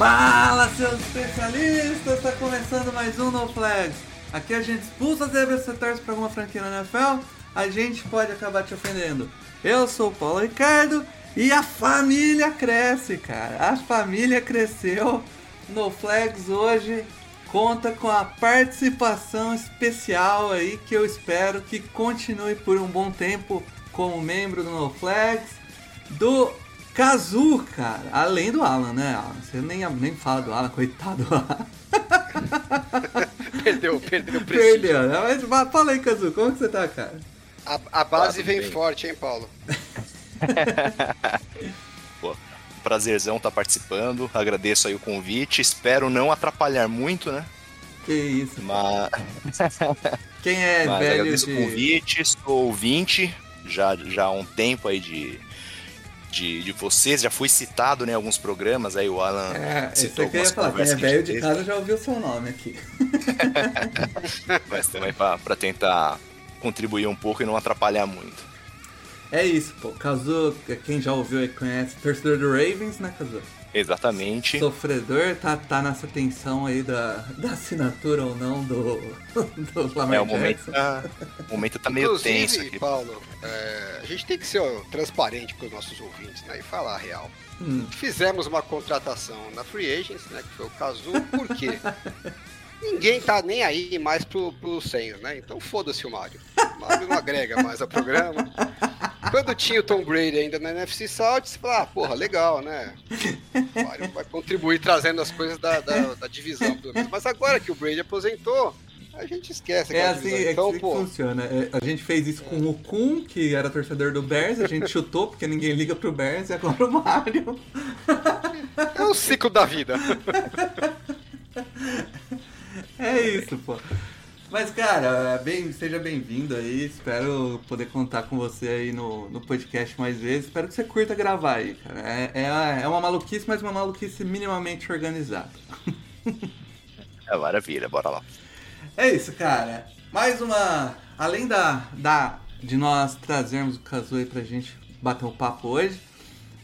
Fala, seus especialistas! Está começando mais um No Flags. Aqui a gente expulsa as zebras se torce para alguma franquia na NFL, a gente pode acabar te ofendendo. Eu sou o Paulo Ricardo e a família cresce, cara. A família cresceu. No Flags hoje conta com a participação especial aí que eu espero que continue por um bom tempo como membro do No Flags do Kazu, cara. Além do Alan, né, Alan? Você nem, nem fala do Alan, coitado do Alan. Perdeu, perdeu o prestígio. Perdeu, né? Mas fala aí, Kazu, como que você tá, cara? A, a base Tudo vem bem. forte, hein, Paulo? Pô, prazerzão estar participando. Agradeço aí o convite. Espero não atrapalhar muito, né? Que isso. Mas, Quem é mas velho agradeço de... o convite. Sou ouvinte já, já há um tempo aí de, de, de vocês. Já fui citado né, em alguns programas. Aí o Alan É, citou algumas falar. Quem é conversas que a velho de casa já ouviu seu nome aqui. Mas também para tentar contribuir um pouco e não atrapalhar muito. É isso, pô. Kazu, quem já ouviu e conhece, torcedor do Ravens, né, Kazu? Exatamente. Sofredor, tá, tá nessa tensão aí da, da assinatura ou não do, do Lamar É, o momento Jackson. tá, o momento tá meio Inclusive, tenso aqui. Paulo, é, a gente tem que ser ó, transparente com os nossos ouvintes, né? E falar a real. Hum. Fizemos uma contratação na Free Agents, né? Que foi o Cazu, por quê? Ninguém tá nem aí mais pro, pro Saints, né? Então foda-se o Mário. O Mário não agrega mais ao programa. Quando tinha o Tom Brady ainda na NFC South, você fala, ah, porra, legal, né? O Mário vai contribuir trazendo as coisas da, da, da divisão. pelo menos. Mas agora que o Brady aposentou, a gente esquece É assim, é Então, assim que pô, funciona. É, a gente fez isso com o Kun, que era torcedor do Bears, a gente chutou porque ninguém liga pro Bears e agora o Mario. é o ciclo da vida. É isso, pô. Mas, cara, bem, seja bem-vindo aí. Espero poder contar com você aí no, no podcast mais vezes. Espero que você curta gravar aí, cara. É, é, é uma maluquice, mas uma maluquice minimamente organizada. É maravilha, bora lá. É isso, cara. Mais uma. Além da, da de nós trazermos o aí pra gente bater um papo hoje,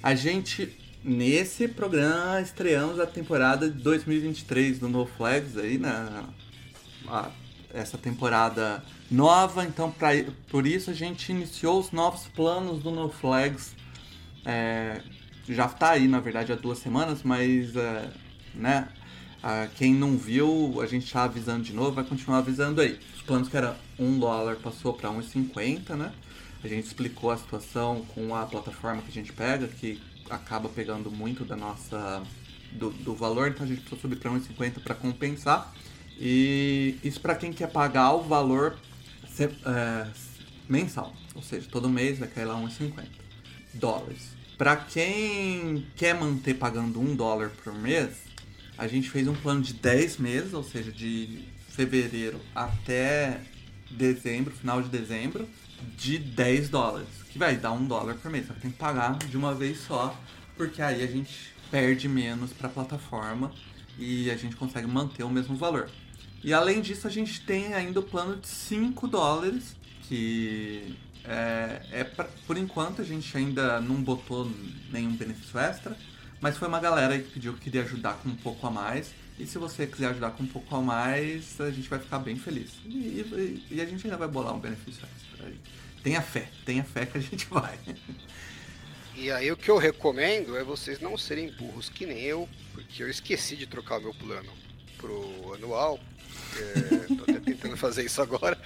a gente, nesse programa, estreamos a temporada de 2023 do No Flags aí, na, a- essa temporada nova. Então, pra, por isso, a gente iniciou os novos planos do No Flags. É, já tá aí, na verdade, há duas semanas, mas, é, né? Ah, quem não viu, a gente tá avisando de novo, vai continuar avisando aí. Os planos que era 1 dólar passou para 1,50, né? A gente explicou a situação com a plataforma que a gente pega, que acaba pegando muito da nossa do, do valor, então a gente precisou subir para 1,50 para compensar. E isso para quem quer pagar o valor é, mensal, ou seja, todo mês vai cair lá 1,50 dólares. Para quem quer manter pagando 1 dólar por mês, a gente fez um plano de 10 meses, ou seja, de fevereiro até dezembro, final de dezembro, de 10 dólares, que vai dar 1 dólar por mês. Só que tem que pagar de uma vez só, porque aí a gente perde menos para a plataforma e a gente consegue manter o mesmo valor. E além disso, a gente tem ainda o plano de 5 dólares, que é, é pra- por enquanto a gente ainda não botou nenhum benefício extra, mas foi uma galera que pediu que queria ajudar com um pouco a mais. E se você quiser ajudar com um pouco a mais, a gente vai ficar bem feliz. E, e- e a gente ainda vai bolar um benefício extra aí. Tenha fé, tenha fé que a gente vai. E aí o que eu recomendo é vocês não serem burros que nem eu, porque eu esqueci de trocar meu plano pro anual. É, tô até tentando fazer isso agora.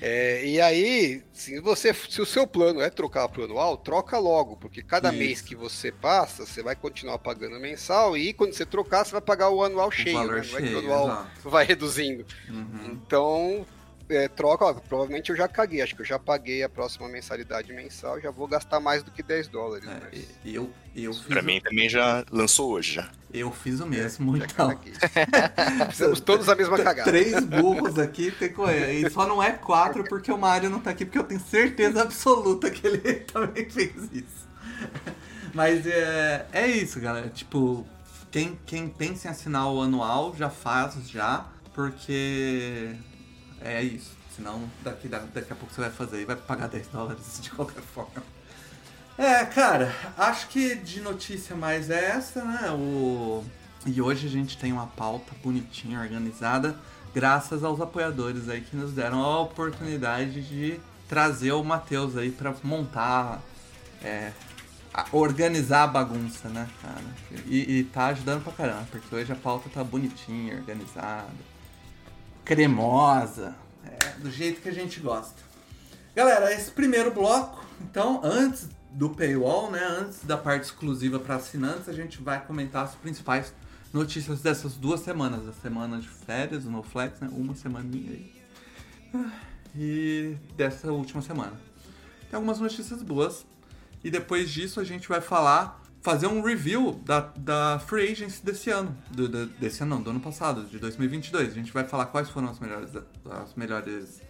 É, e aí, se, você, se o seu plano é trocar pro anual, troca logo, porque cada Isso. mês que você passa, você vai continuar pagando mensal e quando você trocar, você vai pagar o anual cheio, valor né? Não é que o cheio, anual exato. vai reduzindo. Uhum. Então, é, troca, ó, provavelmente eu já caguei. Acho que eu já paguei a próxima mensalidade mensal. Já vou gastar mais do que 10 dólares. É, mas eu, eu fiz Pra o- mim também já lançou hoje já. Eu fiz o mesmo, já então. Fizemos todos a mesma cagada. Três burros aqui tem que correr. E só não é quatro porque o Mário não tá aqui, porque eu tenho certeza absoluta que ele também fez isso. Mas é, é isso, galera. Tipo, quem, quem pensa em assinar o anual já faz já, porque é isso. Senão daqui, daqui a pouco você vai fazer e vai pagar 10 dólares de qualquer forma. É, cara, acho que de notícia mais é essa, né? O... E hoje a gente tem uma pauta bonitinha, organizada, graças aos apoiadores aí que nos deram a oportunidade de trazer o Matheus aí pra montar, é, organizar a bagunça, né, cara? E, e tá ajudando pra caramba, porque hoje a pauta tá bonitinha, organizada, cremosa, é, do jeito que a gente gosta. Galera, esse primeiro bloco, então, antes do paywall, né, antes da parte exclusiva para assinantes, a gente vai comentar as principais notícias dessas duas semanas, a semana de férias, o No Flex, né, uma semaninha aí, Ah, e dessa última semana. Tem algumas notícias boas, e depois disso a gente vai falar, fazer um review da, da Free Agency desse ano, do, do- desse ano não, do ano passado, de 2022. A gente vai falar quais foram as melhores, as melhores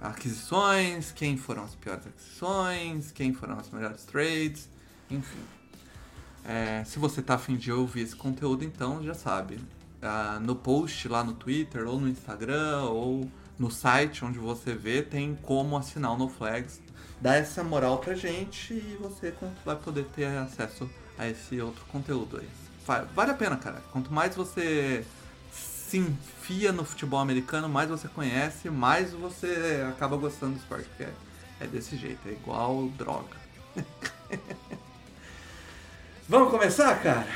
aquisições, quem foram as piores aquisições, quem foram as melhores trades, enfim. É, se você tá afim de ouvir esse conteúdo, então já sabe. Ah, no post lá no Twitter, ou no Instagram, ou no site onde você vê, tem como assinar o NoFlags. Dá essa moral pra gente e você vai poder ter acesso a esse outro conteúdo aí. Va- Vale a pena, cara. Quanto mais você se enfia no futebol americano, mais você conhece, mais você acaba gostando do esporte. Porque é, é desse jeito, é igual droga. Vamos começar, cara?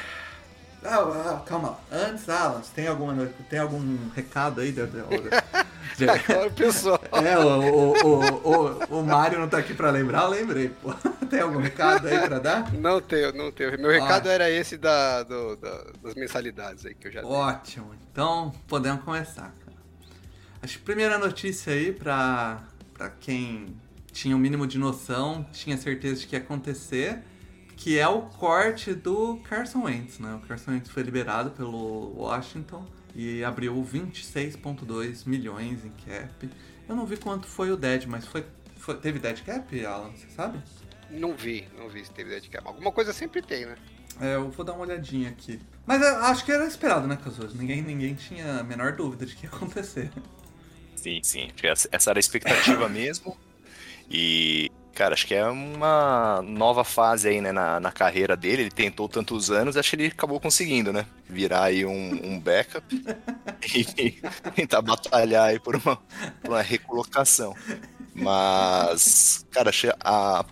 Ah, ah, calma. Antes, Alan, você tem, alguma, tem algum recado aí? De, de- de- Agora o pessoal. é, o, o, o, o, Mário não tá aqui pra lembrar, eu lembrei, pô. Tem algum recado aí pra dar? Não tenho, não tenho. Meu recado era esse da, do- da- das mensalidades aí que eu já dei. Ótimo, então podemos começar, cara. Acho que a primeira notícia aí pra, pra quem tinha o mínimo de noção, tinha certeza de que ia acontecer, que é o corte do Carson Wentz, né? O Carson Wentz foi liberado pelo Washington e abriu 26,2 milhões em cap. Eu não vi quanto foi o dead, mas foi, foi- teve dead cap, Alan, você sabe? Não vi, não vi se teve ideia de cama. Alguma coisa sempre tem, né? É, eu vou dar uma olhadinha aqui. Mas eu acho que era esperado, né, Cazuza? Ninguém, ninguém tinha a menor dúvida de que ia acontecer. Sim, sim. Essa era a expectativa mesmo. E, cara, acho que é uma nova fase aí, né, na, na carreira dele. Ele tentou tantos anos, acho que ele acabou conseguindo, né? Virar aí um, um backup e tentar batalhar aí por uma, por uma recolocação. Mas, cara, a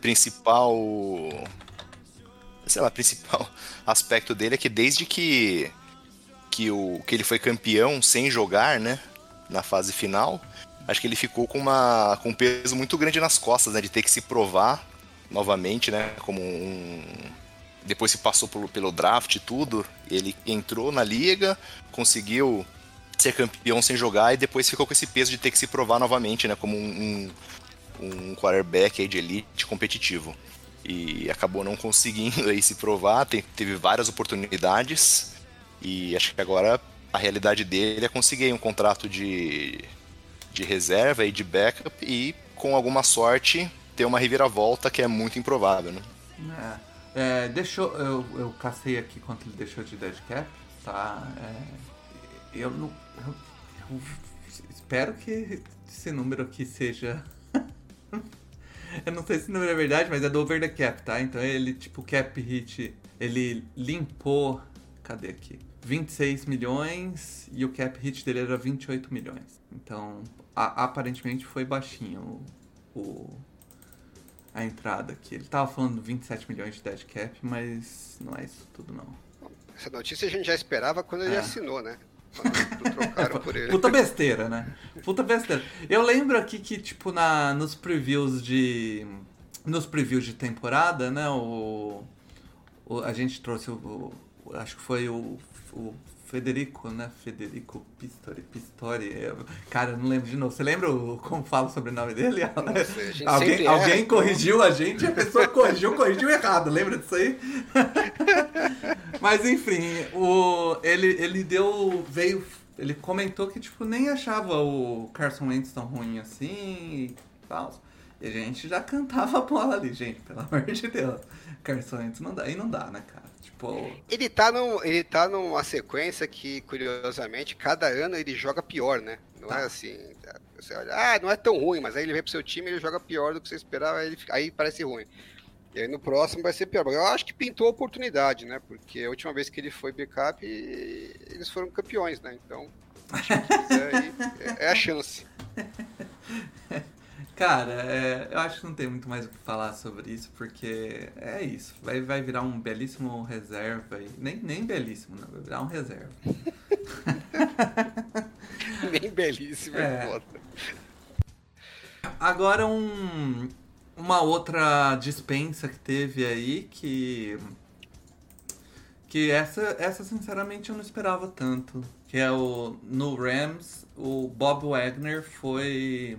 principal. Sei lá, principal aspecto dele é que desde que, que, o, que ele foi campeão sem jogar, né? Na fase final, acho que ele ficou com, uma, com um peso muito grande nas costas, né? De ter que se provar novamente, né? Como um. Depois que passou pelo, pelo draft e tudo, ele entrou na liga, conseguiu ser campeão sem jogar e depois ficou com esse peso de ter que se provar novamente, né? Como um, um, quarterback de elite competitivo. E acabou não conseguindo aí se provar, teve várias oportunidades e acho que agora a realidade dele é conseguir um contrato de, de reserva e de backup e com alguma sorte ter uma reviravolta que é muito improvável, né? É, é, deixou, eu, eu cacei aqui quanto ele deixou de dead cap, tá? É, eu não. Eu, eu espero que esse número aqui seja. eu não sei se o número é verdade, mas é do over the cap, tá? Então ele, tipo, cap hit, ele limpou. Cadê aqui? 26 milhões e o cap hit dele era 28 milhões. Então, a- aparentemente foi baixinho o, o- a entrada aqui. Ele tava falando 27 milhões de dead cap, mas não é isso tudo não. Essa notícia a gente já esperava quando ele É. assinou, né? Quando por ele. Puta besteira, né? Puta besteira. Eu lembro aqui que, tipo, na, nos previews de. Nos previews de temporada, né? O, o- a gente trouxe o, o- Acho que foi o, o Federico, né? Federico Pistori, Pistori. Eu- Cara, eu não lembro de novo. Você lembra o- como fala o sobrenome dele? Sei, alguém alguém erra. corrigiu a gente e a pessoa corrigiu, corrigiu errado. Lembra disso aí? Mas enfim, o, ele, ele deu. veio. Ele comentou que tipo, nem achava o Carson Wentz tão ruim assim e tal. E a gente já cantava a bola ali, gente, pelo amor de Deus. Carson Wentz não dá, aí não dá, né, cara? Tipo. Ele tá, num, ele tá numa sequência que, curiosamente, cada ano ele joga pior, né? Não é assim. tá? Você olha, ah, não é tão ruim, mas aí ele vem pro seu time e ele joga pior do que você esperava, aí, ele aí parece ruim. E aí no próximo vai ser pior. Eu acho que pintou a oportunidade, né? Porque a última vez que ele foi backup, eles foram campeões, né? Então, acho que se quiser aí, é, é a chance. Cara, é, eu acho que não tem muito mais o que falar sobre isso, porque é isso. Vai, vai virar um belíssimo reserva aí. Nem, nem belíssimo, né? Vai virar um reserva. Bem belíssimo, é. É. foda. Agora um, uma outra dispensa que teve aí que. Que essa, essa sinceramente eu não esperava tanto. Que é o. No Rams, o Bob Wagner foi.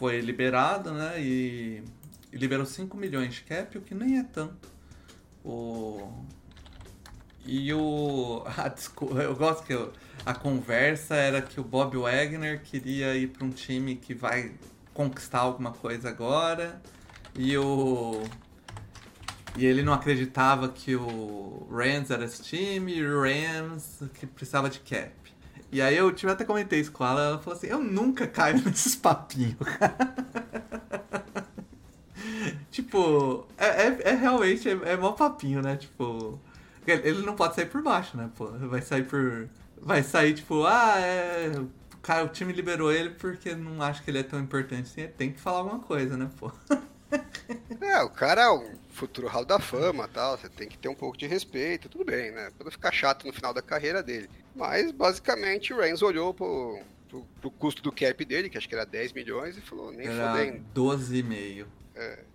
Foi liberado, né? E, e liberou 5 milhões de cap, o que nem é tanto. O. E o. A, descu- eu gosto que eu- a conversa era que o Bob Wagner queria ir para um time que vai conquistar alguma coisa agora. E o. E ele não acreditava que o Rams era esse time, e o Rams que precisava de cap. E aí eu tive até comentei isso com ela, ela falou assim, eu nunca caio nesses papinhos, tipo, é, é, é realmente, é, é mó papinho, né? Tipo, ele não pode sair por baixo, né, pô? Vai sair por. Vai sair, tipo, ah, é. O, cara, o time liberou ele porque não acha que ele é tão importante assim. Tem que falar alguma coisa, né, pô? É, o cara é um futuro hall da fama tal, você tem que ter um pouco de respeito, tudo bem, né? Pra não ficar chato no final da carreira dele. Mas, basicamente, o Reigns olhou pro, pro, pro custo do cap dele, que acho que era 10 milhões, e falou, nem Era fodendo, 12,5.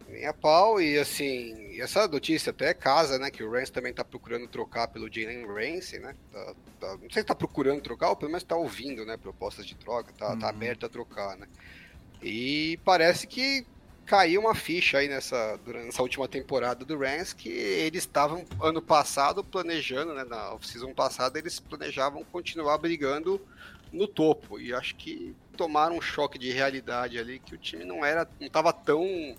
nem a pau. E, assim, e essa notícia até casa, né, que o Reigns também tá procurando trocar pelo Jalen Ramsey, né? Tá, tá- não sei se tá procurando trocar, ou pelo menos tá ouvindo, né, propostas de troca, tá, tá Uhum. aberto a trocar, né? E parece que caiu uma ficha aí nessa, durante essa última temporada do Rams que eles estavam ano passado planejando, né, na off-season passada, eles planejavam continuar brigando no topo. E acho que tomaram um choque de realidade ali que o time não era, não estava tão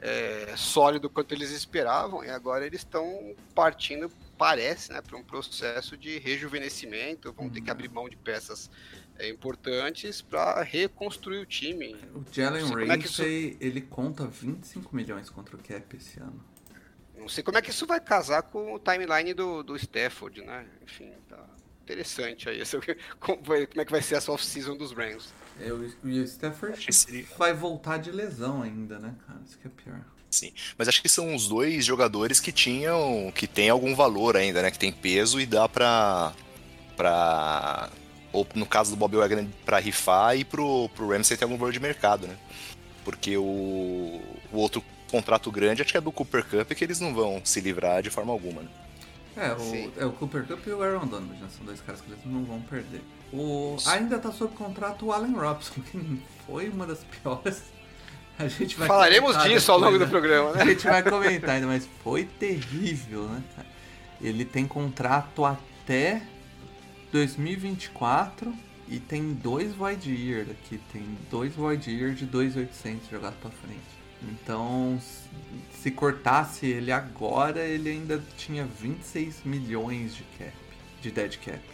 é, sólido quanto eles esperavam e agora eles estão partindo, parece, né, para um processo de rejuvenescimento. Vão ter que abrir mão de peças é, importantes para reconstruir o time. O Jalen sei como é que isso- Ramsey, ele conta 25 milhões contra o cap esse ano. Não sei como é que isso vai casar com o timeline do, do Stafford, né? Enfim, tá interessante aí. Como, vai- como é que vai ser essa off-season dos Rams? É, o- E o Stafford seria- vai voltar de lesão ainda, né, cara? Isso que é pior. Sim. Mas acho que são os dois jogadores que tinham. que tem algum valor ainda, né? Que tem peso e dá pra. pra. Ou no caso do Bob Wagner, pra rifar e pro, pro Ramsey ter algum valor de mercado, né? Porque o, o outro contrato grande acho que é do Cooper Cup que eles não vão se livrar de forma alguma, né? É, o, é o Cooper Cup e o Aaron Donald, né? São dois caras que eles não vão perder. O, ainda tá sob contrato o Allen Robson, que foi uma das piores. A gente vai Falaremos disso ao longo do depois, né? programa, A né? gente vai comentar ainda, mas foi terrível, né? Ele tem contrato até 2024 e tem dois void year aqui. Tem dois void year de 2.800 jogado pra frente. Então, se cortasse ele agora, ele ainda tinha 26 milhões de cap, de dead cap.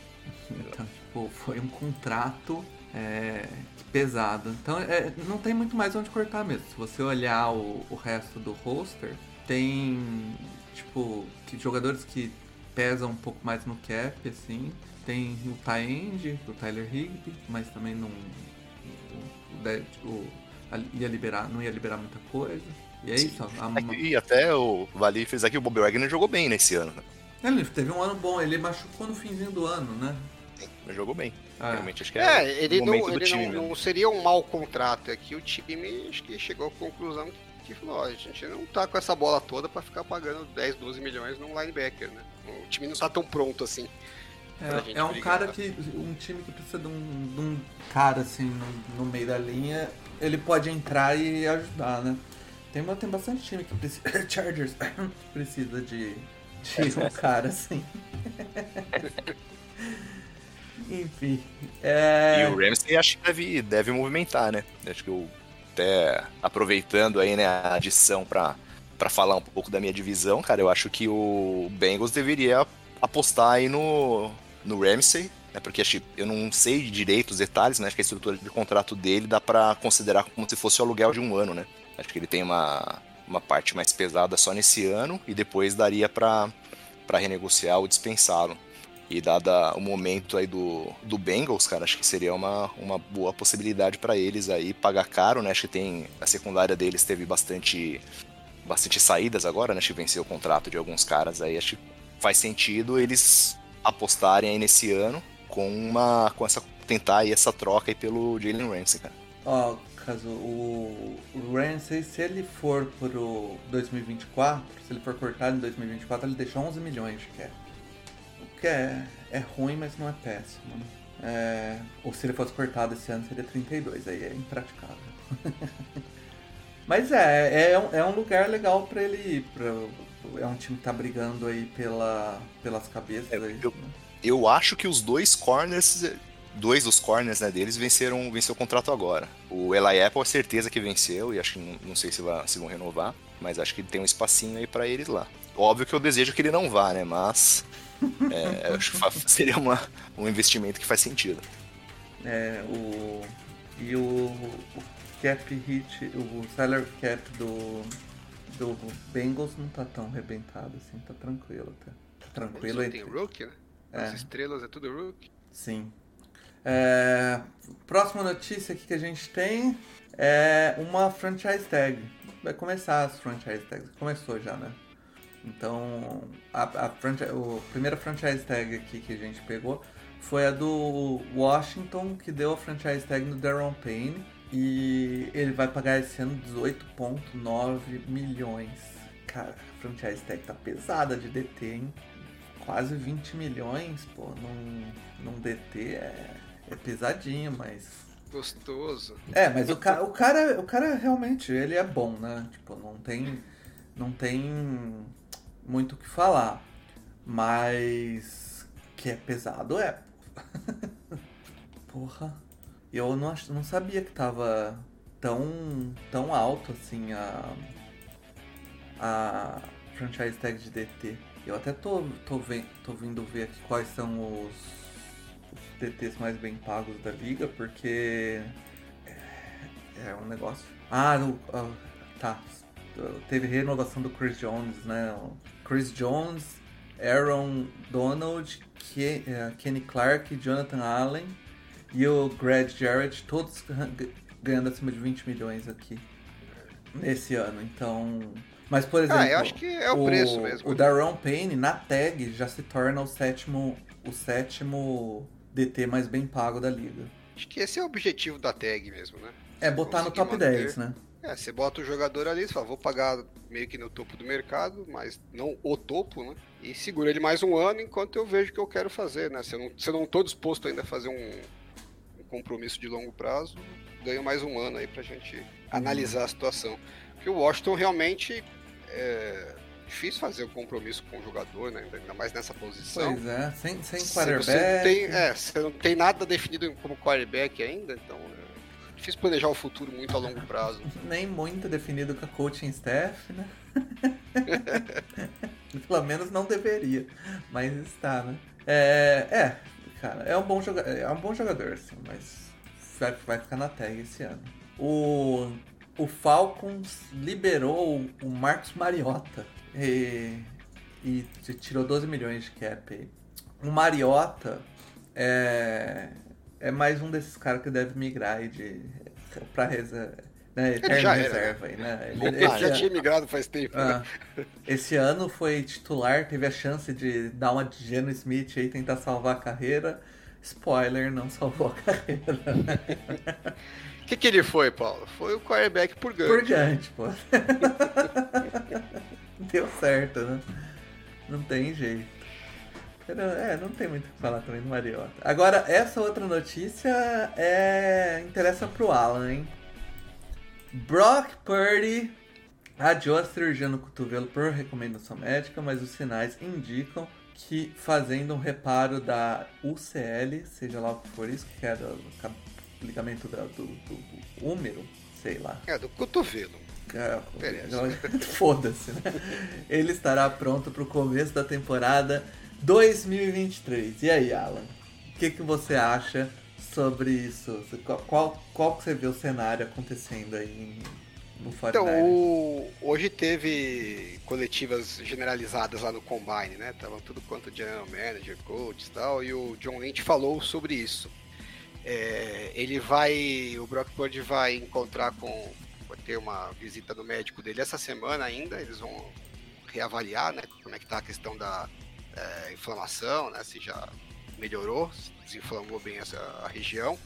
Então, tipo, foi um contrato é, pesado. Então, é, não tem muito mais onde cortar mesmo. Se você olhar o, o resto do roster, tem, tipo, que jogadores que pesam um pouco mais no cap, assim. Tem o Tyend, o Tyler Higby, mas também não... O, o, ia liberar, não ia liberar muita coisa. E é isso. a- a- E até o Vale fez aqui, o Bob Wagner jogou bem nesse ano. né? ele teve um ano bom, ele machucou no finzinho do ano, né? Ele jogou bem. Ah. Realmente, acho que é, É, ele, o não, momento do ele time não, não seria um mau contrato. Aqui o time acho que chegou à conclusão que falou, ó, a gente não tá com essa bola toda pra ficar pagando 10, 12 milhões num linebacker, né? O time não tá tão pronto assim. É, é um brigar. cara que. Um time que precisa de um, de um cara assim no, no meio da linha. Ele pode entrar e ajudar, né? Tem, tem bastante time que precisa. Chargers precisa de, de um cara assim. Enfim. É... E o Ramsey acho que deve, deve movimentar, né? Acho que eu, até aproveitando aí, né, a adição pra, pra falar um pouco da minha divisão, cara, eu acho que o Bengals deveria apostar aí no, no Ramsey, né? Porque acho, eu não sei direito os detalhes, né? Acho que a estrutura de contrato dele dá pra considerar como se fosse o aluguel de um ano, né? Acho que ele tem uma, uma parte mais pesada só nesse ano e depois daria pra renegociar ou dispensá-lo. E dada o momento aí do, do Bengals, cara, acho que seria uma, uma boa possibilidade para eles aí pagar caro, né? Acho que tem a secundária deles teve bastante bastante saídas agora, né? Acho que venceu o contrato de alguns caras aí, acho que faz sentido eles apostarem aí nesse ano com uma com essa tentar aí essa troca aí pelo Jalen Ramsey, cara. Ó, caso o, Ramsey, se ele for pro 2024, se ele for cortado em 2024, ele deixa 11 milhões de cap. O que é, é ruim, mas não é péssimo. né? É, ou se ele fosse cortado esse ano, seria 32, aí é impraticável. mas é, é, é um lugar legal pra ele. Pra, é um time que tá brigando aí pela, pelas cabeças. É, aí, eu- né? Eu acho que os dois corners, dois dos corners, né, deles venceram, venceu o contrato agora. O Eli Apple é certeza que venceu e acho que não, não sei se, vai, se vão renovar, mas acho que tem um espacinho aí pra eles lá. Óbvio que eu desejo que ele não vá, né, mas é, acho que seria uma, um investimento que faz sentido. É, o. E o, o cap hit, o salary cap do, do Bengals não tá tão arrebentado assim, tá tranquilo até. Tá tranquilo Só tem entre. rookie, né? É. As estrelas é tudo rookie. Sim. É, próxima notícia aqui que a gente tem é uma franchise tag. Vai começar as franchise tags. Começou já, né? Então, a, a, franchi- o- a primeira franchise tag aqui que a gente pegou foi a do Washington, que deu a franchise tag no Daron Payne. E ele vai pagar esse ano 18,9 milhões. Cara, a franchise tag tá pesada de DT, hein? Quase 20 milhões, pô, num, num DT é, é pesadinho, mas Gostoso. é, mas o cara, o cara, o cara realmente, ele é bom, né? Tipo, não tem, não tem muito o que falar, mas que é pesado é. Porra, eu não, ach- não sabia que tava tão, tão alto assim a a franchise tag de DT. Eu até tô, tô, ven- tô vindo ver aqui quais são os, os DTs mais bem pagos da liga, porque é um negócio. Ah, no- ah, tá. Teve renovação do Chris Jones, né? O Chris Jones, Aaron Donald, Ke- eh, Kenny Clark, Jonathan Allen e o Greg Jarrett, todos gan- ganhando acima de 20 milhões aqui nesse ano. Então. Mas, por exemplo. Ah, eu acho que é o preço mesmo. O Daron Payne, na tag, já se torna o sétimo, o sétimo DT mais bem pago da liga. Acho que esse é o objetivo da tag mesmo, né? É botar no top manter. 10, né? É, você bota o jogador ali, você fala, vou pagar meio que no topo do mercado, mas não o topo, né? E segura ele mais um ano enquanto eu vejo o que eu quero fazer, né? Se eu não, se eu não tô disposto ainda a fazer um compromisso de longo prazo, ganho mais um ano aí pra gente analisar a situação. Porque o Washington realmente é difícil fazer o compromisso com o jogador, né? Ainda mais nessa posição. Pois é, sem, sem Se quarterback. Você não tem, é, você não tem nada definido como quarterback ainda, então é difícil planejar o futuro muito a longo prazo. Nem muito definido com a coaching staff, né? Pelo menos não deveria, mas está, né? É, é cara, é um bom jogador, é um bom jogador, assim, mas vai, vai ficar na tag esse ano. O, o Falcons liberou o- Marcos Mariota e, e tirou 12 milhões de cap aí. O Mariota é, é mais um desses caras que deve migrar de, pra reserva, né, eterno já era, reserva aí, né? Ele- Ele já ano- tinha migrado faz tempo, ah, né? esse ano foi titular, teve a chance de dar uma de Geno Smith aí tentar salvar a carreira. Spoiler, não salvou a carreira. O que, que ele foi, Paulo? Foi o quarterback por ganho. Por diante, pô. Deu certo, né? Não tem jeito. É, não tem muito o que falar também do Mariota. Agora, essa outra notícia é interessa pro Alan, hein? Brock Purdy adiou a cirurgia no cotovelo por recomendação médica, mas os sinais indicam que fazendo um reparo da UCL, seja lá o que for isso, que é do, ligamento do, do, do úmero, sei lá. É, do cotovelo. É, Foda-se, né? Ele estará pronto para o começo da temporada 2023. E aí, Alan? O que, que você acha sobre isso? Qual, qual, que você vê o cenário acontecendo aí no Fortnite? Então, o... hoje teve coletivas generalizadas lá no Combine, né? Estavam tudo quanto general manager, coach e tal, e o John Lynch falou sobre isso. É, ele vai, o Brock Purdy vai encontrar com, vai ter uma visita do médico dele essa semana ainda, eles vão reavaliar, né, como é que tá a questão da é, inflamação, né, se já melhorou, desinflamou bem essa a região.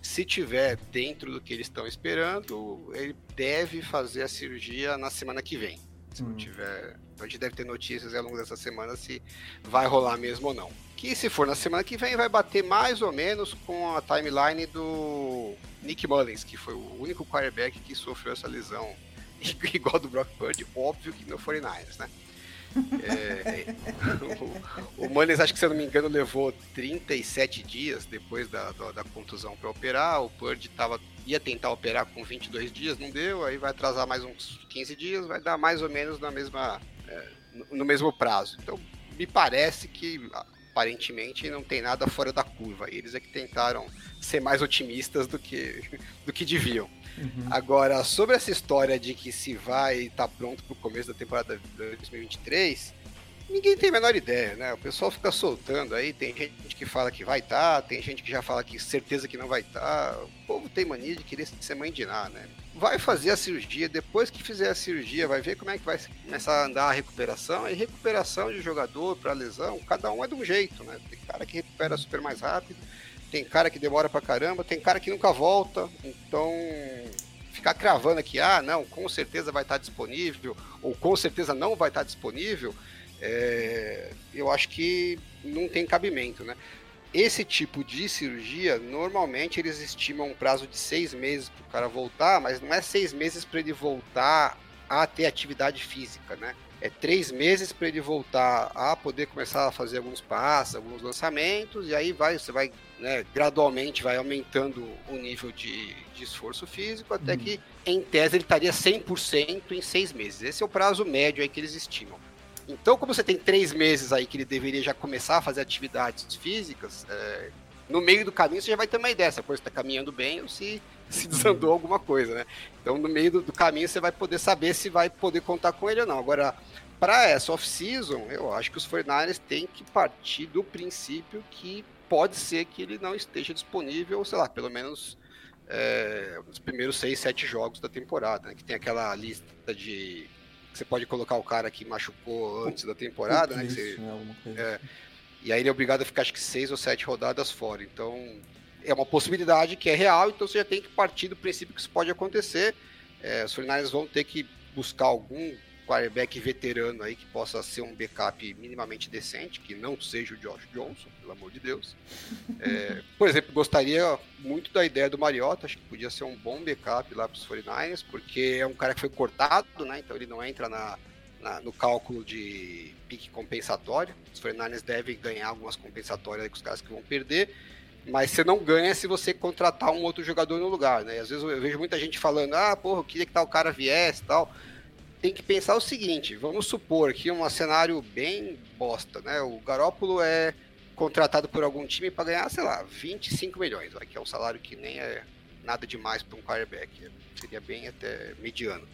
Se tiver dentro do que eles estão esperando, ele deve fazer a cirurgia na semana que vem. Se hum. não tiver. Então a gente deve ter notícias ao longo dessa semana se vai rolar mesmo ou não. Que se for na semana que vem, vai bater mais ou menos com a timeline do Nick Mullins, que foi o único quarterback que sofreu essa lesão igual do Brock Purdy, óbvio que no 49ers, né? É, o, o Mullins, acho que se eu não me engano, levou 37 dias depois da, da, da contusão para operar. O Purdy tava, ia tentar operar com 22 dias, não deu. Aí vai atrasar mais uns 15 dias, vai dar mais ou menos na mesma, é, no, no mesmo prazo. Então, me parece que aparentemente não tem nada fora da curva. Eles é que tentaram ser mais otimistas do que, do que deviam. Uhum. Agora, sobre essa história de que se vai estar tá pronto para o começo da temporada 2023, ninguém tem a menor ideia, né? O pessoal fica soltando aí, tem gente que fala que vai estar, tá, tem gente que já fala que certeza que não vai estar. Tá. O povo tem mania de querer de nada, né? Vai fazer a cirurgia, depois que fizer a cirurgia, vai ver como é que vai começar a andar a recuperação. E recuperação de jogador para lesão, cada um é de um jeito, né? Tem cara que recupera super mais rápido, tem cara que demora pra caramba, tem cara que nunca volta. Então, ficar cravando aqui, ah, não, com certeza vai estar disponível, ou com certeza não vai estar disponível, é, eu acho que não tem cabimento, né? Esse tipo de cirurgia, normalmente eles estimam um prazo de seis meses para o cara voltar, mas não é seis meses para ele voltar a ter atividade física, né? É, três meses para ele voltar a poder começar a fazer alguns passos, alguns lançamentos, e aí vai, você vai né, gradualmente vai aumentando o nível de, de esforço físico, até uhum. que, em tese, ele estaria 100% em seis meses. Esse é o prazo médio aí que eles estimam. Então, como você tem três meses aí que ele deveria já começar a fazer atividades físicas, é, no meio do caminho você já vai ter uma ideia se a coisa está caminhando bem ou se, se desandou alguma coisa, né? Então, no meio do, do, caminho você vai poder saber se vai poder contar com ele ou não. Agora, para essa off-season, eu acho que os 49ers têm que partir do princípio que pode ser que ele não esteja disponível, sei lá, pelo menos é, nos primeiros seis, sete jogos da temporada, né? Que tem aquela lista de você pode colocar o cara que machucou antes da temporada, né? Você, né? É, assim. E aí ele é obrigado a ficar acho que seis ou sete rodadas fora. Então é uma possibilidade que é real, então você já tem que partir do princípio que isso pode acontecer. É, os 49 vão ter que buscar algum quarterback veterano aí que possa ser um backup minimamente decente, que não seja o Josh Johnson, pelo amor de Deus. É, por exemplo, gostaria muito da ideia do Mariota, acho que podia ser um bom backup lá para os 49ers, porque é um cara que foi cortado, né? Então ele não entra na, na, no cálculo de pique compensatório. Os Fernandes devem ganhar algumas compensatórias com os caras que vão perder, mas você não ganha se você contratar um outro jogador no lugar, né? Às vezes eu vejo muita gente falando, ah, porra, eu queria que tal cara viesse tal. Tem que pensar o seguinte, vamos supor que um cenário bem bosta, né? O Garópolo é contratado por algum time para ganhar, sei lá, 25 milhões, que é um salário que nem é nada demais para um quarterback, seria bem até mediano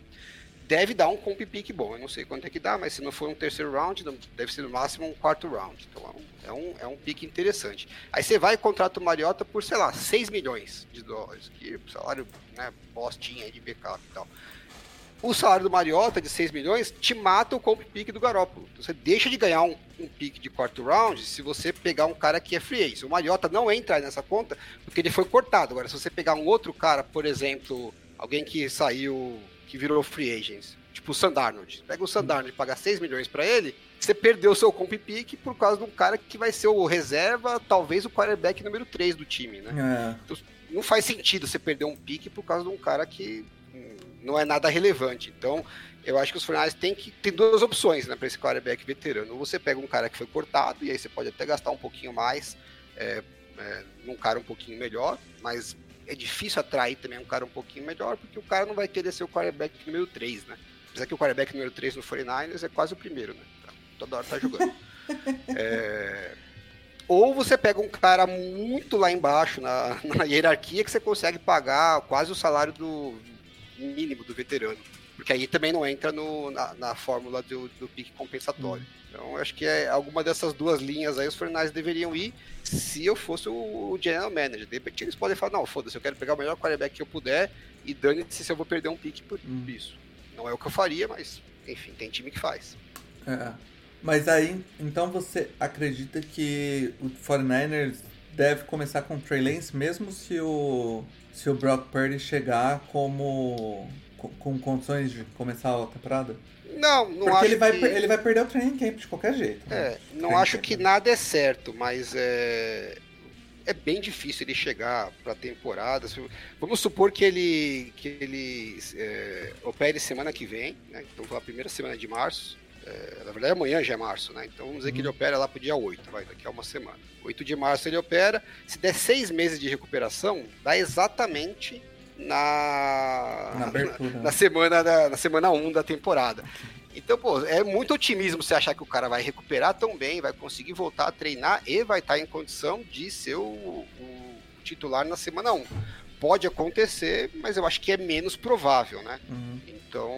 deve dar um comp pick bom. Eu não sei quanto é que dá, mas se não for um terceiro round, deve ser no máximo um quarto round. Então é um, é um, é um pique interessante. Aí você vai e contrata o Mariota por, sei lá, 6 milhões de dólares, que é salário, né, bostinha de backup e tal. O salário do Mariota de 6 milhões te mata o comp pick do Garópolo. Então, você deixa de ganhar um, um pick de quarto round se você pegar um cara que é free agent. O Mariota não entra nessa conta porque ele foi cortado. Agora, se você pegar um outro cara, por exemplo, alguém que saiu que virou free agents. Tipo o Sandarnold. Pega o Sandarnold e paga 6 milhões para ele, você perdeu o seu comp pick por causa de um cara que vai ser o reserva, talvez o quarterback número 3 do time, né? É. Então, não faz sentido você perder um pique por causa de um cara que não é nada relevante. Então, eu acho que os Fornais têm que ter duas opções né, para esse quarterback veterano. Ou você pega um cara que foi cortado, e aí você pode até gastar um pouquinho mais é, é, num cara um pouquinho melhor, mas é difícil atrair também um cara um pouquinho melhor, porque o cara não vai querer ser o quarterback número 3, né? Apesar que o quarterback número 3 no 49ers é quase o primeiro, né? Toda hora tá jogando. é... Ou você pega um cara muito lá embaixo na, na hierarquia que você consegue pagar quase o salário do mínimo do veterano. Porque aí também não entra no, na, na fórmula do, do pique compensatório. Hum. Então, acho que é alguma dessas duas linhas aí os Fornais deveriam ir se eu fosse o, general manager. De repente eles podem falar, não, foda-se, eu quero pegar o melhor quarterback que eu puder e dane-se se eu vou perder um pique por hum. isso. Não é o que eu faria, mas, enfim, tem time que faz. É. Mas aí, então você acredita que o 49ers deve começar com o Trey Lance mesmo se o, se o Brock Purdy chegar como com, com condições de começar a temporada? Não, não Porque acho ele vai, que... ele vai perder o training camp de qualquer jeito. Né? É, não acho que nada é certo, mas é, é bem difícil ele chegar para a temporada. Vamos supor que ele, que ele é, opere semana que vem, né? então a primeira semana de março. É, na verdade, amanhã já é março, né? Então vamos dizer hum. que ele uhum. opera lá pro dia 8, vai, daqui a uma semana. 8 de março ele opera. Se der seis meses de recuperação, dá exatamente na, na, abertura, na, né? na semana da, na semana 1 da temporada. Então, pô, é muito otimismo você achar que o cara vai recuperar tão bem, vai conseguir voltar a treinar e vai estar em condição de ser o, o titular na semana 1. Pode acontecer, mas eu acho que é menos provável, né? Uhum. Então,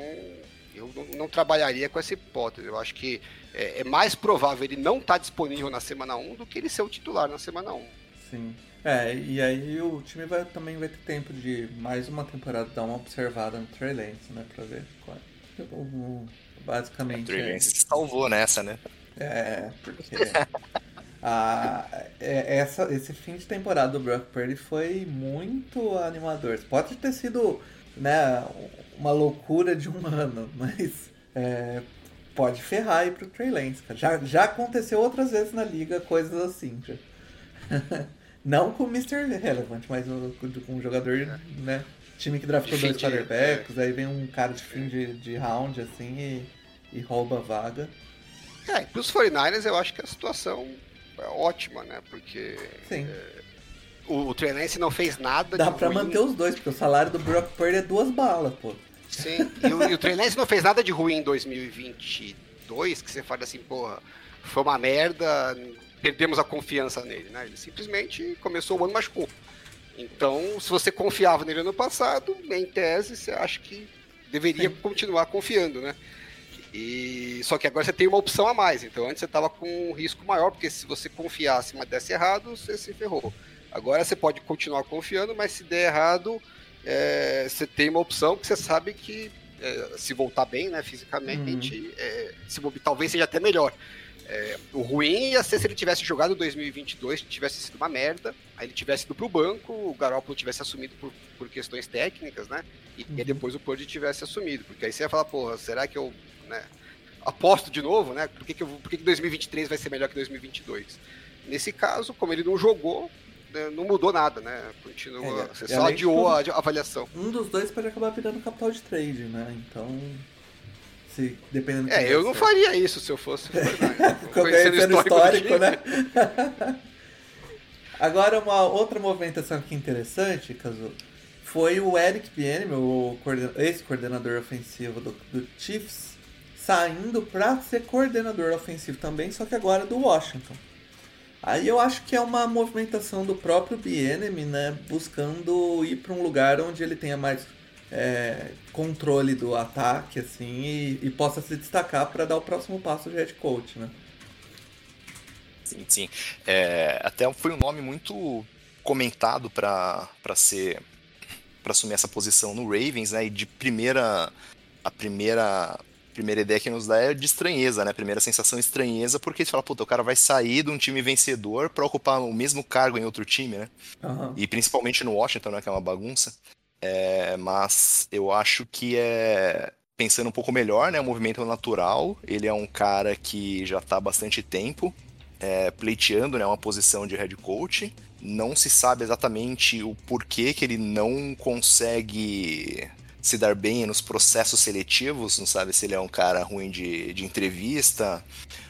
eu não, não, trabalharia com essa hipótese. Eu acho que é, é mais provável ele não estar tá disponível na semana 1 do que ele ser o titular na semana 1. Sim. É, e aí o time vai, também vai ter tempo de mais uma temporada dar uma observada no Trey Lance, né? Pra ver qual é. basicamente. O Trey Lance é... salvou nessa, né? É, porque. a, é, essa, esse fim de temporada do Brock Purdy foi muito animador. Pode ter sido né, uma loucura de um ano, mas é, pode ferrar aí pro Trey Lance, cara. Já, já aconteceu outras vezes na liga coisas assim, já. Não com o Mr. Relevant, mas com um jogador, né? Time que draftou dois quarterbacks, é. aí vem um cara de fim de, de round, assim, e, e rouba a vaga. É, e pros 49ers eu acho que a situação é ótima, né? Porque. Sim. É, o, o Trenense não fez nada Dá pra ruim. manter os dois, porque o salário do Brock Purdy é duas balas, pô. Sim, e o, e o Trenense não fez nada de ruim em 2022, que você fala assim, porra, foi uma merda, perdemos a confiança nele, né? Ele simplesmente começou o ano machucou. Então, se você confiava nele ano passado, em tese, você acha que deveria Sim. continuar confiando, né? E só que agora você tem uma opção a mais. Então, antes você estava com um risco maior, porque se você confiasse, mas desse errado, você se ferrou. Agora você pode continuar confiando, mas se der errado, é, você tem uma opção que você sabe que é, se voltar bem, né, fisicamente, uhum. é, se, talvez seja até melhor. É, o ruim ia ser se ele tivesse jogado 2022, tivesse sido uma merda, aí ele tivesse ido pro banco, o Garoppolo tivesse assumido por, por questões técnicas, né? E, uhum. e depois o Purdy tivesse assumido, porque aí você ia falar, porra, será que eu né, aposto de novo, né? Por que, que, eu, por que, que 2023 vai ser melhor que 2022? Nesse caso, como ele não jogou, né, não mudou nada, né? Continua, é, você só adiou a avaliação. Um dos dois pode acabar virando capital de trade, né? Então se, dependendo É, eu não faria isso se eu fosse Conhecendo o histórico, histórico né? Agora, uma outra movimentação aqui interessante, Caso, foi o Eric Bieniemy, o ex-coordenador ofensivo do, do Chiefs, saindo para ser coordenador ofensivo também, só que agora do Washington. Aí eu acho que é uma movimentação do próprio Bieniemy, né, buscando ir para um lugar onde ele tenha mais é, controle do ataque, assim, e, e possa se destacar para dar o próximo passo de head coach, né? Sim, sim. É, até foi um nome muito comentado para ser para assumir essa posição no Ravens, né? E de primeira a primeira primeira ideia que nos dá é de estranheza, né? Primeira sensação estranheza, porque você fala, puta, o cara vai sair de um time vencedor para ocupar o mesmo cargo em outro time, né? Uhum. E principalmente no Washington, né? Que é uma bagunça. É, mas eu acho que é, pensando um pouco melhor, né? O movimento é natural. Ele é um cara que já está há bastante tempo é, pleiteando né, uma posição de head coach. Não se sabe exatamente o porquê que ele não consegue se dar bem nos processos seletivos, não sabe se ele é um cara ruim de, de entrevista,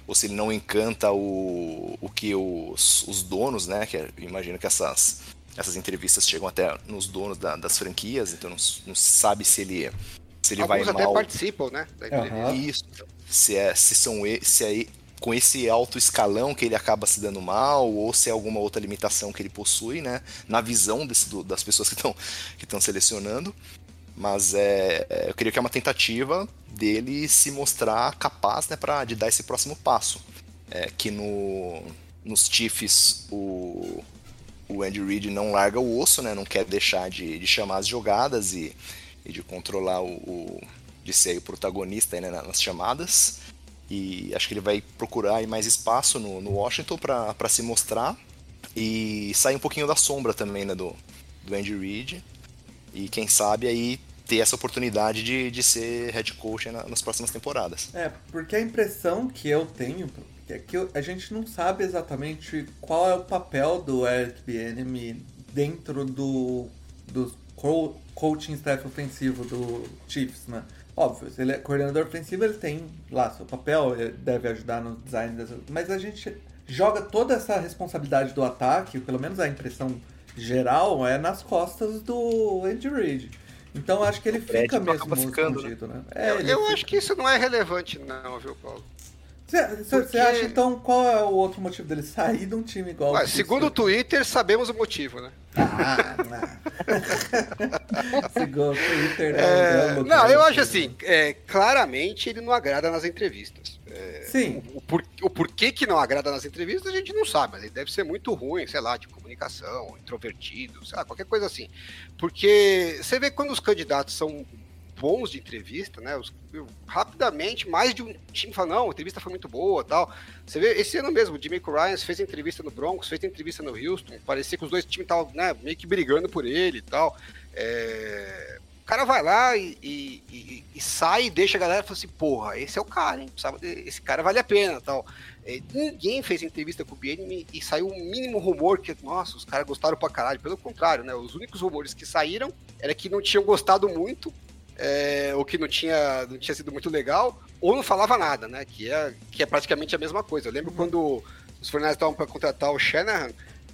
ou se ele não encanta o, o que os, os donos, né? Que imagino que essas, essas entrevistas chegam até nos donos da, das franquias, então não, não sabe se ele, se ele Alguns vai até mal. participam, né? Aham. Isso. Se é, se são se é com esse alto escalão que ele acaba se dando mal, ou se é alguma outra limitação que ele possui, né? Na visão desse- do- das pessoas que estão que estão selecionando. Mas é, é, eu queria que é uma tentativa dele se mostrar capaz, né, para de dar esse próximo passo. É, que no, nos Chiefs o, o Andy Reid não larga o osso, né? Não quer deixar de, de chamar as jogadas e, e de controlar o, o- de ser o protagonista né, nas chamadas. E acho que ele vai procurar mais espaço no, no Washington para se mostrar e sair um pouquinho da sombra também né, do, do Andy Reid. E quem sabe aí ter essa oportunidade de, de ser head coach na- nas próximas temporadas. É, porque a impressão que eu tenho é que a gente não sabe exatamente qual é o papel do Eric Bieniemy dentro do, do co- coaching staff ofensivo do Chiefs, né? Óbvio, se ele é coordenador ofensivo, ele tem lá seu papel, ele deve ajudar no design das... Mas a gente joga toda essa responsabilidade do ataque, pelo menos a impressão geral, é nas costas do Andy Reid. Então acho que ele fica mesmo ficando, né? escondido, né? É, Eu, eu fica- acho que isso não é relevante, não, viu, Paulo? Você Porque- acha então qual é o outro motivo dele sair de um time igual Ué, o segundo o Twitter, sabemos o motivo, né? Ah, não. segundo o Twitter É, não, não, eu acho assim, é, claramente ele não agrada nas entrevistas. É, Sim. o, por, o porquê que não agrada nas entrevistas a gente não sabe, mas ele deve ser muito ruim, sei lá, de comunicação, introvertido, sei lá, qualquer coisa assim. Porque você vê quando os candidatos são bons de entrevista, né? os- eu- rapidamente, mais de um time fala, não, a entrevista foi muito boa tal. Você vê, esse ano mesmo, o Jimmy Ryan fez entrevista no Broncos, fez entrevista no Houston, parecia que os dois times estavam né, meio que brigando por ele e tal. É, O cara vai lá e, e- e- e sai e deixa a galera e fala assim, porra, esse é o cara, hein? Esse cara vale a pena tal. É, ninguém fez entrevista com o Bienemy e saiu um mínimo rumor que, nossa, os caras gostaram pra caralho. Pelo contrário, né? Os únicos rumores que saíram era que não tinham gostado muito, é, ou que não tinha, não tinha sido muito legal, ou não falava nada, né? Que é, que é praticamente a mesma coisa. Eu lembro quando os Fornais estavam para contratar o Shanahan,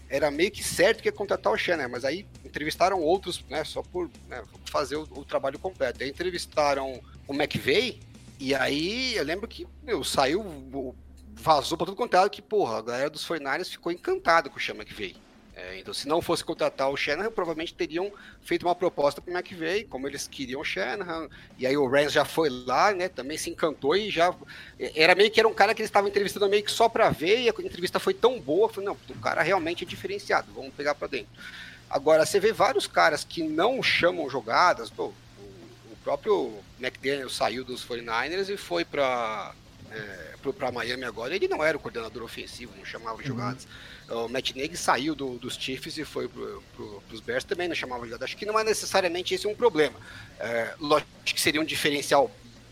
era meio que certo que ia contratar o Shanahan, mas aí entrevistaram outros, né? Só por né, fazer o, o trabalho completo. Aí entrevistaram o McVeigh, e aí eu lembro que meu, saiu, o- vazou pra tudo quanto é que, porra, a galera dos 49ers ficou encantada com o Sean McVeigh. É, então, se não fosse contratar o Shanahan, provavelmente teriam feito uma proposta pro McVeigh, como eles queriam o Shanahan. E aí o Rams já foi lá, né? Também se encantou e já. Era meio que era um cara que eles estavam entrevistando meio que só pra ver, e a entrevista foi tão boa, falei, não, o cara realmente é diferenciado, vamos pegar pra dentro. Agora, você vê vários caras que não chamam jogadas, pô, o, o próprio McDaniel saiu dos 49ers e foi pra, é, pra Miami agora, ele não era o coordenador ofensivo, não chamava jogadas. O Matt Nagy saiu do- dos Chiefs e foi pro, pro, pros Bears também, não chamava jogadas. Acho que não é necessariamente esse um problema. É, lógico que seria um diferencial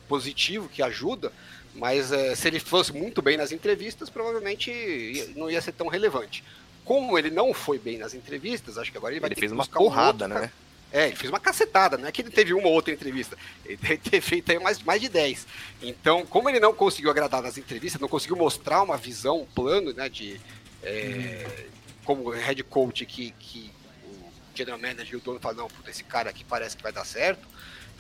positivo que ajuda, mas é, se ele fosse muito bem nas entrevistas, provavelmente não ia ser tão relevante. Como ele não foi bem nas entrevistas, acho que agora ele vai Ele ter fez que uma um porrada, ca- né? é, ele fez uma cacetada, não é que ele teve uma ou outra entrevista. Ele deve ter feito aí mais, mais de 10. Então, como ele não conseguiu agradar nas entrevistas, não conseguiu mostrar uma visão, um plano, né, de é, como head coach que, que o general manager e o dono falam, não, puta, esse cara aqui parece que vai dar certo,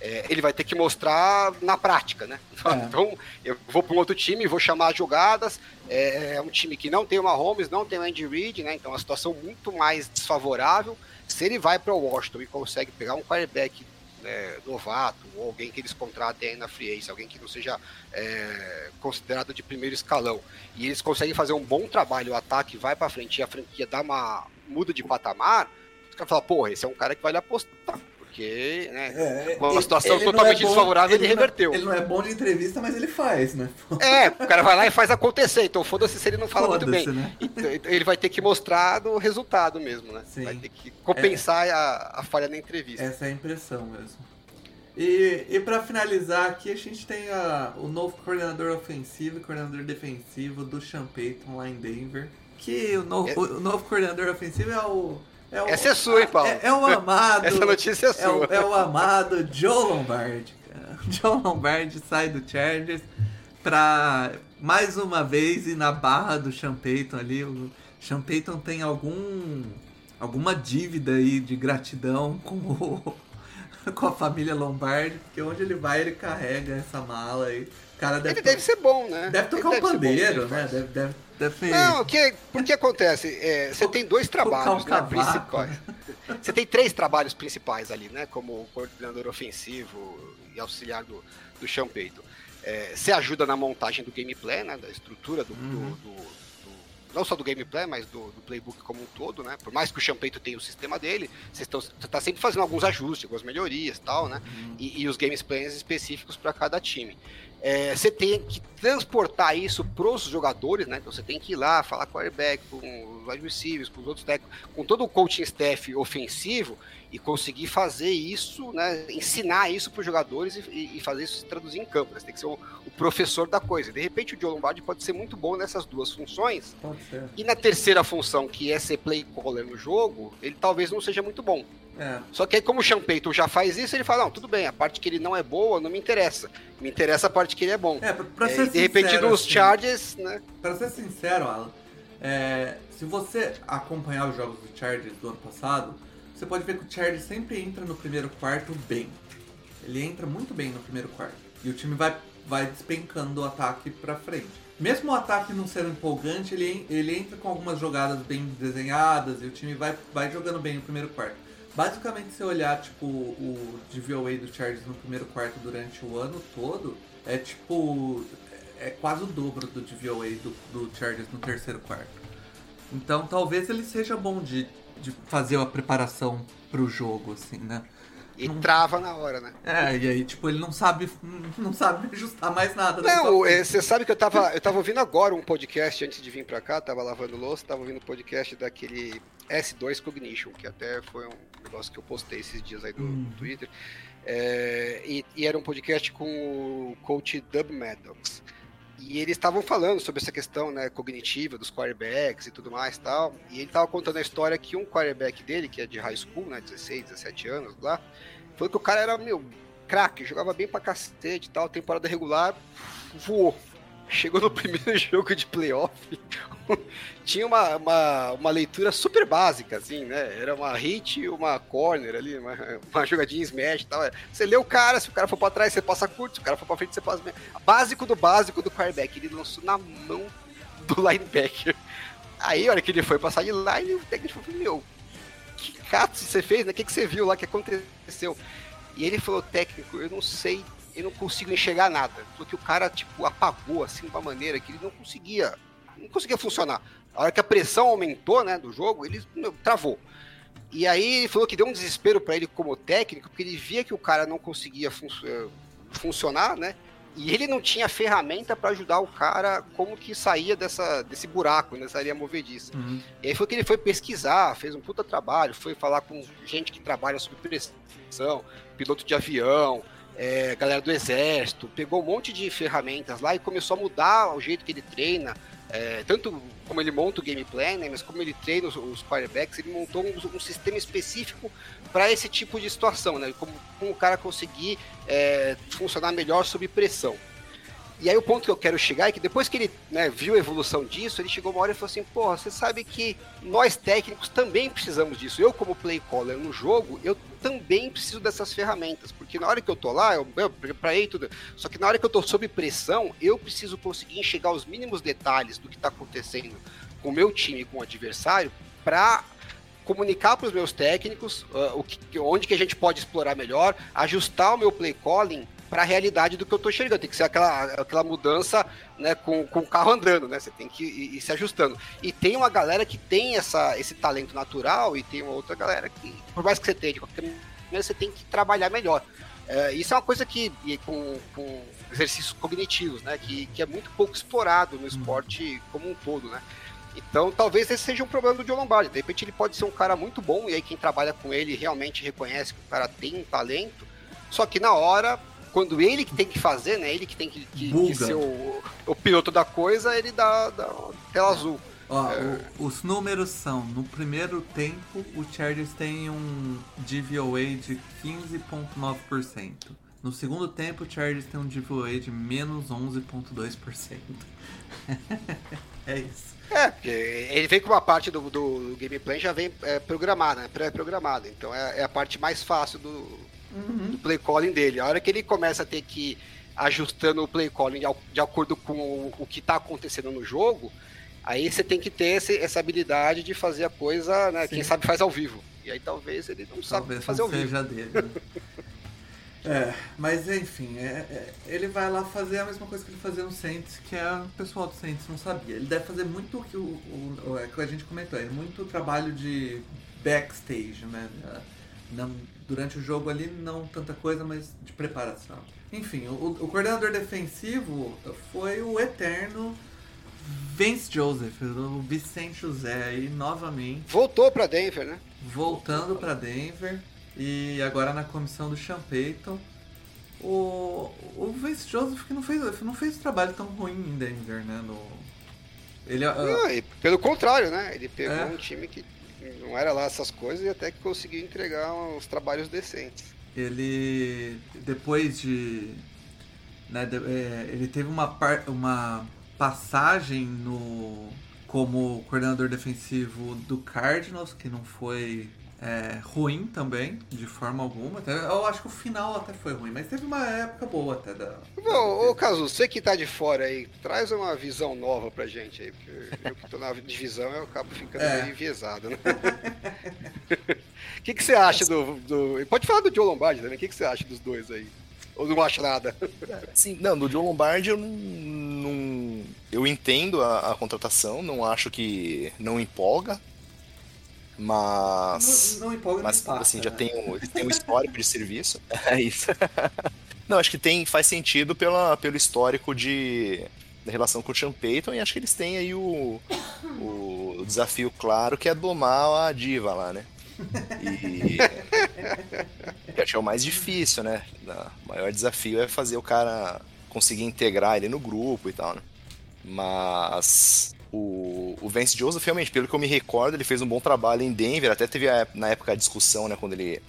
é, ele vai ter que mostrar na prática, né? É. Então, eu vou para um outro time, vou chamar as jogadas, é, é um time que não tem o Mahomes, não tem o Andy Reid, né? Então, é uma situação muito mais desfavorável. Se ele vai para o Washington e consegue pegar um quarterback né, novato, ou alguém que eles contratem na free agency, alguém que não seja é, considerado de primeiro escalão, e eles conseguem fazer um bom trabalho, o ataque vai para frente e a franquia dá uma muda de patamar, os caras falam, porra, esse é um cara que vale apostar, porque, né, É, uma ele- situação ele não totalmente é bom- desfavorável, ele, não é- reverteu. Ele não é bom de entrevista, mas ele faz, né? É, o cara vai lá e faz acontecer, então foda-se se ele não fala muito bem. Né? Então, ele vai ter que mostrar do resultado mesmo, né? Sim. Vai ter que compensar a, a falha na entrevista. Essa é a impressão mesmo. E, e para finalizar aqui, a gente tem a, o novo coordenador ofensivo e coordenador defensivo do Sean Payton lá em Denver. Que o novo, É- o, novo coordenador ofensivo é o. É o Essa é sua, hein, Paulo? É, é o amado. Essa notícia é é o, sua. é o amado Joe Lombardi. cara. Joe Lombardi sai do Chargers pra mais uma vez ir na barra do Sean Payton ali. O Sean Payton tem algum alguma dívida aí de gratidão com o, com a família Lombardi, porque onde ele vai ele carrega essa mala aí. O cara deve, Ele deve ser bom, né? deve Ele tocar um bom no que pandeiro, ele né? Deve, deve, deve Não, o que, porque acontece? É, você tem dois trabalhos né, principais. Você tem três trabalhos principais ali, né? Como coordenador ofensivo e auxiliar do, do Payton. É, você ajuda na montagem do gameplay, né? Da estrutura do, Uhum. do- do- não só do gameplay, mas do, do playbook como um todo, né? Por mais que o Payton tenha o sistema dele, você está sempre fazendo alguns ajustes, algumas melhorias e tal, né? e, e os games plans específicos para cada time. É, você tem que transportar isso para os jogadores, né? Então você tem que ir lá, falar com o quarterback, com os receivers, com os outros técnicos, com todo o coaching staff ofensivo e conseguir fazer isso, né? Ensinar isso para os jogadores e, e- fazer isso se traduzir em campo. né? Você tem que ser o, o professor da coisa. De repente o Joe Lombardi pode ser muito bom nessas duas funções Pode ser. e na terceira função, que é ser play caller no jogo, ele talvez não seja muito bom. É. Só que aí, como o Sean Payton já faz isso, ele fala: não, tudo bem, a parte que ele não é boa não me interessa. Me interessa a parte que ele é bom. É, pra, pra É, ser e de repente, sincero, nos assim, Chargers, né? Pra ser sincero, Alan, é, se você acompanhar os jogos do Chargers do ano passado, você pode ver que o Chargers sempre entra no primeiro quarto bem. Ele entra muito bem no primeiro quarto. E o time vai, vai despencando o ataque pra frente. Mesmo o ataque não sendo empolgante, ele, ele entra com algumas jogadas bem desenhadas e o time vai, vai jogando bem no primeiro quarto. Basicamente, se olhar tipo, o DVOA do Chargers no primeiro quarto durante o ano todo, é tipo. É quase o dobro do DVOA do, do Chargers no terceiro quarto. Então talvez ele seja bom de, de fazer a preparação pro jogo, assim, né? E trava na hora, né? É, e aí, tipo, ele não sabe. Não sabe ajustar mais nada. daqui Não, pra é, frente. você sabe que eu tava, eu tava ouvindo agora um podcast antes de vir pra cá, tava lavando louça, tava ouvindo um podcast daquele S2 Cognition, que até foi um negócio que eu postei esses dias aí no Uhum. Twitter. É, e, e era um podcast com o coach Dub Maddox. E eles estavam falando sobre essa questão né, cognitiva dos quarterbacks e tudo mais tal. E ele tava contando a história que um quarterback dele, que é de high school, né, 16, 17 anos lá, falou que o cara era, meu, craque, jogava bem pra cacete e tal, temporada regular, voou. Chegou no primeiro jogo de playoff, tinha uma, uma, uma leitura super básica, assim, né? Era uma hit, uma corner ali, uma, uma jogadinha smash e tal. Você lê o cara, se o cara for pra trás, você passa curto, se o cara for pra frente, você passa. Básico do básico do quarterback. Ele lançou na mão do linebacker. Aí, a hora que ele foi passar de line, o técnico falou: Meu, que cato você fez, né? O que, que você viu lá? Que aconteceu? E ele falou: Técnico, eu não sei, eu não consigo enxergar nada. Falou que o cara, tipo, apagou assim de uma maneira que ele não conseguia, não conseguia funcionar. A hora que a pressão aumentou, né, do jogo, ele meu, travou. E aí ele falou que deu um desespero para ele como técnico, porque ele via que o cara não conseguia fun eh, funcionar, né? E ele não tinha ferramenta para ajudar o cara como que saía dessa, desse buraco, nessa área movediça. Uhum. E aí foi que ele foi pesquisar, fez um puta trabalho, foi falar com gente que trabalha sob pressão, piloto de avião, é, galera do exército, pegou um monte de ferramentas lá e começou a mudar o jeito que ele treina, é, tanto como ele monta o gameplay, né, mas como ele treina os, os quarterbacks, ele montou um, um sistema específico para esse tipo de situação, né, como, como o cara conseguir é, funcionar melhor sob pressão. E aí o ponto que eu quero chegar é que depois que ele né, viu a evolução disso, ele chegou uma hora e falou assim, porra, você sabe que nós técnicos também precisamos disso. Eu como play caller no jogo, eu também preciso dessas ferramentas, porque na hora que eu tô lá, eu, eu preparei tudo, só que na hora que eu tô sob pressão, eu preciso conseguir enxergar os mínimos detalhes do que tá acontecendo com o meu time, com o adversário, para comunicar para os meus técnicos uh, o que, onde que a gente pode explorar melhor, ajustar o meu play calling para a realidade do que eu estou enxergando. Tem que ser aquela, aquela mudança né, com, com o carro andando, né? Você tem que ir, ir, se ajustando. E tem uma galera que tem essa, esse talento natural e tem uma outra galera que, por mais que você tenha, de qualquer maneira, você tem que trabalhar melhor. É, isso é uma coisa que, com, com exercícios cognitivos, né? Que, que é muito pouco explorado no esporte como um todo, né? Então, talvez esse seja um problema do John Lombardi. De repente, ele pode ser um cara muito bom, e aí quem trabalha com ele realmente reconhece que o cara tem um talento, Só que na hora, quando ele que tem que fazer, né? Ele que tem que, que, que ser o, o piloto da coisa, ele dá, dá tela azul. Ó, É. o- os números são, no primeiro tempo, o Chargers tem um DVOA de 15,9%. No segundo tempo, o Chargers tem um DVOA de menos 11,2%. é isso. É, porque ele vem com uma parte do, do gameplay já vem é, programada, né? Pré-programada. Então é, é a parte mais fácil do, do play calling dele. A hora que ele começa a ter que ir ajustando o play calling de, acordo com o, o que está acontecendo no jogo, aí você tem que ter esse- essa habilidade de fazer a coisa, né? Quem Sim. sabe faz ao vivo. E aí talvez ele não sabe fazer não ao vivo. dele. né? é, mas enfim, é- é, ele vai lá fazer a mesma coisa que ele fazia no Saints, que é o pessoal do Saints não sabia. Ele deve fazer muito o que o, o- o- é que a gente comentou, é muito trabalho de backstage, né? Não, durante o jogo ali, não tanta coisa, mas de preparação. Enfim, o, o coordenador defensivo foi o eterno Vince Joseph, o Vicente José aí novamente Voltou para Denver, né? voltando para Denver e agora na comissão do Sean Payton. O, o Vince Joseph que não fez, não fez trabalho tão ruim em Denver, né? No, ele, Não, e pelo contrário, né? Ele pegou É. um time que não era lá essas coisas e até que conseguiu entregar uns trabalhos decentes. ele depois de, né, de- é, ele teve uma par- uma passagem no como coordenador defensivo do Cardinals que não foi é, ruim também de forma alguma eu acho que o final até foi ruim mas teve uma época boa até da, Ô, ô Cazu, você que tá de fora aí, traz uma visão nova pra gente aí, porque eu que tô na divisão eu acabo ficando É. meio enviesado, né? O que, que você acha do, do. Pode falar do Joe Lombardi também, o que, que você acha dos dois aí? Ou não acha nada? Sim, não, do John Lombardi eu não. não- eu entendo a, a contratação, não acho que não empolga. Mas. não, não empolga Mas passa, assim, já né? tem um, tem um histórico de serviço. É isso. Não, acho que tem, faz sentido pela, pelo histórico de da relação com o Sean Payton e acho que eles têm aí o, o desafio claro que é domar a diva lá, né? E que acho que é o mais difícil, né? O maior desafio é fazer o cara conseguir integrar ele no grupo e tal, né? Mas o, o Vance Joseph, realmente, pelo que eu me recordo, ele fez um bom trabalho em Denver. Até teve a- na época a discussão, né, quando ele,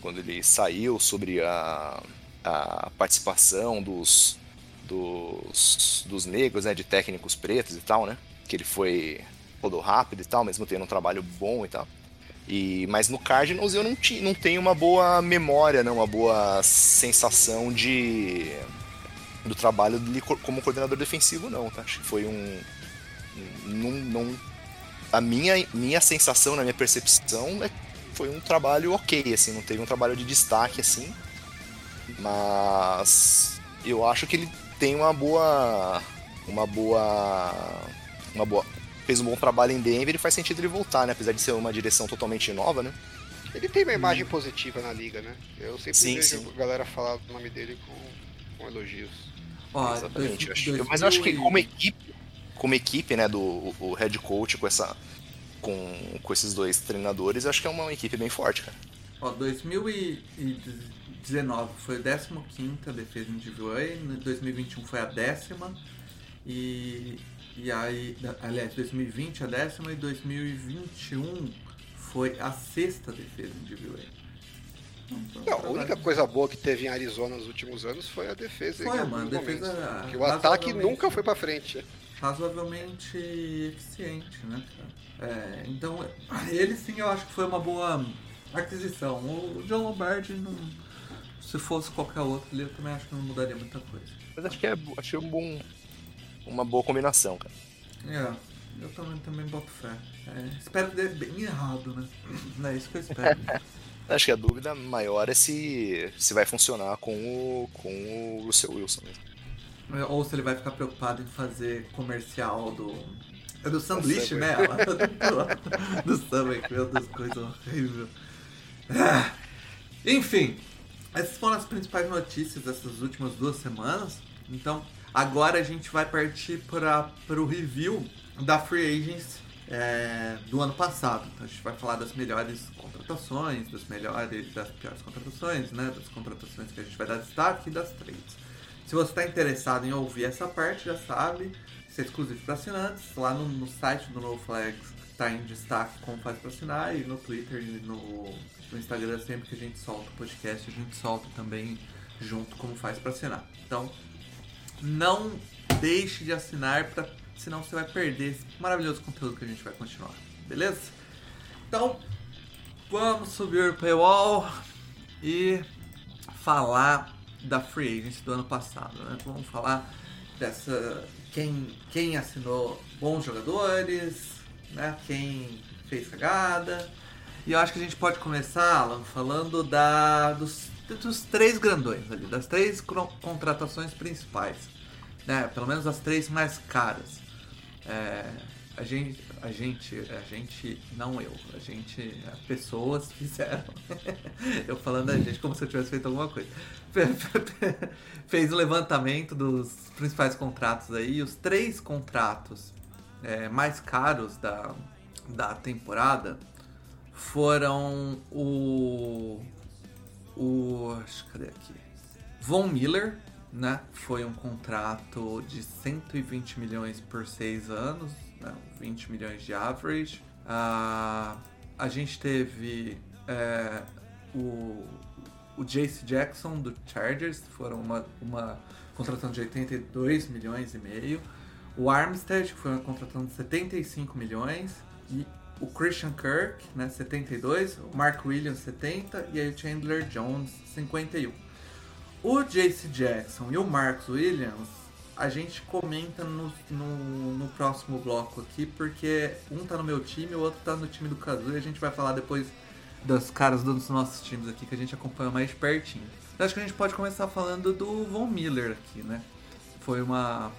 quando ele saiu sobre a, a participação dos, dos, dos negros, né, de técnicos pretos e tal, né? Que ele foi rodou rápido e tal, mesmo tendo um trabalho bom e tal. E, mas no Cardinals eu não, ti, não tenho uma boa memória, né, uma boa sensação de do trabalho dele co- como coordenador defensivo, não, tá? Acho que foi um. Não, não, a minha, minha sensação, na minha percepção, é foi um trabalho ok, assim, não teve um trabalho de destaque, assim. Mas eu acho que ele tem uma boa. Uma boa. Uma boa. Fez um bom trabalho em Denver e faz sentido ele voltar, né? Apesar de ser uma direção totalmente nova, né? Ele tem uma imagem positiva na liga, né? Eu sempre Sim, vejo sim. a galera falar do nome dele com, com elogios. Ó, Exatamente. dois- eu acho- dois mas eu acho que como equipe, como equipe, né, do o, o head coach com essa com, com esses dois treinadores, eu acho que é uma equipe bem forte, cara. Ó, 2019 foi a 15ª defesa individual, em 2021 foi a décima e, e aí, aliás, 2020 a décima e 2021 foi a sexta defesa individual. Então, foi Não, a única coisa boa que teve em Arizona nos últimos anos foi a defesa. Foi, mano, defesa momentos. O ataque nunca foi pra frente. Razoavelmente eficiente, né, cara? É, então, ele sim eu acho que foi uma boa aquisição. O John Lombardi, não, se fosse qualquer outro ali, eu também acho que não mudaria muita coisa. Mas acho que é é um bom, uma boa combinação, cara. É, eu também, também boto fé. É, espero que dê bem errado, né? Não é isso que eu espero. Acho que a dúvida maior é se, se vai funcionar com o, com o Russell Wilson mesmo. É, Ou se ele vai ficar preocupado em fazer comercial do. É do sanduíche, né? Lá do, Subway, meu Deus, coisa horrível. Ah, Enfim, essas foram as principais notícias dessas últimas duas semanas. Então, agora a gente vai partir para o review da Free Agents é, do ano passado. Então a gente vai falar das melhores contratações, das melhores, das piores contratações, né? Das contratações que a gente vai dar destaque e das trades. Se você está interessado em ouvir essa parte, já sabe, isso é exclusivo para assinantes. Lá no, no site do No Flags está em destaque como faz para assinar e no Twitter e no, no Instagram sempre que a gente solta o podcast, a gente solta também junto como faz para assinar. Então, não deixe de assinar para senão você vai perder esse maravilhoso conteúdo que a gente vai continuar, beleza? Então, vamos subir o paywall e falar da free agency do ano passado, né? Vamos falar dessa quem quem assinou bons jogadores, né? Quem fez cagada. E eu acho que a gente pode começar, Alan, falando da dos, dos três grandões ali, das três contratações principais, né? Pelo menos as três mais caras. É, a gente, a gente, a gente, não eu, a gente, pessoas fizeram. eu falando a gente como se eu tivesse feito alguma coisa. Fez o levantamento dos principais contratos aí, os três contratos é, mais caros da, da temporada foram o. O. Cadê aqui? Von Miller, né? Foi um contrato de 120 milhões por seis anos, né? 20 milhões de average. Uh, a gente teve é, o, o Jace Jackson do Chargers, foram uma, uma contratação de 82 milhões e meio. O Armstead, que foi uma contratação de 75 milhões. E o Christian Kirk, né, 72. O Mark Williams, 70. E aí o Chandler Jones, 51. O Jace Jackson e o Marcus Williams, a gente comenta no, no, no, próximo bloco aqui, porque um tá no meu time, o outro tá no time do Kazu, e a gente vai falar depois dos caras dos nossos times aqui que a gente acompanha mais pertinho. Eu acho que a gente pode começar falando do Von Miller aqui, né? Foi uma,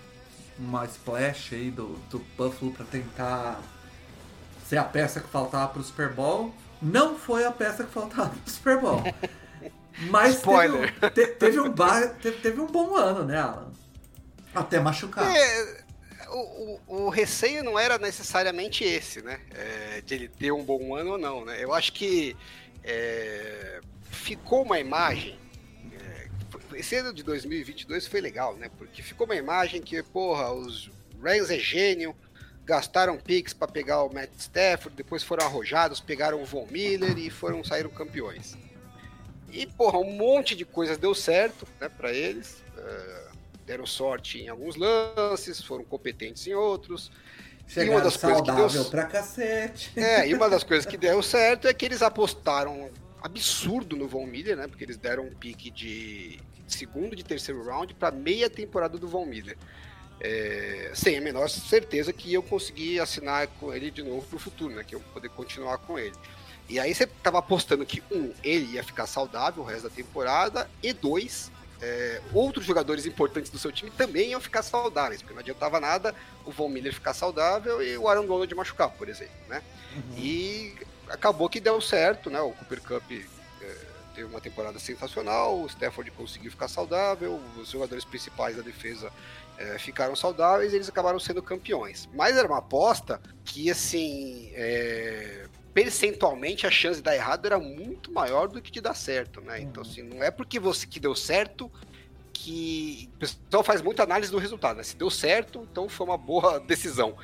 uma splash aí do, do Buffalo para tentar ser a peça que faltava pro Super Bowl. Não foi a peça que faltava pro Super Bowl. Mas Spoiler. Teve, teve, um teve, teve, um bom ano, né, Alan? Até machucar. É, o, o, o, receio não era necessariamente esse, né? É, de ele ter um bom ano ou não, né? Eu acho que é, ficou uma imagem. É, esse ano de 2022 foi legal, né? Porque ficou uma imagem que, porra, os Rams é gênio, gastaram picks para pegar o Matt Stafford, depois foram arrojados, pegaram o Von Miller e foram saíram campeões. E, porra, um monte de coisas deu certo, né, para eles. Uh, deram sorte em alguns lances, foram competentes em outros. Chegaram e uma das coisas que deu... pra cacete. É, e uma das coisas que deu certo é que eles apostaram absurdo no Von Miller, né? Porque eles deram um pique de segundo de terceiro round para meia temporada do Von Miller. É, sem a menor certeza que eu consegui assinar com ele de novo pro futuro, né? Que eu poder continuar com ele. E aí você tava apostando que, um, ele ia ficar saudável o resto da temporada, e dois, é, outros jogadores importantes do seu time também iam ficar saudáveis, porque não adiantava nada o Von Miller ficar saudável e o Aaron Donald machucar, por exemplo, né? Uhum. E acabou que deu certo, né? O Cooper Cup é, teve uma temporada sensacional, o Stafford conseguiu ficar saudável, os jogadores principais da defesa é, ficaram saudáveis e eles acabaram sendo campeões. Mas era uma aposta que, assim, é, percentualmente a chance de dar errado era muito maior do que de dar certo, né? Então, uhum. assim, não é porque você que deu certo que o pessoal faz muita análise do resultado, né? Se deu certo, então foi uma boa decisão.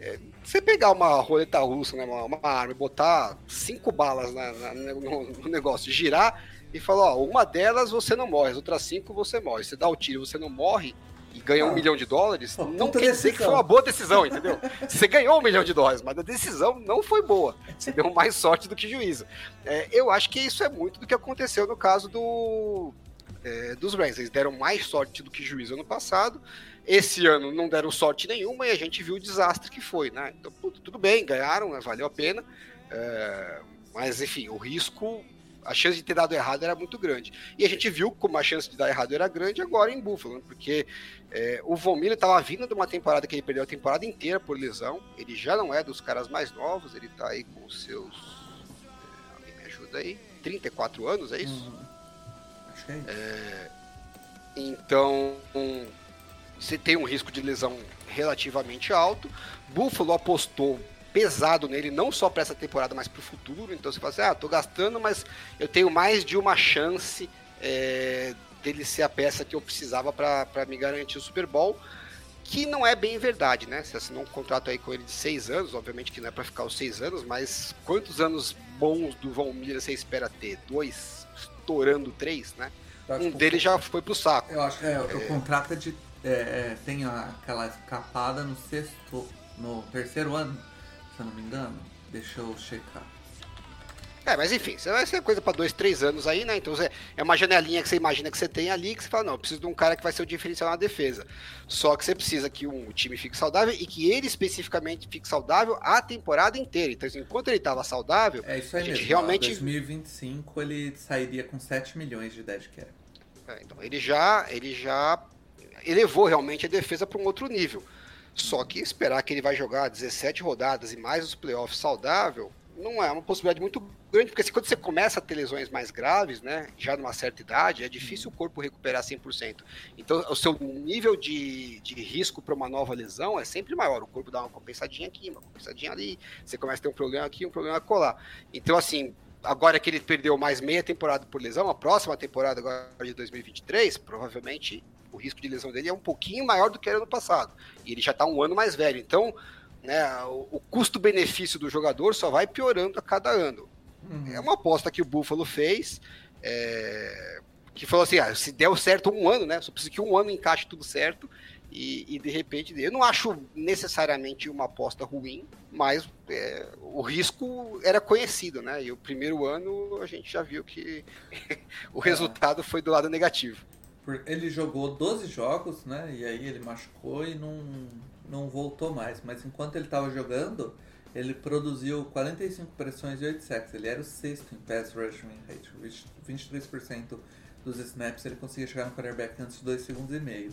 É, você pegar uma roleta russa, né, uma, uma arma e botar cinco balas na, na, no, no, negócio, girar e falar, ó, uma delas você não morre, as outras cinco você morre. Você dá o tiro, você não morre, e ganha um ah. milhão de dólares, não quer dizer que foi uma boa decisão, entendeu? Você ganhou um milhão de dólares, mas a decisão não foi boa. Você deu mais sorte do que juízo. É, eu acho que isso é muito do que aconteceu no caso do, é, dos Rams. Eles deram mais sorte do que juízo ano passado. Esse ano não deram sorte nenhuma e a gente viu o desastre que foi, né? Então, tudo bem, ganharam, né? valeu a pena. É, mas, enfim, o risco a chance de ter dado errado era muito grande. E a gente viu como a chance de dar errado era grande agora em Buffalo, né? porque é, o Von Miller estava vindo de uma temporada que ele perdeu a temporada inteira por lesão. Ele já não é dos caras mais novos, ele está aí com seus. É, alguém me ajuda aí? 34 anos, é isso? Uhum. Acho que é isso. É, então, um, você tem um risco de lesão relativamente alto. Buffalo apostou pesado nele, não só para essa temporada, mas para o futuro. Então você fala assim, ah, tô gastando, mas eu tenho mais de uma chance é, dele ser a peça que eu precisava para me garantir o Super Bowl que não é bem verdade, né? Você assinou um contrato aí com ele de seis anos, obviamente que não é para ficar os seis anos, mas quantos anos bons do Von Miller você espera ter? Dois, estourando três, né? Um deles já foi pro saco. Eu acho que é, é... o contrato é de. É, é, tem aquela escapada no sexto. no terceiro ano, se eu não me engano. Deixa eu checar. É, mas enfim, você vai ser coisa para dois, três anos aí, né? Então é uma janelinha que você imagina que você tem ali, que você fala, não, eu preciso de um cara que vai ser o diferencial na defesa. Só que você precisa que um time fique saudável e que ele especificamente fique saudável a temporada inteira. Então, assim, enquanto ele estava saudável, é isso aí a gente mesmo. realmente. Em 2025 ele sairia com 7 milhões de dead cap. É, então, ele já, ele já elevou realmente a defesa para um outro nível. Só que esperar que ele vai jogar 17 rodadas e mais os playoffs saudável, não é uma possibilidade muito grande, porque assim, quando você começa a ter lesões mais graves, né, já numa certa idade, é difícil o corpo recuperar 100%. Então, o seu nível de, de risco para uma nova lesão é sempre maior. O corpo dá uma compensadinha aqui, uma compensadinha ali, você começa a ter um problema aqui, um problema colar. Então, assim, agora que ele perdeu mais meia temporada por lesão, a próxima temporada agora de 2023, provavelmente o risco de lesão dele é um pouquinho maior do que era no passado. E ele já está um ano mais velho. Então, né, o, o custo-benefício do jogador só vai piorando a cada ano. Uhum. É uma aposta que o Buffalo fez, é, que falou assim: ah, se der certo um ano, né? Só precisa que um ano encaixe tudo certo. E, e, de repente, eu não acho necessariamente uma aposta ruim, mas é, o risco era conhecido, né? E o primeiro ano a gente já viu que o resultado foi do lado negativo. Ele jogou 12 jogos, né? E aí ele machucou e não, não voltou mais. Mas enquanto ele estava jogando, ele produziu 45 pressões e 8 sacks. Ele era o sexto em pass rush win rate. 23% dos snaps ele conseguia chegar no quarterback antes de 2 segundos e meio.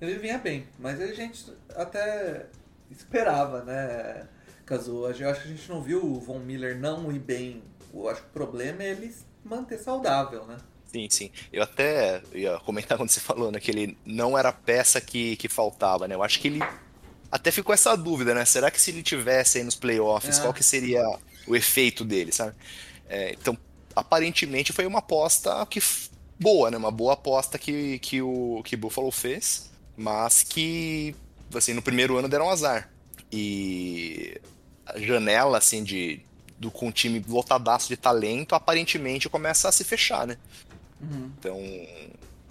Ele vinha bem, mas a gente até esperava, né, Caso, eu acho que a gente não viu o Von Miller não ir bem. Eu acho que o problema é ele manter saudável, né? Sim, sim. Eu até ia comentar quando você falou, né, que ele não era a peça que, que faltava, né? Eu acho que ele até ficou essa dúvida, né? Será que se ele tivesse aí nos playoffs, é. qual que seria o efeito dele, sabe? É, então, aparentemente foi uma aposta que boa, né? Uma boa aposta que, que o que Buffalo fez, mas que assim, no primeiro ano deram azar. E a janela assim de do com um time lotadaço de talento, aparentemente começa a se fechar, né? Uhum. Então,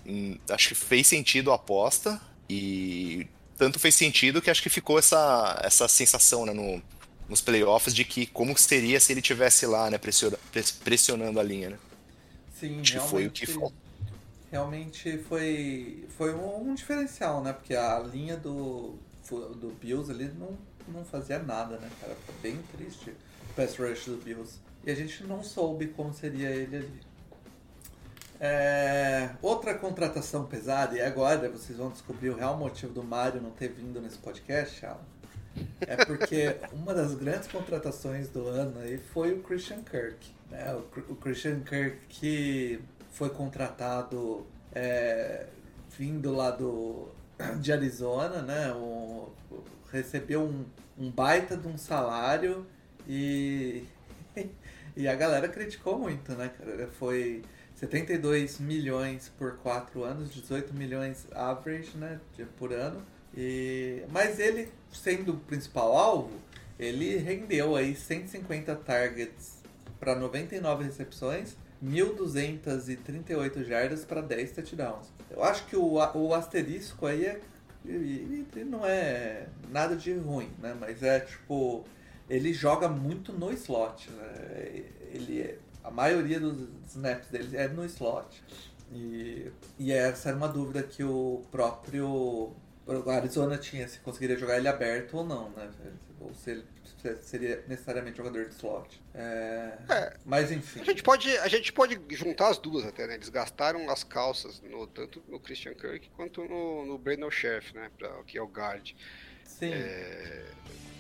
hum, acho que fez sentido a aposta e tanto fez sentido que acho que ficou essa, essa sensação né, no, nos playoffs de que como seria se ele tivesse lá, né, pressionando a linha, né? Sim, acho que foi o que foi. Realmente foi, foi um, um, diferencial, né? Porque a linha do, do Bills ali não, não fazia nada, né, cara? Foi bem triste o pass rush do Bills. E a gente não soube como seria ele ali. É, outra contratação pesada, e agora vocês vão descobrir o real motivo do Mário não ter vindo nesse podcast, Alan. É porque uma das grandes contratações do ano aí foi o Christian Kirk. Né? O, o Christian Kirk que foi contratado é, vindo lá do, de Arizona, né? O, recebeu um, um baita de um salário e, e a galera criticou muito, né? Foi 72 milhões por 4 anos, 18 milhões average, né, por ano. E, mas ele, sendo o principal alvo, ele rendeu aí 150 targets para 99 recepções, 1.238 jardas para 10 touchdowns. Eu acho que o, o asterisco aí é, não é nada de ruim, né? Mas é tipo, ele joga muito no slot, né? Ele é a maioria dos snaps dele é no slot. E, e essa era uma dúvida que o próprio Arizona tinha, se conseguiria jogar ele aberto ou não, né? Ou se ele seria necessariamente jogador de slot. É... É, mas enfim. A gente, pode, a gente pode juntar as duas até, né? Eles gastaram as calças no, tanto no Christian Kirk quanto no, no Brandon Chef, né? Pra, que é o guard. Sim. É...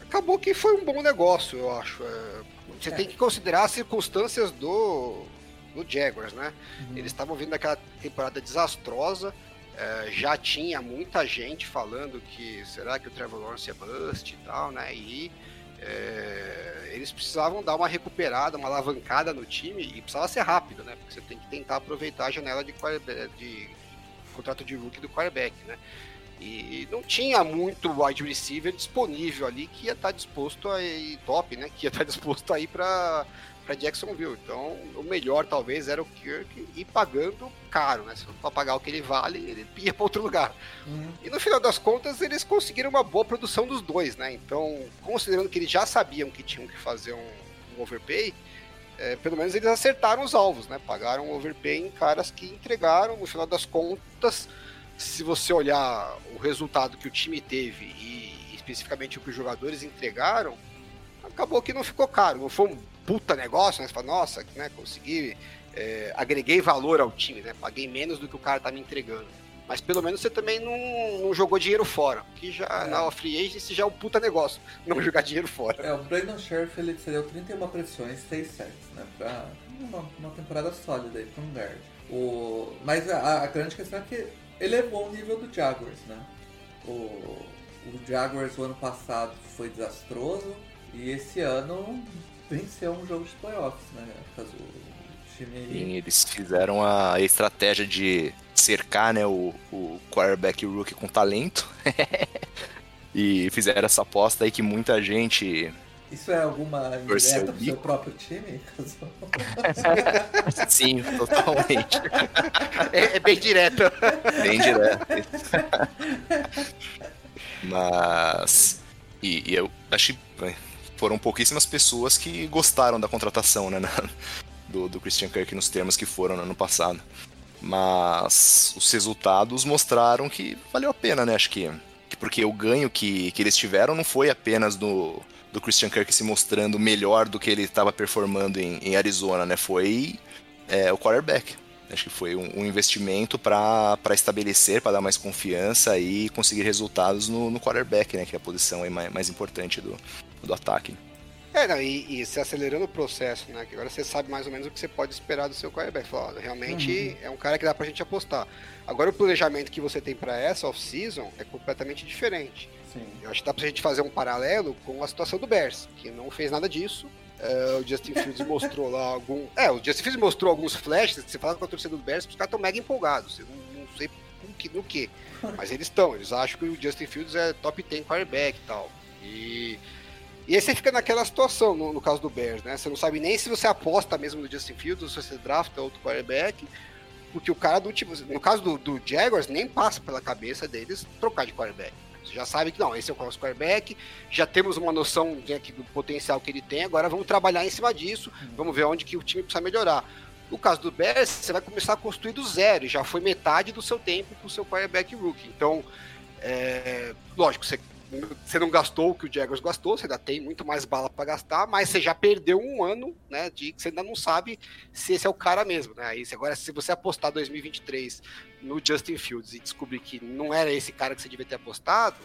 Acabou que foi um bom negócio, eu acho. É você é. tem que considerar as circunstâncias do, do Jaguars, né? Uhum. Eles estavam vindo daquela temporada desastrosa. É, já tinha muita gente falando que será que o Trevor Lawrence é bust e tal, né? E é, eles precisavam dar uma recuperada, uma alavancada no time e precisava ser rápido, né? Porque você tem que tentar aproveitar a janela de, de contrato de rookie do quarterback, né? E não tinha muito wide receiver disponível ali que ia estar disposto a ir top, né? Que ia estar disposto a ir para para Jacksonville. Então, o melhor talvez era o Kirk ir pagando caro, né? Se for pagar o que ele vale, ele ia para outro lugar. Uhum. E no final das contas, eles conseguiram uma boa produção dos dois, né? Então, considerando que eles já sabiam que tinham que fazer um, um overpay, é, pelo menos eles acertaram os alvos, né? Pagaram overpay em caras que entregaram, no final das contas, se você olhar o resultado que o time teve e especificamente o que os jogadores entregaram, acabou que não ficou caro. Não foi um puta negócio, né? Você fala, nossa, né, consegui, é, agreguei valor ao time, né? Paguei menos do que o cara tá me entregando. Mas pelo menos você também não, não jogou dinheiro fora. Que já é. na free agency já é um puta negócio, não jogar dinheiro fora. É, o Brandon Sheriff ele cedeu 31 pressões, 6 sets, né? Pra uma, uma temporada sólida aí pra um guard. O, mas a, a, grande questão é que elevou o nível do Jaguars, né? O, o Jaguars o ano passado foi desastroso e esse ano venceu um jogo de playoffs, né? Caso o time... Sim, eles fizeram a estratégia de cercar né, o, o quarterback rookie com talento. e fizeram essa aposta aí que muita gente. Isso é alguma indireta pro seu próprio time? Sim, totalmente. É, é bem direto. Bem direto. Mas. E, e eu acho que foram pouquíssimas pessoas que gostaram da contratação, né? Do, do Christian Kirk nos termos que foram no ano passado. Mas os resultados mostraram que valeu a pena, né? Acho que, que porque o ganho que, que eles tiveram não foi apenas do, do Christian Kirk se mostrando melhor do que ele estava performando em, em, Arizona, né? Foi é, o quarterback. Acho que foi um, um investimento para estabelecer, para dar mais confiança e conseguir resultados no, no quarterback, né? Que é a posição aí mais, mais importante do, do ataque. É, não, e, e, se acelerando o processo, né? Que agora você sabe mais ou menos o que você pode esperar do seu quarterback. Fala, realmente uhum. é um cara que dá pra gente apostar. Agora o planejamento que você tem para essa off-season é completamente diferente. Sim. Eu acho que dá pra gente fazer um paralelo com a situação do Bears, que não fez nada disso. É, o Justin Fields mostrou lá algum. É, o Justin Fields mostrou alguns flashes. Você fala com a torcida do Bears, os caras estão mega empolgados. Eu não, não sei no que, no que. Mas eles estão. Eles acham que o Justin Fields é top 10 quarterback e tal. E. E aí você fica naquela situação, no, no, caso do Bears, né? Você não sabe nem se você aposta mesmo no Justin Fields ou se você drafta outro quarterback, porque o cara do tipo. No caso do, do Jaguars, nem passa pela cabeça deles trocar de quarterback. Você já sabe que não, esse é o nosso quarterback, já temos uma noção né, do potencial que ele tem, agora vamos trabalhar em cima disso, vamos ver onde que o time precisa melhorar. No caso do Bears, você vai começar a construir do zero, e já foi metade do seu tempo com o seu quarterback rookie. Então, é, lógico, você você não gastou o que o Jaguars gastou, você ainda tem muito mais bala para gastar, mas você já perdeu um ano, né, de que você ainda não sabe se esse é o cara mesmo, né? Aí, agora, se você apostar 2023 no Justin Fields e descobrir que não era esse cara que você devia ter apostado,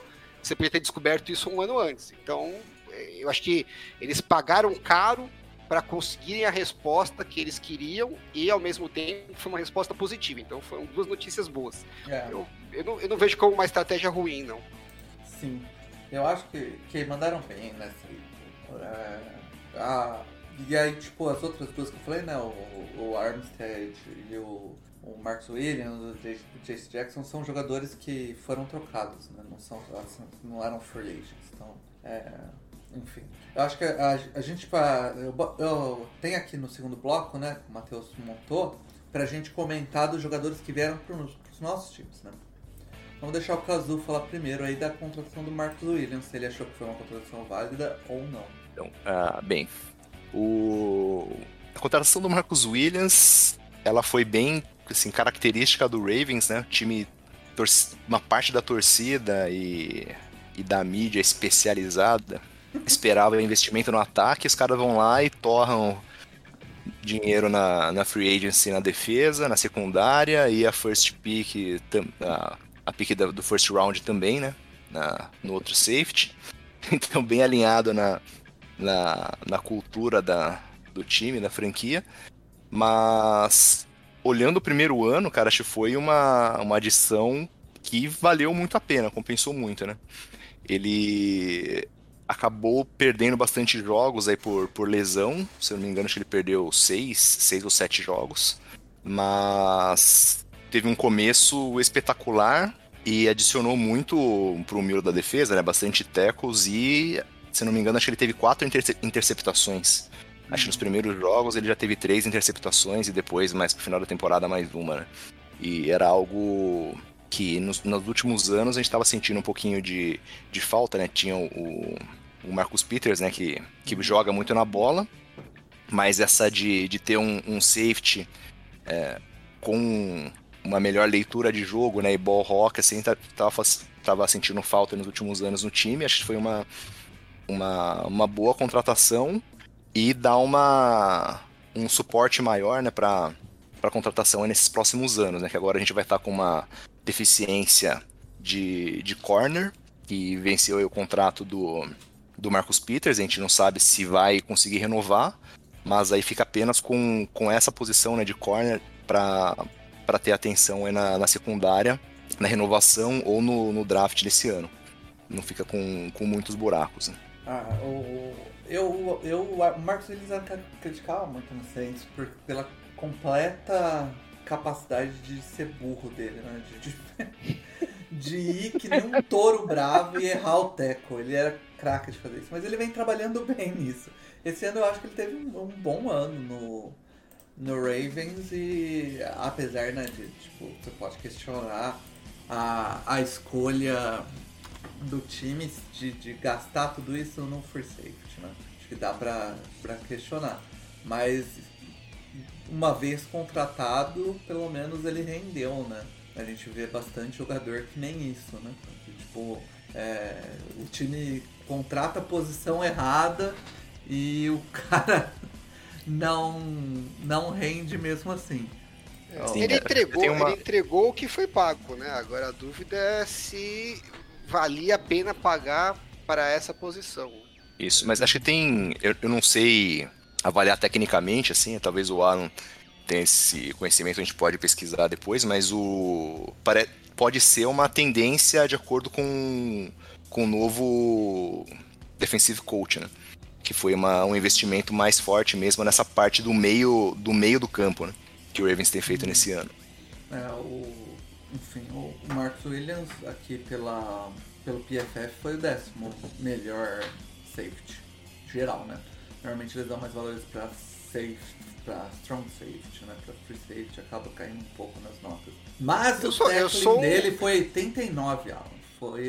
você poderia ter descoberto isso um ano antes. Então, é, eu acho que eles pagaram caro para conseguirem a resposta que eles queriam e, ao mesmo tempo, foi uma resposta positiva. Então, foram duas notícias boas. É. Eu, eu, não, eu não vejo como uma estratégia ruim, não. Sim. Eu acho que, que mandaram bem nessa. É, a, e aí, tipo, as outras duas que eu falei, né? O, o Armstead e o, o Marcus Williams, o Jace Jackson, são jogadores que foram trocados, né? Não, são, não eram free agents. Então, é, enfim. Eu acho que a, a gente, pra, eu, eu tenho aqui no segundo bloco, né? Que o Matheus montou, pra gente comentar dos jogadores que vieram pros, pros nossos times, né? Vamos deixar o Kazu falar primeiro aí da contratação do Marcos Williams, se ele achou que foi uma contratação válida ou não. Então, uh, bem, o... a contratação do Marcos Williams, ela foi bem, assim, característica do Ravens, né? O time, uma parte da torcida e, e da mídia especializada esperava investimento no ataque, os caras vão lá e torram dinheiro na, na free agency na defesa, na secundária e a first pick, a a pick do first round também, né? Na, no outro safety. Então, bem alinhado na, na, na cultura da, do time, da franquia. Mas, olhando o primeiro ano, cara, acho que foi uma, uma adição que valeu muito a pena, compensou muito, né? Ele. acabou perdendo bastante jogos aí por, por lesão. Se eu não me engano, acho que ele perdeu seis, seis ou sete jogos. Mas teve um começo espetacular e adicionou muito pro muro da defesa, né? Bastante tecos e, se não me engano, acho que ele teve quatro interce interceptações. Acho que nos primeiros jogos ele já teve três interceptações e depois, mais pro final da temporada, mais uma, né? E era algo que nos, nos últimos anos a gente estava sentindo um pouquinho de, de falta, né? Tinha o, o Marcus Peters, né? Que, que joga muito na bola, mas essa de, de ter um, um safety é, com uma melhor leitura de jogo, né, e ball rock, assim, tá, tava, tava sentindo falta nos últimos anos no time, acho que foi uma, uma, uma boa contratação e dá uma, um suporte maior, né, para para contratação nesses próximos anos, né, que agora a gente vai estar tá com uma deficiência de, de corner, que venceu o contrato do, do Marcus Peters, a gente não sabe se vai conseguir renovar, mas aí fica apenas com, com essa posição né, de corner para ter atenção aí na, na secundária, na renovação ou no, no draft desse ano. Não fica com, com muitos buracos. Né? Ah, o, eu, eu, o Marcos Williams criticava muito no Saints por, pela completa capacidade de ser burro dele, né? De, de, de ir que nem um touro bravo e errar o teco. Ele era craque de fazer isso, mas ele vem trabalhando bem nisso. Esse ano eu acho que ele teve um, um bom ano no, no Ravens e apesar né, de tipo, você pode questionar a, a escolha do time de, de gastar tudo isso no free safety, né? Acho que dá pra, pra questionar. Mas uma vez contratado, pelo menos ele rendeu, né? A gente vê bastante jogador que nem isso, né? Tipo, é, o time contrata a posição errada e o cara não, não rende mesmo assim. Sim, ele, entregou, uma... ele entregou o que foi pago, né? Agora a dúvida é se valia a pena pagar para essa posição. Isso, mas acho que tem. Eu, eu não sei avaliar tecnicamente, assim, talvez o Alan tenha esse conhecimento, a gente pode pesquisar depois, mas o. Pode ser uma tendência de acordo com, com o novo defensive coach, né? Que foi uma, um investimento mais forte mesmo nessa parte do meio do meio do campo, né? Que o Ravens tem feito nesse ano. É, o, enfim, o Marcus Williams aqui pela, pelo PFF foi o décimo melhor safety geral, né? Normalmente eles dão mais valores para safety, para strong safety, né? Para free safety acaba caindo um pouco nas notas. Mas eu o sou, sou... dele foi 89, Alan.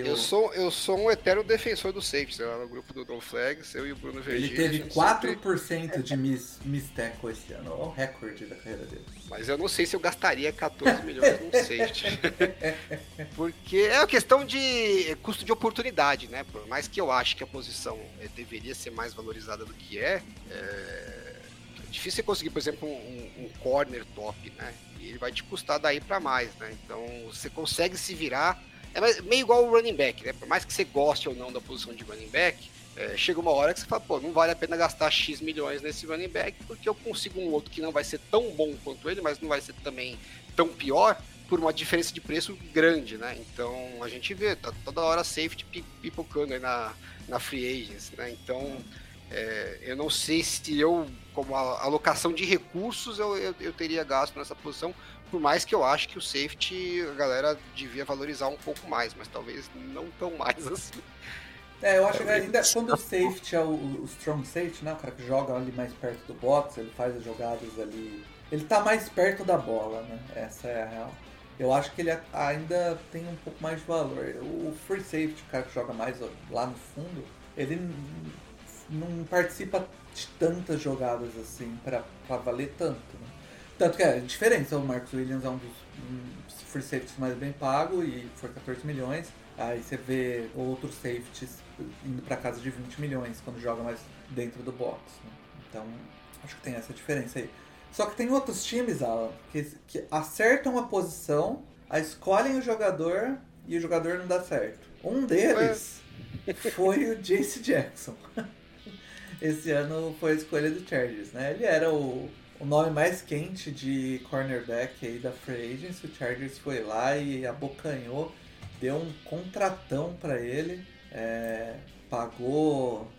Eu, sou, eu sou um eterno defensor do safety, lá no grupo do No Flags, eu e o Bruno Virgínia. Ele teve 4% sempre... de miss, miss tackle esse ano, é o recorde da carreira dele. Mas eu não sei se eu gastaria 14 milhões num safety. Porque é uma questão de custo de oportunidade, né? Por mais que eu ache que a posição eh, deveria ser mais valorizada do que é, é difícil você conseguir, por exemplo, um, um corner top, né? E ele vai te custar daí para mais, né? Então você consegue se virar é meio igual o running back, né? Por mais que você goste ou não da posição de running back, é, chega uma hora que você fala, pô, não vale a pena gastar X milhões nesse running back, porque eu consigo um outro que não vai ser tão bom quanto ele, mas não vai ser também tão pior, por uma diferença de preço grande, né? Então a gente vê, tá toda hora safety pipocando aí na, na free agents, né? Então eu não sei se eu, como alocação de recursos, eu, eu, eu teria gasto nessa posição, por mais que eu acho que o safety a galera devia valorizar um pouco mais, mas talvez não tão mais assim. É, eu acho que ainda quando o safety é o, o, strong safety, né? O cara que joga ali mais perto do box, ele faz as jogadas ali. Ele tá mais perto da bola, né? Essa é a real. Eu acho que ele ainda tem um pouco mais de valor. O free safety, o cara que joga mais lá no fundo, ele não participa de tantas jogadas assim para valer tanto. Né? Tanto que é diferente, o Marcos Williams é um dos um, free safeties mais bem pago e foi 14 milhões. Aí você vê outros safeties indo para casa de 20 milhões quando joga mais dentro do box. Né? Então, acho que tem essa diferença aí. Só que tem outros times, Alan, que, que acertam a posição, a escolhem o jogador e o jogador não dá certo. Um deles foi o Jace Jackson. Esse ano foi a escolha do Chargers, né? Ele era o o nome mais quente de cornerback aí da Free Agency. O Chargers foi lá e abocanhou, deu um contratão para ele. É, pagou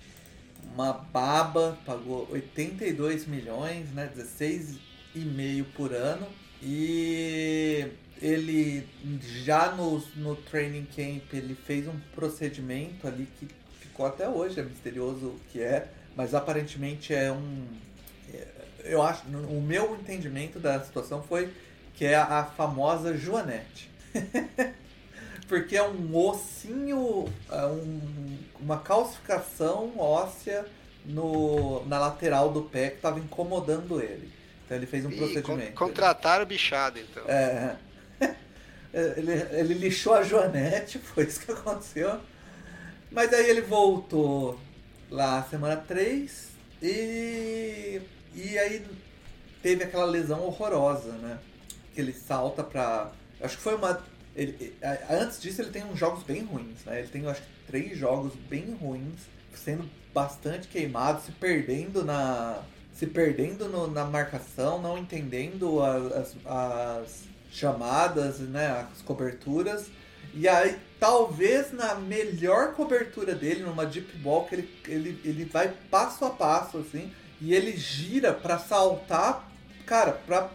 uma baba, pagou 82 milhões, né? 16,5 por ano. E ele já no, no training camp ele fez um procedimento ali que ficou até hoje, é misterioso o que é, mas aparentemente é um. é- Eu acho, o meu entendimento da situação foi que é a famosa Joanete. Porque é um ossinho, é um- uma calcificação óssea no, na lateral do pé que estava incomodando ele. Então ele fez um Ih, con- procedimento. contrataram o bichado, então. É. Ele, ele lixou a Joanete, foi isso que aconteceu. Mas aí ele voltou lá semana 3 e. E aí teve aquela lesão horrorosa, né? Que ele salta pra. Acho que foi uma. ele- antes disso ele tem uns jogos bem ruins, né? Ele tem, acho que, três jogos bem ruins, sendo bastante queimado, se perdendo na. Se perdendo no- na marcação, não entendendo a- as, as chamadas, né? As coberturas. E aí, talvez na melhor cobertura dele, numa deep ball, que ele, ele, ele vai passo a passo, assim, e ele gira pra saltar, cara, pra,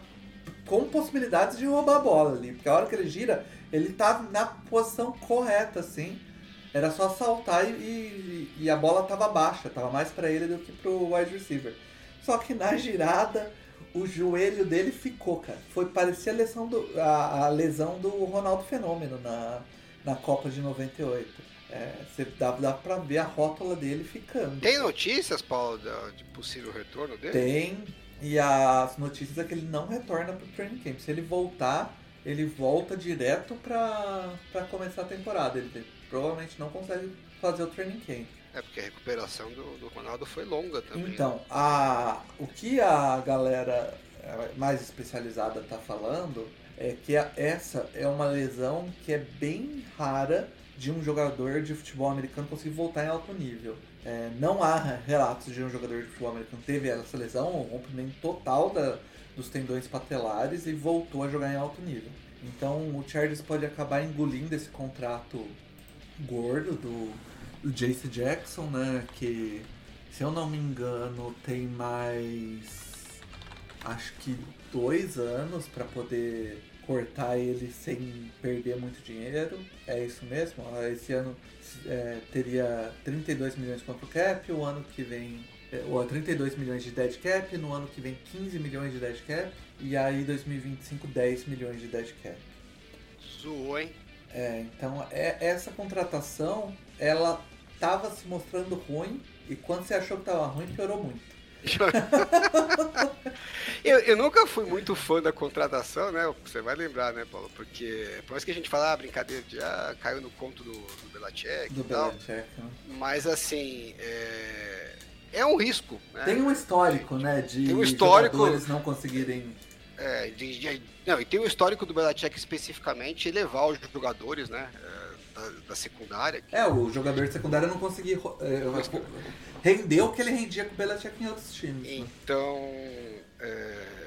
com possibilidades de roubar a bola ali. Porque a hora que ele gira, ele tá na posição correta, assim. Era só saltar e, e, e a bola tava baixa, tava mais pra ele do que pro wide receiver. Só que na girada, o joelho dele ficou, cara. Foi parecia a lesão do, a, a lesão do Ronaldo Fenômeno na, na Copa de 98. É, você dá, dá pra ver a rótula dele ficando. Tem notícias, Paulo, de possível retorno dele? Tem. E as notícias é que ele não retorna pro training camp. Se ele voltar, ele volta direto pra, pra começar a temporada. Ele provavelmente não consegue fazer o training camp. É porque a recuperação do, do Ronaldo foi longa também. né? Então, a, o que a galera eh, mais especializada tá falando é que a- essa é uma lesão que é bem rara de um jogador de futebol americano conseguir voltar em alto nível. É, não há relatos de um jogador de futebol americano que teve essa lesão, um rompimento total da, dos tendões patelares e voltou a jogar em alto nível. Então o Chargers pode acabar engolindo esse contrato gordo do, do Jace Jackson, né? Que, se eu não me engano, tem mais. Acho que dois anos para poder cortar ele sem perder muito dinheiro. É isso mesmo? Ah, Esse ano é, teria 32 milhões contra o cap, o ano que vem. é, Ou 32 milhões de dead cap, no ano que vem 15 milhões de dead cap, e aí 2025 10 milhões de dead cap. Zoou, hein? É, então é, essa contratação, ela tava se mostrando ruim e quando você achou que tava ruim, piorou muito. eu, eu nunca fui muito fã da contratação, né? Você vai lembrar, né, Paulo? Porque por mais que a gente fala, ah, brincadeira de ah, caiu no conto do, do Belacek Do e tal. Belichick, né? Mas assim, é, é um risco, né? Tem um histórico, né, de Tem um histórico- jogadores não conseguirem... É, de- de- não, e tem o histórico do Belichick especificamente elevar os jogadores, né? é, Da, da secundária. É, o jogador de secundária não conseguia é, render o que ele rendia com o Belichick em outros times. né? Então, é,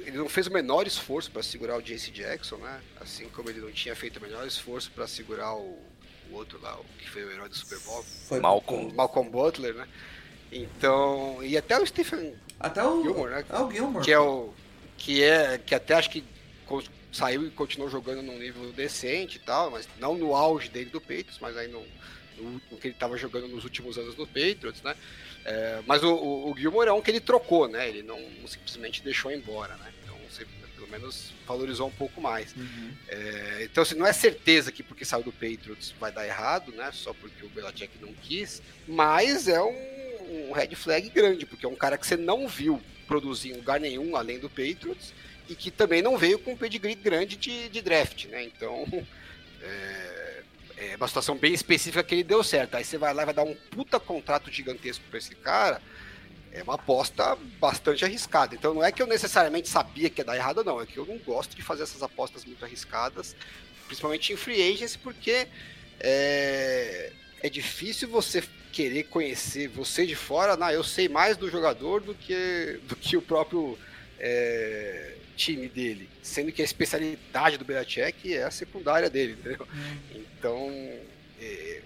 ele não fez o menor esforço para segurar o JC Jackson, né? Assim como ele não tinha feito o menor esforço para segurar o, o outro lá, o que foi o herói do Super Bowl, Foi Malcolm. Malcolm Butler, né? Então, e até o Stephen Até o Gilmore, né? É o Gilmore. que é o que é que até acho que saiu e continuou jogando num nível decente e tal, mas não no auge dele do Patriots, mas aí no, no, no que ele estava jogando nos últimos anos no Patriots, né? É, mas o, o, o Gilmore é um que ele trocou, né? Ele não, não simplesmente deixou embora, né? Então você pelo menos valorizou um pouco mais. Uhum. É, então, assim, não é certeza que porque saiu do Patriots vai dar errado, né? Só porque o Belichick não quis, mas é um, um red flag grande, porque é um cara que você não viu produzir em lugar nenhum além do Patriots e que também não veio com um pedigree grande de, de draft, né? Então, é, é uma situação bem específica que ele deu certo. Aí você vai lá e vai dar um puta contrato gigantesco pra esse cara, é uma aposta bastante arriscada. Então não é que eu necessariamente sabia que ia dar errado, não. É que eu não gosto de fazer essas apostas muito arriscadas, principalmente em free agency, porque é, é difícil você querer conhecer você de fora. Não, eu sei mais do jogador do que, do que o próprio é, time dele. Sendo que a especialidade do Belichick é a secundária dele, entendeu? Então, é,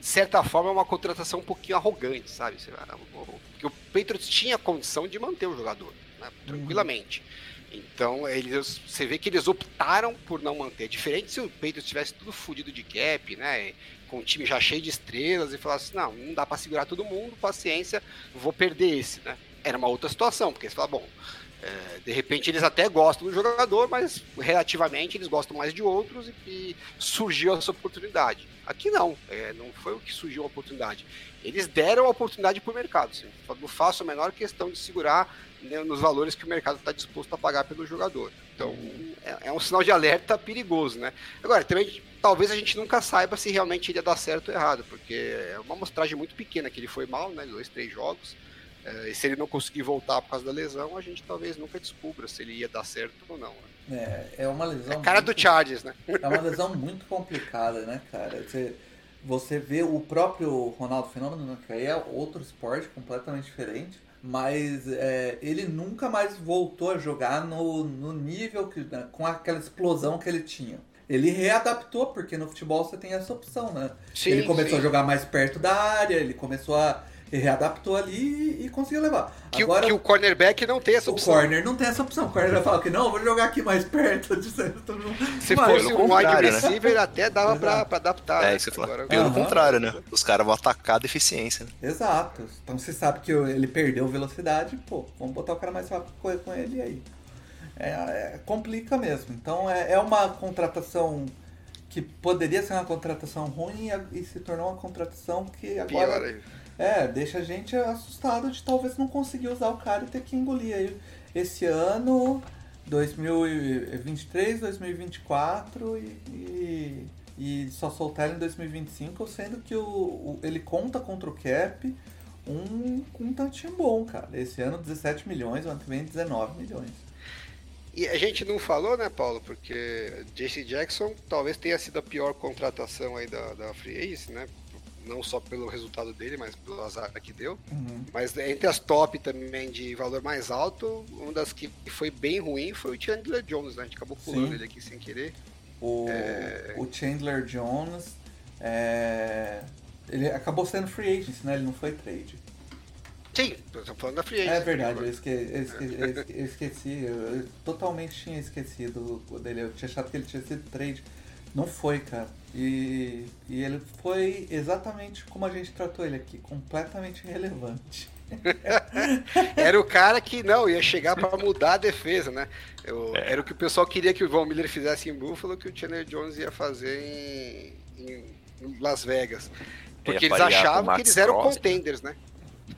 de certa forma, é uma contratação um pouquinho arrogante, sabe? Porque o Patriots tinha condição de manter o jogador, né? tranquilamente. Então, eles, você vê que eles optaram por não manter. Diferente se o Patriots tivesse tudo fodido de cap, né? Com o time já cheio de estrelas e falasse, não, não dá para segurar todo mundo, paciência, vou perder esse, né? Era uma outra situação, porque você fala, bom, é, de repente eles até gostam do jogador, mas relativamente eles gostam mais de outros e, e surgiu essa oportunidade. Aqui não, é, não foi o que surgiu a oportunidade. Eles deram a oportunidade para o mercado. Não faço a menor questão de segurar né, nos valores que o mercado está disposto a pagar pelo jogador. Então é, é, um sinal de alerta perigoso, né? Agora, também talvez a gente nunca saiba se realmente iria dar certo ou errado, porque é uma amostragem muito pequena que ele foi mal, né? Dois, três jogos. É, e se ele não conseguir voltar por causa da lesão, a gente talvez nunca descubra se ele ia dar certo ou não. Né? É, é uma lesão. É cara muito, do Chargers, né? É uma lesão muito complicada, né, cara? Você, você vê o próprio Ronaldo Fenômeno, né, que aí é outro esporte completamente diferente. Mas é, ele nunca mais voltou a jogar no, no nível que, né, com aquela explosão que ele tinha. Ele readaptou, porque no futebol você tem essa opção, né? Sim, ele começou sim. a jogar mais perto da área, ele começou a readaptou ali e conseguiu levar. Que, Agora, que o cornerback não tem essa opção. O corner não tem essa opção. O corner vai falar que não, vou jogar aqui mais perto. De Se Mas, fosse um wide receiver, né? até dava pra, pra, adaptar. É, né? isso que Agora, Pelo uhum. contrário, né? Os caras vão atacar a deficiência. Né? Exato. Então você sabe que ele perdeu velocidade, pô, vamos botar o cara mais rápido correr com ele aí. É, é, complica mesmo. Então é, é uma contratação que poderia ser uma contratação ruim e, e se tornou uma contratação que agora. Pior aí é, deixa a gente assustado de talvez não conseguir usar o cara e ter que engolir aí esse ano, 2023, 2024 e, e, e só soltar em 2025, sendo que o, o, ele conta contra o cap um, um tantinho bom, cara. Esse ano 17 milhões, o ano que vem 19 milhões. E a gente não falou, né, Paulo? Porque JC Jackson talvez tenha sido a pior contratação aí da, da Free Ace, né? Não só pelo resultado dele, mas pelo azar que deu. Uhum. Mas entre as top também de valor mais alto, uma das que foi bem ruim foi o Chandler Jones, né? A gente acabou pulando Sim. ele aqui sem querer. O, é... o Chandler Jones, é... ele acabou sendo free agent, né? Ele não foi trade. Sim, estou falando da free agent. É verdade, eu, esque... eu, eu esqueci, eu totalmente tinha esquecido dele. Eu tinha achado que ele tinha sido trade. Não foi, cara. E, e ele foi exatamente como a gente tratou ele aqui, completamente relevante. era o cara que não ia chegar para mudar a defesa, né? Eu, é. Era o que o pessoal queria que o Von Miller fizesse em Buffalo, que o Chandler Jones ia fazer em, em Las Vegas, porque eles achavam que eles eram Cross, contenders, né?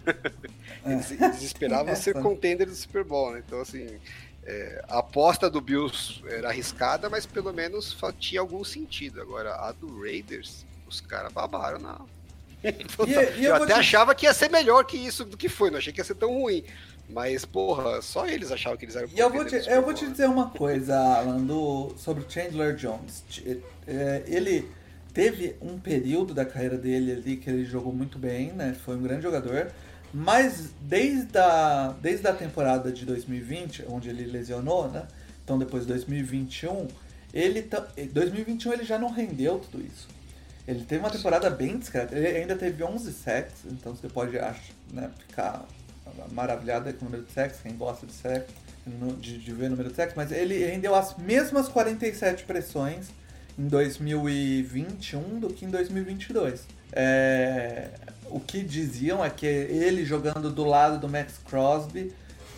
eles, eles esperavam ser contenders do Super Bowl, né? Então assim, é, a aposta do Bills era arriscada, mas pelo menos tinha algum sentido. Agora, a do Raiders, os caras babaram na. Então, eu, eu até te... achava que ia ser melhor que isso do que foi, não achei que ia ser tão ruim. Mas, porra, só eles achavam que eles eram E eu vou, te, eu vou te dizer uma coisa, Alan, do, sobre o Chandler Jones. É, ele teve um período da carreira dele ali que ele jogou muito bem, né? Foi um grande jogador. Mas desde a, desde a temporada de 2020, onde ele lesionou, né? Então depois de 2021, ele 2021 ele já não rendeu tudo isso. Ele teve uma temporada bem discreta. Ele ainda teve 11 sacks, então você pode né, ficar maravilhado com o número de sacks, quem gosta de sacks, de, de ver o número de sacks, mas ele rendeu as mesmas 47 pressões em 2021 do que em 2022. É, o que diziam é que ele jogando do lado do Max Crosby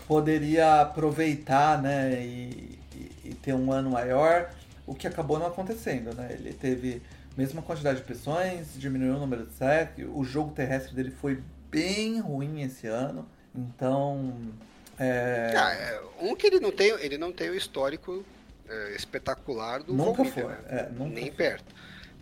poderia aproveitar né, e, e, e ter um ano maior, o que acabou não acontecendo. Né? Ele teve a mesma quantidade de pressões, diminuiu o número de sec, o jogo terrestre dele foi bem ruim esse ano, então... É... Ah, é, um que ele não tem, ele não tem o histórico é, espetacular do nunca foi, né? é, nunca nem foi. perto.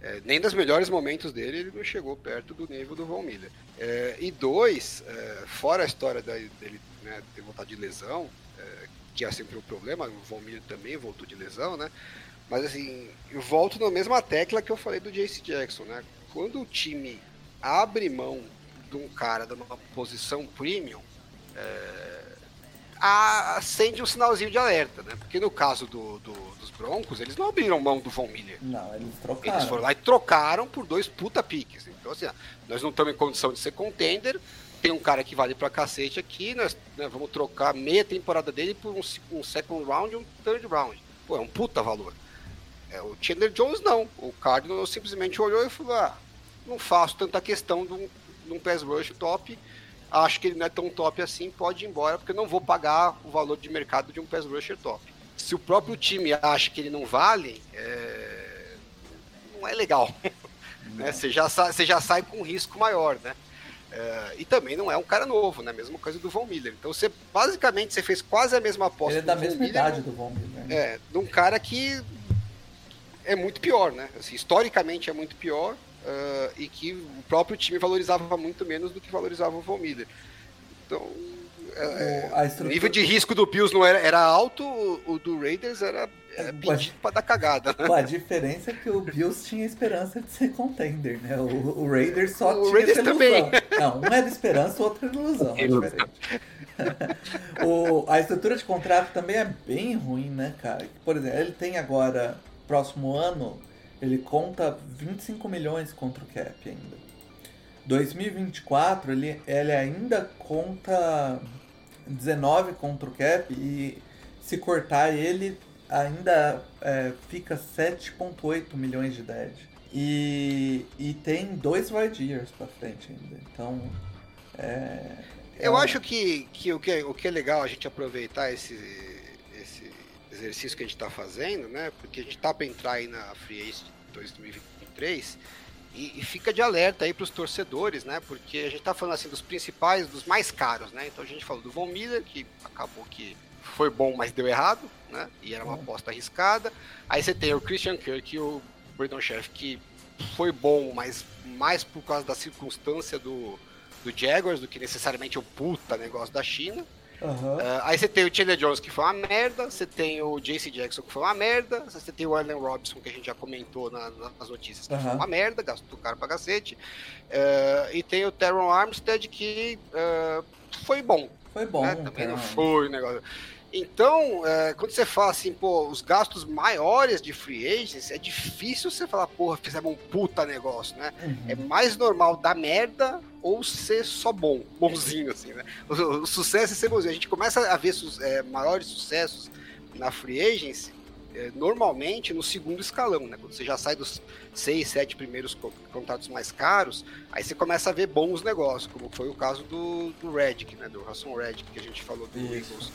É, nem nos melhores momentos dele ele não chegou perto do nível do Von Miller. É, e dois, é, fora a história da, dele né, ter voltado de lesão, é, que é sempre um problema, o Von Miller também voltou de lesão, né? Mas assim, eu volto na mesma tecla que eu falei do Jace Jackson, né? Quando o time abre mão de um cara de uma posição premium, é, acende um sinalzinho de alerta, né? Porque no caso do, do, Broncos, eles não abriram mão do Von Miller. Não, eles trocaram. Eles foram lá e trocaram por dois puta piques. Então, assim, nós não estamos em condição de ser contender. Tem um cara que vale pra cacete aqui, nós né, vamos trocar meia temporada dele por um, um second round e um third round. Pô, é um puta valor. É, o Chandler Jones não. O Cardinals simplesmente olhou e falou: ah, não faço tanta questão de um, de um pass rush top acho que ele não é tão top assim, pode ir embora, porque eu não vou pagar o valor de mercado de um pass rusher top. Se o próprio time acha que ele não vale, é... não é legal. né? Você, já sai, você já sai com um risco maior, né? É... e também não é um cara novo, né? Mesma coisa do Von Miller. Então você basicamente você fez quase a mesma aposta. Ele é da mesma Miller, idade do Von Miller. Né? É, de um cara que é muito pior, né? Assim, historicamente é muito pior uh, e que o próprio time valorizava muito menos do que valorizava o Von Miller. Então, o, o nível de risco do Bills não era, era alto, o, o do Raiders era, era pedido para dar cagada. Né? A diferença é que o Bills tinha esperança de ser contender, né? O, o Raiders só o tinha Raiders essa também. Não, um é de esperança, o outro é de ilusão. É o, a estrutura de contrato também é bem ruim, né, cara? Por exemplo, ele tem agora, próximo ano, ele conta 25 milhões contra o cap ainda. 2024 ele, ele ainda conta 19 contra o cap e se cortar ele ainda é, fica 7.8 milhões de dead. E, e tem dois wide years pra frente ainda. Então. É, é Eu um... acho que, que, o que o que é legal a gente aproveitar esse, exercício que a gente está fazendo, né? Porque a gente está para entrar aí na Free Ace 2023 e, e fica de alerta aí para os torcedores, né? Porque a gente está falando assim dos principais, dos mais caros, né? Então a gente falou do Von Miller, que acabou que foi bom, mas deu errado, né? E era uma aposta arriscada. Aí você tem o Christian Kirk e o Brandon Sheriff, que foi bom, mas mais por causa da circunstância do, do Jaguars do que necessariamente o puta negócio da China. Uhum. Uh, aí você tem o Chandler Jones, que foi uma merda. Você tem o JC Jackson, que foi uma merda. Você tem o Allen Robinson, que a gente já comentou na, nas notícias, que uhum. foi uma merda, gastou caro pra cacete. Uh, e tem o Teron Armstead, que uh, foi bom. Foi bom. Né? Também não foi o negócio. Então, é, quando você fala assim, pô, os gastos maiores de free agents, é difícil você falar, porra, fizemos um puta negócio, né? Uhum. É mais normal dar merda ou ser só bom, bonzinho, assim, né? O, o sucesso é ser bonzinho. A gente começa a ver é, maiores sucessos na free agency é, normalmente no segundo escalão, né? Quando você já sai dos seis, sete primeiros contratos mais caros, aí você começa a ver bons negócios, como foi o caso do, do Redick, né? Do Hassan Redick, que a gente falou do Isso. Eagles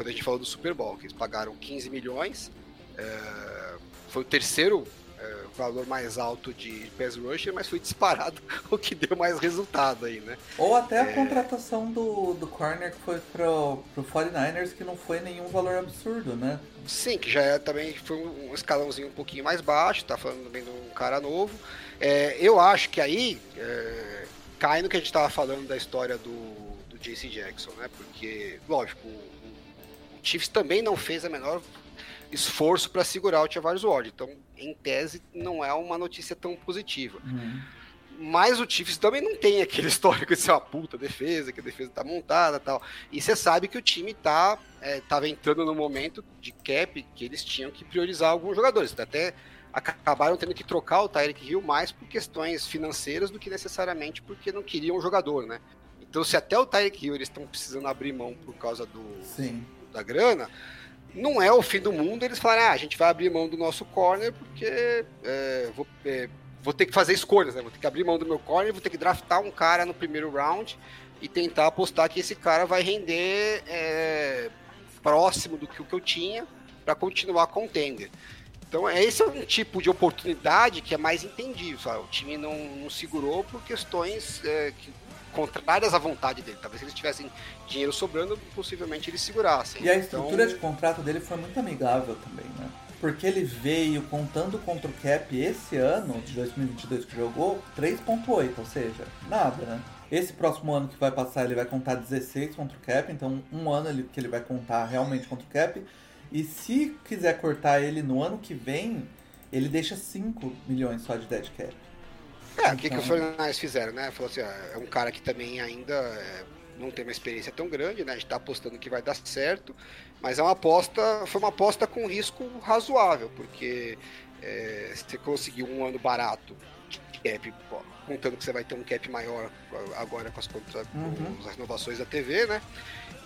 quando a gente falou do Super Bowl, que eles pagaram 15 milhões, é, foi o terceiro é, valor mais alto de pass rusher, mas foi disparado o que deu mais resultado aí, né? Ou até a é... contratação do, do corner que foi pro, pro 49ers, que não foi nenhum valor absurdo, né? Sim, que já é, também foi um escalãozinho um pouquinho mais baixo, tá falando também de um cara novo. É, eu acho que aí é, cai no que a gente estava falando da história do, do JC Jackson, né? Porque, lógico, Chiefs também não fez a menor esforço para segurar o Tavares Ward. Então, em tese, não é uma notícia tão positiva. Uhum. Mas o Chiefs também não tem aquele histórico de ser uma puta defesa, que a defesa tá montada tal. E você sabe que o time tá, é, tava entrando no momento de cap que eles tinham que priorizar alguns jogadores. Até acabaram tendo que trocar o Tyreek Hill mais por questões financeiras do que necessariamente porque não queriam o jogador, né? Então, se até o Tyreek Hill eles estão precisando abrir mão por causa do, Sim da grana, não é o fim do mundo eles falarem, ah, a gente vai abrir mão do nosso corner porque é, vou, é, vou ter que fazer escolhas, né? Vou ter que abrir mão do meu corner, vou ter que draftar um cara no primeiro round e tentar apostar que esse cara vai render é, próximo do que o que eu tinha para continuar contender. Então, esse é um tipo de oportunidade que é mais entendível. Sabe? O time não, não segurou por questões é, que contrárias à vontade dele. Talvez se eles tivessem dinheiro sobrando, possivelmente eles segurassem. E a estrutura então... de contrato dele foi muito amigável também, né? Porque ele veio contando contra o cap esse ano, de 2022 que jogou, 3.8, ou seja, nada, né? Esse próximo ano que vai passar ele vai contar 16 contra o cap, então um ano ele, que ele vai contar realmente contra o cap. E se quiser cortar ele no ano que vem, ele deixa 5 milhões só de dead cap. É, o que, que os 49 fizeram, né? Falou assim, ó, é um cara que também ainda é não tem uma experiência tão grande, né? A gente tá apostando que vai dar certo, mas é uma aposta, foi uma aposta com risco razoável, porque é, você conseguiu um ano barato, cap, contando que você vai ter um cap maior agora com as, Uhum. com as renovações da TV, né?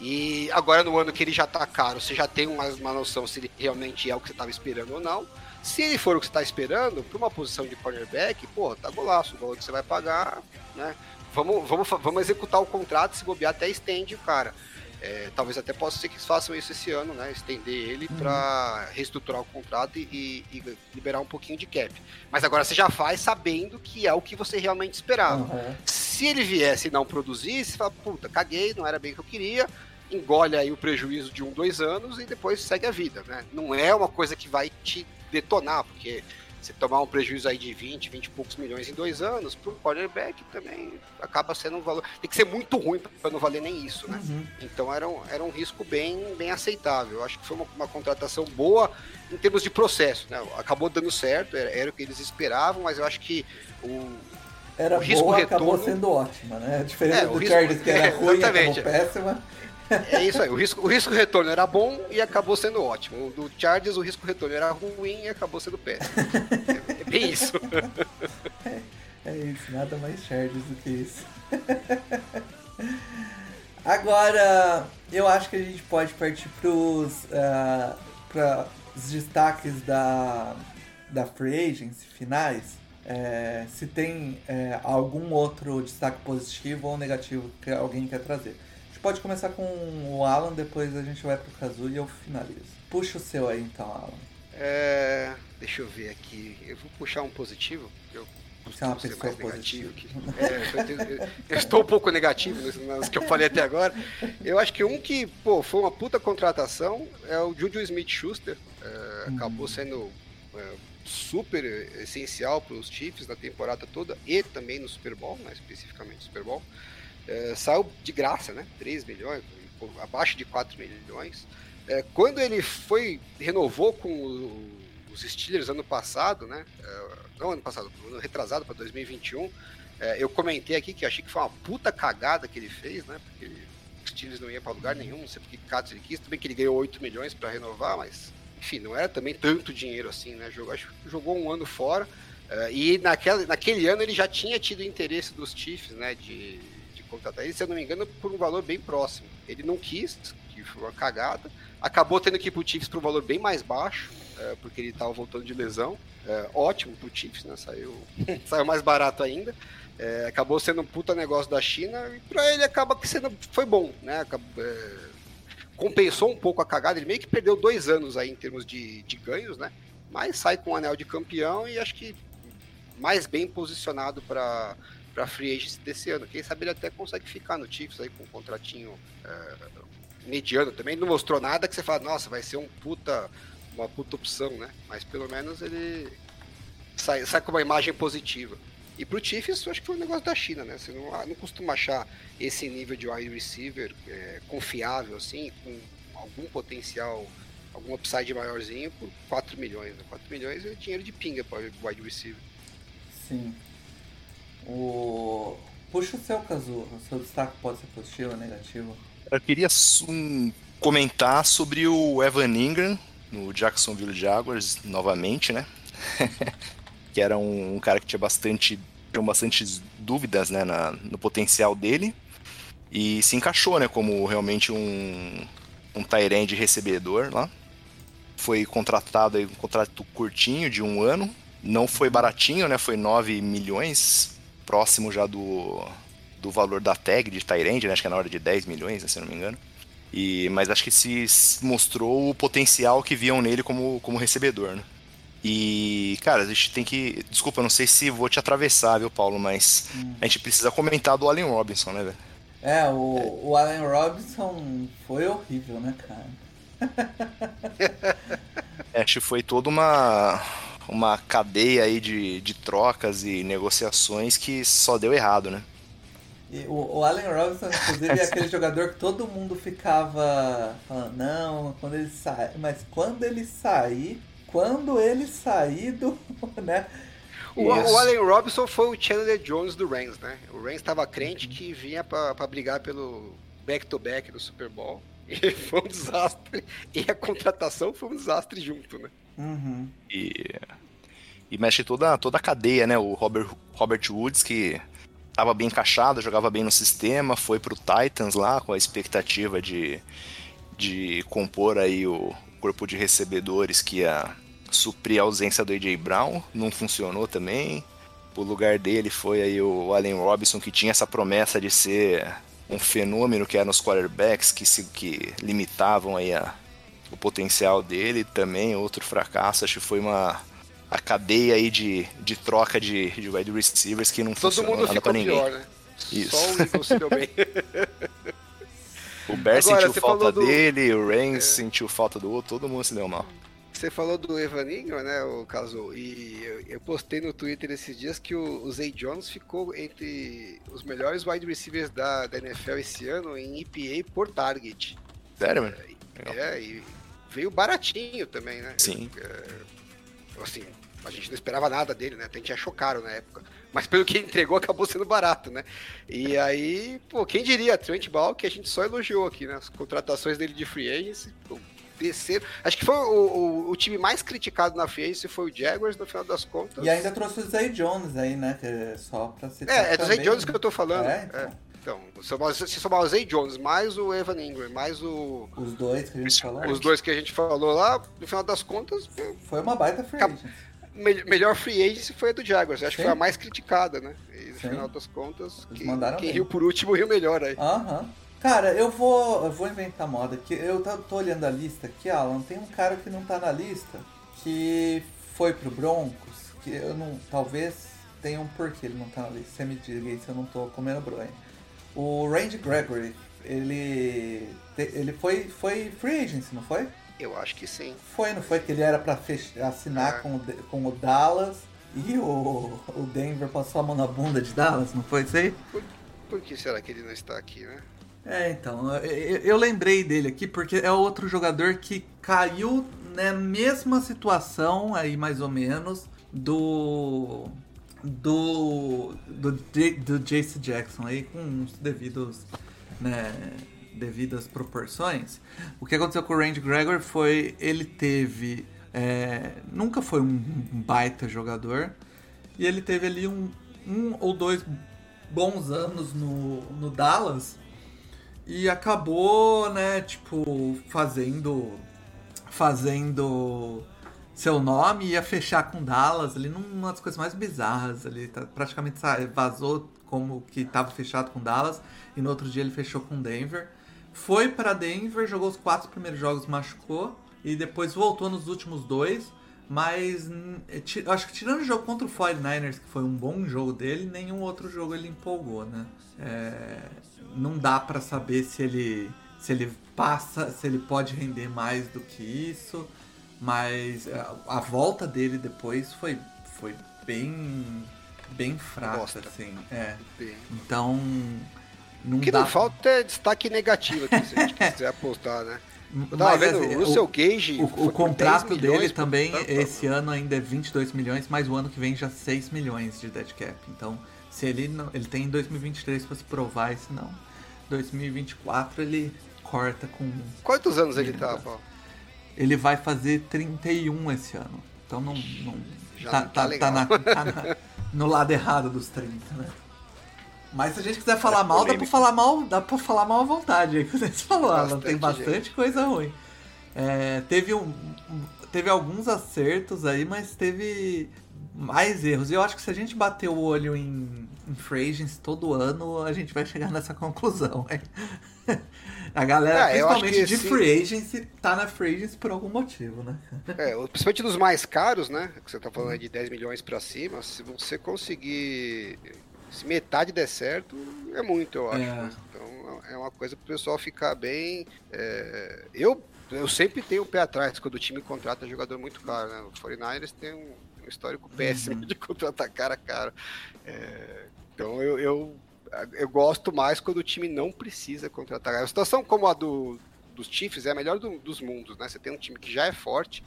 E agora no ano que ele já tá caro, você já tem uma, uma noção se ele realmente é o que você estava esperando ou não. Se ele for o que você está esperando, para uma posição de cornerback, pô, tá golaço, o valor que você vai pagar, né? Vamos, vamos, vamos executar o contrato, se bobear até estende o cara. É, talvez até possa ser que eles façam isso esse ano, né? Estender ele para reestruturar o contrato e, e- e liberar um pouquinho de cap. Mas agora você já faz sabendo que é o que você realmente esperava. Uhum. Se ele viesse e não produzisse, você fala, puta, caguei, não era bem o que eu queria, engole aí o prejuízo de um, dois anos e depois segue a vida, né? Não é uma coisa que vai te detonar, porque você tomar um prejuízo aí de 20, 20 e poucos milhões em dois anos, para um quarterback também acaba sendo um valor. Tem que ser muito ruim para não valer nem isso, né? Uhum. Então era um, era um risco bem, bem aceitável. Eu acho que foi uma, uma contratação boa em termos de processo. Né? Acabou dando certo, era, era o que eles esperavam, mas eu acho que o, Era O risco boa, acabou retorno- sendo ótima, né? A diferença É, do risco- Chargers, que era é, ruim, acabou exatamente. péssima. É isso aí, o risco, o risco retorno era bom e acabou sendo ótimo. O do Chargers, o risco retorno era ruim e acabou sendo péssimo. É, é bem isso. É isso, nada mais Chargers do que isso. Agora, eu acho que a gente pode partir ah, para os destaques da, da Free Agency finais. É, se tem é, algum outro destaque positivo ou negativo que alguém quer trazer. Pode começar com o Alan, depois a gente vai pro Kazu e eu finalizo. Puxa o seu aí então, Alan. É, deixa eu ver aqui. Eu vou puxar um positivo. Eu Você é uma pessoa positiva. que- É, eu, tenho- eu- estou um pouco negativo nas, que eu falei até agora. Eu acho que um que, pô, foi uma puta contratação é o Juju Smith-Schuster. É, Acabou sendo é, super essencial para os Chiefs na temporada toda e também no Super Bowl, né, especificamente no Super Bowl. É, saiu de graça, né? 3 milhões, abaixo de 4 milhões. É, quando ele foi, renovou com o- os Steelers ano passado, né? É, não ano passado, ano retrasado para 2021, é, eu comentei aqui que achei que foi uma puta cagada que ele fez, né? Porque os Steelers não iam para lugar nenhum, não sei porque Catos ele quis, bem que ele ganhou 8 milhões para renovar, mas enfim, não era também tanto dinheiro assim, né? Jogou, acho que jogou um ano fora. é, e naquela, naquele ano ele já tinha tido interesse dos Chiefs, né? De contratar ele, se eu não me engano, por um valor bem próximo. Ele não quis, que foi uma cagada. Acabou tendo que ir pro Chiefs por um valor bem mais baixo, é, porque ele estava voltando de lesão. É, ótimo pro Chiefs, né? Saiu, saiu mais barato ainda. É, acabou sendo um puta negócio da China e pra ele acaba que sendo, foi bom, né? É, compensou um pouco a cagada. Ele meio que perdeu dois anos aí em termos de, de ganhos, né? Mas sai com o anel de campeão e acho que mais bem posicionado para para free agency desse ano. Quem sabe ele até consegue ficar no Chiefs aí com um contratinho é, mediano também. Não mostrou nada que você fala, nossa, vai ser um puta, uma puta opção, né? Mas pelo menos ele sai, sai com uma imagem positiva. E pro Chiefs, eu acho que foi um negócio da China, né? Você não, não costuma achar esse nível de wide receiver é, confiável, assim, com algum potencial, algum upside maiorzinho por 4 milhões. Né? 4 milhões é dinheiro de pinga para wide receiver. Sim. O... Puxa o seu, Kazu. O seu destaque pode ser positivo ou negativo. Eu queria um, comentar sobre o Evan Ingram no Jacksonville Jaguars novamente, né? que era um, um cara que tinha bastante, tinha bastantes dúvidas né, na- no potencial dele e se encaixou, né, como realmente um um Tyrande recebedor lá. Foi contratado um contrato curtinho de um ano, não foi baratinho, né? Foi 9 milhões, próximo já do do valor da tag de Tyrande, né? Acho que é na hora de 10 milhões, né, se eu não me engano. E, mas acho que se mostrou o potencial que viam nele como, como recebedor, né? E, cara, a gente tem que. Desculpa, não sei se vou te atravessar, viu, Paulo, mas a gente precisa comentar do Allen Robinson, né, velho? É, o, o Allen Robinson foi horrível, né, cara? É, Acho que foi toda uma, uma cadeia aí de, de trocas e negociações que só deu errado, né? E o, o Allen Robinson, inclusive, é aquele jogador que todo mundo ficava falando, não, quando ele sai. Mas quando ele sair, quando ele sair do. né? O, o, Allen Robinson foi o Chandler Jones do Rams, né? O Rams estava crente que vinha para brigar pelo back-to-back -back do Super Bowl. E foi um desastre. E a contratação foi um desastre junto, né? Uhum. E, e mexe toda, toda a cadeia, né? O Robert, Robert Woods, que estava bem encaixado, jogava bem no sistema, foi pro Titans lá com a expectativa de, de compor aí o corpo de recebedores que ia suprir a ausência do AJ Brown, não funcionou também. O lugar dele foi aí o Allen Robinson, que tinha essa promessa de ser um fenômeno que era nos quarterbacks que, se, que limitavam aí a, o potencial dele. Também outro fracasso, acho que foi uma a cadeia aí de, de troca de, de wide receivers que não Todo funcionou mundo nada pra ninguém. Pior, né? Isso. Só o Eagles se deu bem. o Bear Agora, sentiu falta do... dele, o Reigns é... sentiu falta do outro, todo mundo se deu mal. Você falou do Evan Ingram, né, o caso, e eu, eu, postei no Twitter esses dias que o, o Zay Jones ficou entre os melhores wide receivers da, da NFL esse ano em EPA por target. Sério, mano? É, é, e veio baratinho também, né? Sim. É, assim, a gente não esperava nada dele, né? Até a gente achou caro na época. Mas pelo que ele entregou, acabou sendo barato, né? E aí, pô, quem diria, Trent Ball, que a gente só elogiou aqui, né? As contratações dele de free agency, pô, terceiro. Acho que foi o, o, o, time mais criticado na free agency foi o Jaguars, no final das contas. E ainda trouxe o Zay Jones aí, né? Que é só pra citar. É, é do Zay Jones que eu tô falando. É, então. É. Então, se somar o Zay Jones, mais o Evan Ingram, mais o. Os dois que a gente falou. Os dois que a gente falou lá, no final das contas. Foi uma baita free agency. Melhor free agency foi a do Jaguars. Acho Sim. que foi a mais criticada, né? E no Sim. final das contas, quem, quem riu por último riu melhor aí. Aham. Uhum. Cara, eu vou, eu vou inventar moda aqui. Eu tô olhando a lista aqui, Alan. Tem um cara que não tá na lista, que foi pro Broncos, que eu não. Talvez tenha um porquê ele não tá na lista. Você me diga aí se eu não tô comendo bronha. O Randy Gregory, ele. Ele foi, foi free agency, não foi? Eu acho que sim. Foi, não foi? Que ele era pra fechar, assinar é. com, o, com o Dallas e o, o Denver passou a mão na bunda de Dallas, não foi isso aí? Por, por que será que ele não está aqui, né? É, então, eu, eu lembrei dele aqui porque é outro jogador que caiu na mesma situação aí, mais ou menos, do. Do. Do, do Jace Jackson aí, com os devidos. Né, devidas proporções. O que aconteceu com o Randy Gregor foi. Ele teve. É, nunca foi um baita jogador. E ele teve ali um, um ou dois bons anos no, no Dallas e acabou, né, tipo, fazendo fazendo seu nome ia fechar com Dallas ali numa das coisas mais bizarras ali, tá, praticamente vazou como que estava fechado com Dallas e no outro dia ele fechou com Denver. Foi para Denver, jogou os quatro primeiros jogos, machucou e depois voltou nos últimos dois, mas acho que tirando o jogo contra o 49ers, que foi um bom jogo dele, nenhum outro jogo ele empolgou, né? É, não dá para saber se ele se ele passa, se ele pode render mais do que isso, mas a, a volta dele depois foi foi bem bem fraca Bosta. assim, é. Bem. Então não o que dá... não falta é destaque negativo aqui, se a gente quiser apostar, né? Eu tava mas, vendo assim, o Russell Gage. O, o contrato dele também, esse ano ainda é 22 milhões, mas o ano que vem já 6 milhões de dead cap. Então, se ele não, ele tem 2023 para se provar, e se não, 2024 ele corta com. Quantos anos ele tá, Paulo? Ele vai fazer 31 esse ano. Então não. não Já tá, tá, tá, tá, na, tá na, no lado errado dos 30, né? Mas se a gente quiser falar é mal, dá pra falar mal, dá pra falar mal à vontade aí que você falou, Alan. Tem bastante gente. coisa ruim. É, teve, um, teve alguns acertos aí, mas teve mais erros. E eu acho que se a gente bater o olho em, em todo ano, a gente vai chegar nessa conclusão. a galera, é, principalmente de sim. free agency, tá na free agency por algum motivo, né? É, principalmente dos mais caros, né? Que você tá falando de 10 milhões para cima, se você conseguir. Se metade der certo, é muito, eu acho. É. Né? Então é uma coisa pro pessoal ficar bem. É... Eu, eu sempre tenho o pé atrás quando o time contrata jogador muito caro, né? O 49ers tem um um histórico péssimo uhum. de contratar cara a cara. É, então eu, eu, eu, gosto mais quando o time não precisa contratar. A situação como a do, dos Chiefs é a melhor do, dos mundos, né? Você tem um time que já é forte,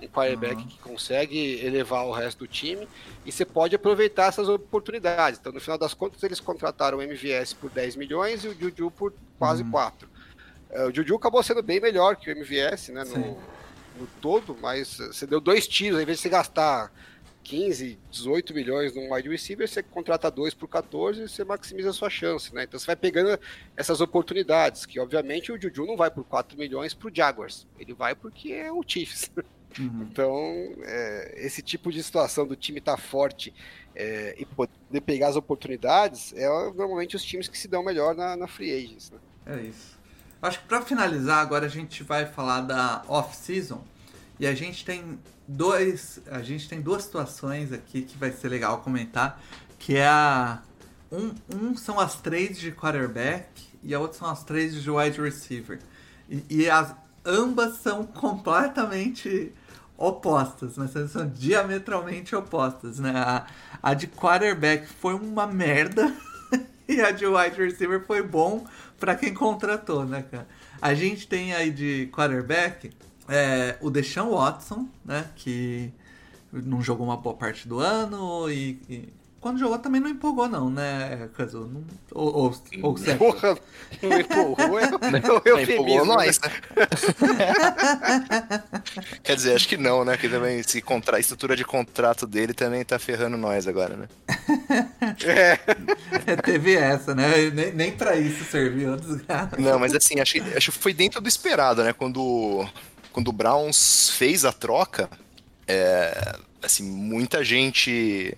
um quarterback uhum. que consegue elevar o resto do time e você pode aproveitar essas oportunidades. Então, no final das contas, eles contrataram o MVS por 10 milhões e o Juju por quase uhum. 4. É, o Juju acabou sendo bem melhor que o MVS, né, no, no, todo, mas você deu dois tiros, ao invés de você gastar 15, 18 milhões num wide receiver, você contrata dois por 14 e você maximiza a sua chance, né? Então você vai pegando essas oportunidades, que obviamente o Juju não vai por 4 milhões pro Jaguars, ele vai porque é o Chiefs. Uhum. Então, é, esse tipo de situação do time estar tá forte é, e poder pegar as oportunidades é normalmente os times que se dão melhor na, na free agents, né? É isso. Acho que para finalizar, agora a gente vai falar da off-season e a gente tem dois, a gente tem duas situações aqui que vai ser legal comentar, que é a um, um são as trades de quarterback e a outra são as trades de wide receiver. E, e as ambas são completamente opostas, mas são diametralmente opostas, né? A, a de quarterback foi uma merda e a de wide receiver foi bom para quem contratou, né, cara? A gente tem aí de quarterback é, o Deshaun Watson, né? Que não jogou uma boa parte do ano e, e quando jogou também não empolgou, não, né, Caso? Não, ou, ou, ou certo? Porra, não empolgou, é, não, empolgou nós, né? Quer dizer, acho que não, né? Que também se contra... a estrutura de contrato dele também tá ferrando nós agora, né? é. é. Teve essa, né? Nem, nem pra isso serviu, desgraça. Não, mas assim, acho, acho que foi dentro do esperado, né? Quando, quando o Browns fez a troca, é, assim, muita gente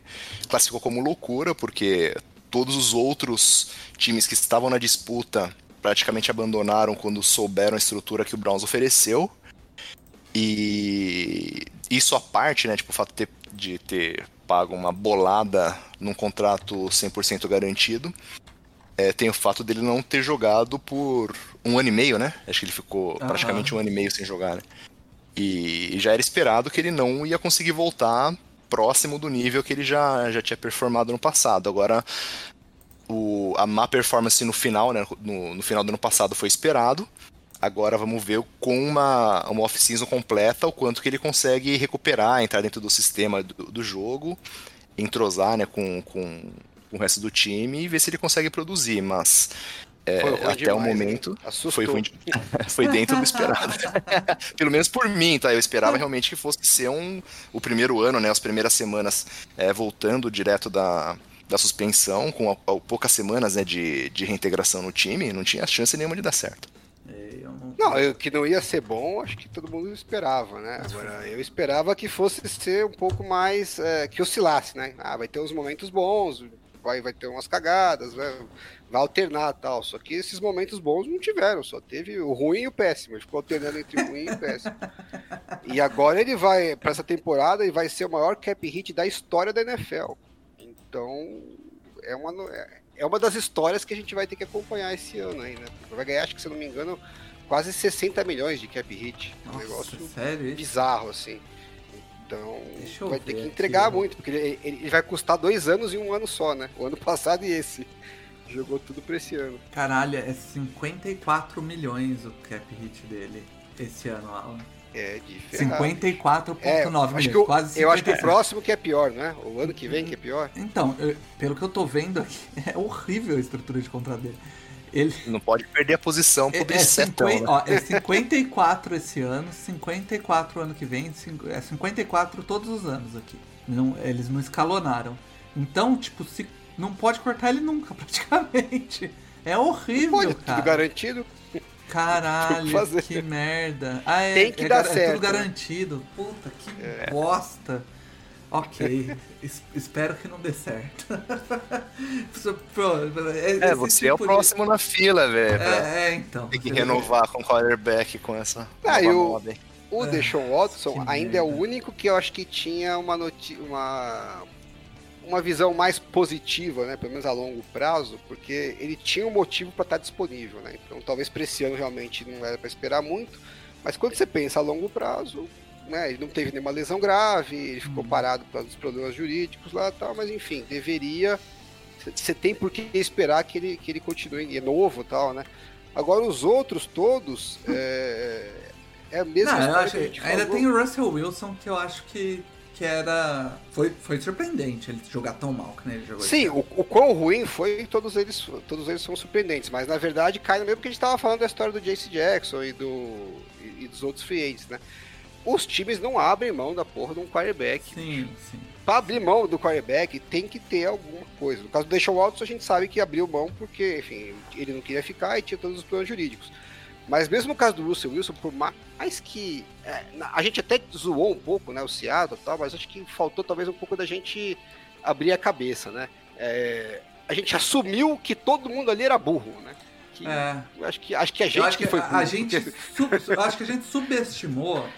classificou como loucura, porque todos os outros times que estavam na disputa praticamente abandonaram quando souberam a estrutura que o Browns ofereceu. E isso à parte, né, tipo, o fato de ter, de ter pago uma bolada num contrato 100% garantido, é, tem o fato dele não ter jogado por um ano e meio, né? Acho que ele ficou praticamente um ano e meio sem jogar, né? E já era esperado que ele não ia conseguir voltar próximo do nível que ele já, já tinha performado no passado. Agora, o, a má performance no final, né, no, no final do ano passado foi esperado. Agora vamos ver com uma, uma off-season completa o quanto que ele consegue recuperar, entrar dentro do sistema do, do jogo, entrosar né, com, com, com o resto do time e ver se ele consegue produzir. Mas é, até demais, o momento foi, foi, foi, dentro do esperado. Pelo menos por mim, tá? Eu esperava realmente que fosse ser um, o primeiro ano, né? As primeiras semanas é, voltando direto da, da suspensão, com a, a, poucas semanas né, de, de reintegração no time, não tinha chance nenhuma de dar certo. É, não, eu, que não ia ser bom, acho que todo mundo esperava, né? Agora, eu esperava que fosse ser um pouco mais. É, que oscilasse, né? Ah, vai ter uns momentos bons, vai, vai ter umas cagadas, vai, vai alternar tal. Só que esses momentos bons não tiveram, só teve o ruim e o péssimo. Ele ficou alternando entre o ruim e o péssimo. E agora ele vai, para essa temporada, e vai ser o maior cap hit da história da NFL. Então, é uma, é uma das histórias que a gente vai ter que acompanhar esse ano aí, né? Vai ganhar, acho que se eu não me engano, quase 60 milhões de cap hit. Nossa, um negócio sério? bizarro, assim. Então, vai ter que entregar aqui, muito, porque ele, ele, vai custar dois anos e um ano só, né? O ano passado e esse. Jogou tudo pra esse ano. Caralho, é 54 milhões o cap hit dele esse ano, Alan. É, de 54,9 é, milhões, eu, quase 50. Eu acho que o próximo que é pior, né? O ano que vem que é pior. Então, eu, pelo que eu tô vendo aqui, é horrível a estrutura de contrato dele. Ele... Não pode perder a posição pro é, é, 50, né? ó, é 54 esse ano, 54 ano que vem, é 54 todos os anos aqui. Não, eles não escalonaram. Então, tipo, se não pode cortar ele nunca, praticamente. É horrível, pode, cara. Tudo garantido. Caralho, que merda. Ah, é, Tem que é, dar é, certo. É tudo né? garantido. Puta, que é. bosta. Ok, es espero que não dê certo. é, você tipo é o tipo próximo de... na fila, velho. É, é, então. Tem que renovar com o quarterback com essa. Ah, e o, o é, Deshaun Watson ainda merda. é o único que eu acho que tinha uma, noti uma uma visão mais positiva, né, pelo menos a longo prazo, porque ele tinha um motivo para estar tá disponível, né? Então, talvez para esse ano realmente não era para esperar muito, mas quando você pensa a longo prazo, né, ele não teve nenhuma lesão grave, ele ficou hum. parado por causa dos problemas jurídicos lá, tal, mas enfim, deveria você tem por que esperar que ele que ele continue, é novo, tal, né? Agora os outros todos é, É a mesma Não, acho, que a gente ainda falou. tem o Russell Wilson que eu acho que, que era. Foi, foi surpreendente ele jogar tão mal que ele jogou. Sim, o, o quão ruim foi, todos eles, todos eles são surpreendentes, mas na verdade cai no mesmo que a gente tava falando da história do Jace Jackson e, do, e, e dos outros free agents, né? Os times não abrem mão da porra de um quarterback. Sim, sim. Pra abrir mão do quarterback, tem que ter alguma coisa. No caso do Deshaun Watson, a gente sabe que abriu mão porque, enfim, ele não queria ficar e tinha todos os problemas jurídicos. Mas mesmo no caso do Russell Wilson, por mais que. é, a gente até zoou um pouco, né? O Seattle e tal, mas acho que faltou talvez um pouco da gente abrir a cabeça, né? É, a gente assumiu que todo mundo ali era burro, né? Que, É. acho, que, acho que a gente acho que foi a, burro. a gente acho que a gente subestimou.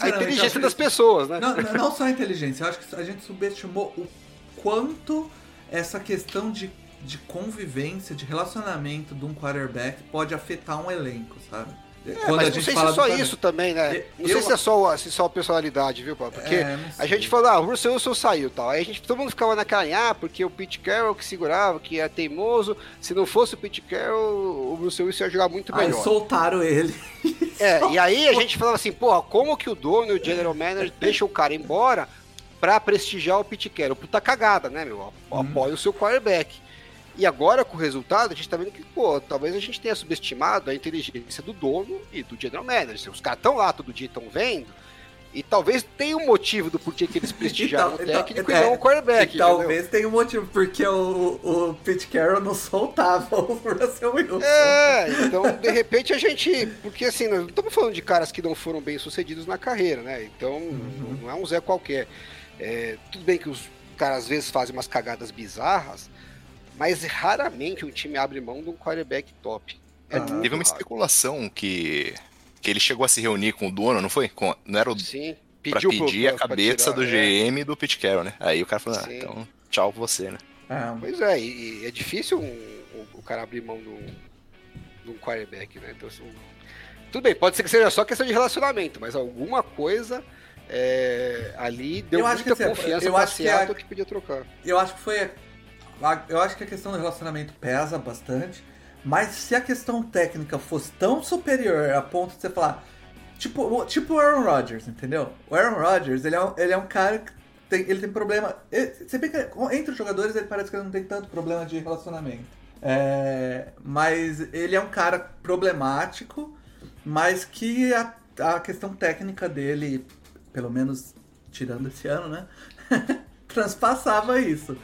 A inteligência das que- pessoas, né? Não, não- não só a inteligência, eu acho que a gente subestimou o quanto essa questão de, de convivência, de relacionamento de um quarterback pode afetar um elenco, sabe? É, mas não sei se é só isso também, né? Eu- Não sei eu- se é só, se é só a personalidade, viu, Paulo? Porque É, a sei. gente falou, ah, o Russell Wilson saiu e tal. Aí a gente, todo mundo ficava naquela, ah, porque o Pete Carroll que segurava, que é teimoso. Se não fosse o Pete Carroll, o Russell Wilson ia jogar muito Aí melhor. soltaram ele. É, e aí a gente falava assim, porra, como que o dono e o general manager deixam o cara embora pra prestigiar o Pete Carroll? Puta cagada, né, meu? Apoia o seu quarterback. E agora, com o resultado, a gente tá vendo que, pô, talvez a gente tenha subestimado a inteligência do dono e do general manager. Os caras estão lá todo dia, estão vendo. E talvez tenha um motivo do porquê que eles prestigiaram o técnico então- e não o quarterback. E talvez tenha um motivo, porque o, o Pete Carroll não soltava o Russell Wilson. É, então de repente a gente. Porque assim, nós não estamos falando de caras que não foram bem sucedidos na carreira, né? Então Uhum. não é um Zé qualquer. É, tudo bem que os caras às vezes fazem umas cagadas bizarras, mas raramente um time abre mão de um quarterback top. É Ah. Teve uma raro. especulação que, que ele chegou a se reunir com o dono, não foi? Com- não era o, Sim. pra Pediu pro- pedir a pra cabeça tirar, do é. GM e do Pete Carroll, né? Aí o cara falou, ah, então tchau pra você, né? É, Pois é, e, e é difícil um- o, o cara abrir mão de um, de um quarterback, né? Então, assim, tudo bem, pode ser que seja só questão de relacionamento, mas alguma coisa é, ali deu Eu acho muita que, assim, confiança eu pra acho que a- Seattle que podia trocar. eu acho que foi. Eu acho que a questão do relacionamento pesa bastante. Mas se a questão técnica fosse tão superior a ponto de você falar. Tipo, tipo o Aaron Rodgers, entendeu? O Aaron Rodgers, ele é um, ele é um cara que tem, ele tem problema. Você vê que entre os jogadores ele parece que ele não tem tanto problema de relacionamento. É, mas ele é um cara problemático, mas que a, a questão técnica dele, pelo menos tirando esse ano, né? transpassava isso.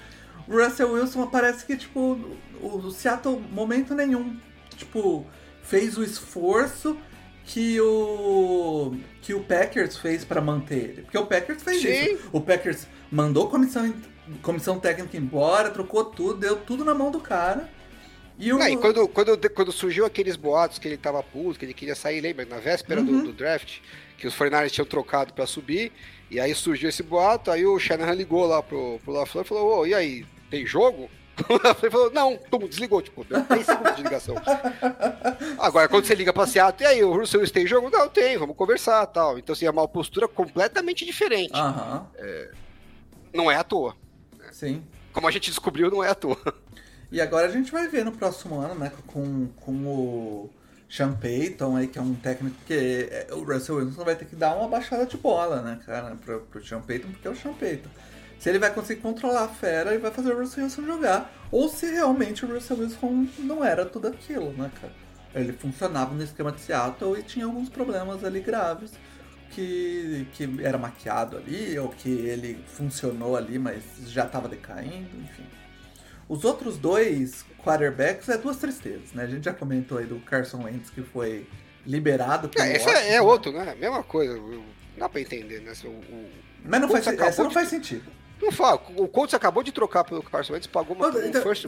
Russell Wilson parece que, tipo, o, Seattle, momento nenhum, tipo, fez o esforço que o que o Packers fez pra manter ele. Porque o Packers fez Sim. isso. O Packers mandou comissão, comissão técnica embora, trocou tudo, deu tudo na mão do cara. E o... Não, e quando, quando, quando surgiu aqueles boatos que ele tava puto, que ele queria sair, lembra? Na véspera do- Uhum. do, draft, que os 49ers tinham trocado pra subir, e aí surgiu esse boato, aí o Shanahan ligou lá pro, pro LaFleur e falou, ô, e aí, tem jogo? LaFleur falou, não, pum, desligou, tipo, deu 10 segundos de ligação. Agora, quando você liga pra Seattle, e aí, o Russell tem jogo? Não, tem, vamos conversar tal. Então, assim, é uma postura completamente diferente. Aham, Não é à toa. sim. Como a gente descobriu, não é à toa. E agora a gente vai ver no próximo ano, né, com, com o Sean Payton aí, que é um técnico que é, o Russell Wilson vai ter que dar uma baixada de bola, né, cara, pro, pro Sean Payton, porque é o Sean Payton. Se ele vai conseguir controlar a fera e vai fazer o Russell Wilson jogar, ou se realmente o Russell Wilson não era tudo aquilo, né, cara. Ele funcionava no esquema de Seattle e tinha alguns problemas ali graves que, que era maquiado ali, ou que ele funcionou ali, mas já estava decaindo, enfim. Os outros dois quarterbacks é duas tristezas, né? A gente já comentou aí do Carson Wentz que foi liberado pelo É, esse é, é Washington. outro, né? Mesma coisa. Não dá pra entender, né? O- o, Mas não faz, essa não de- faz sentido. Não fala, o Colts acabou de trocar pelo Carson Wentz, pagou uma, Então, um first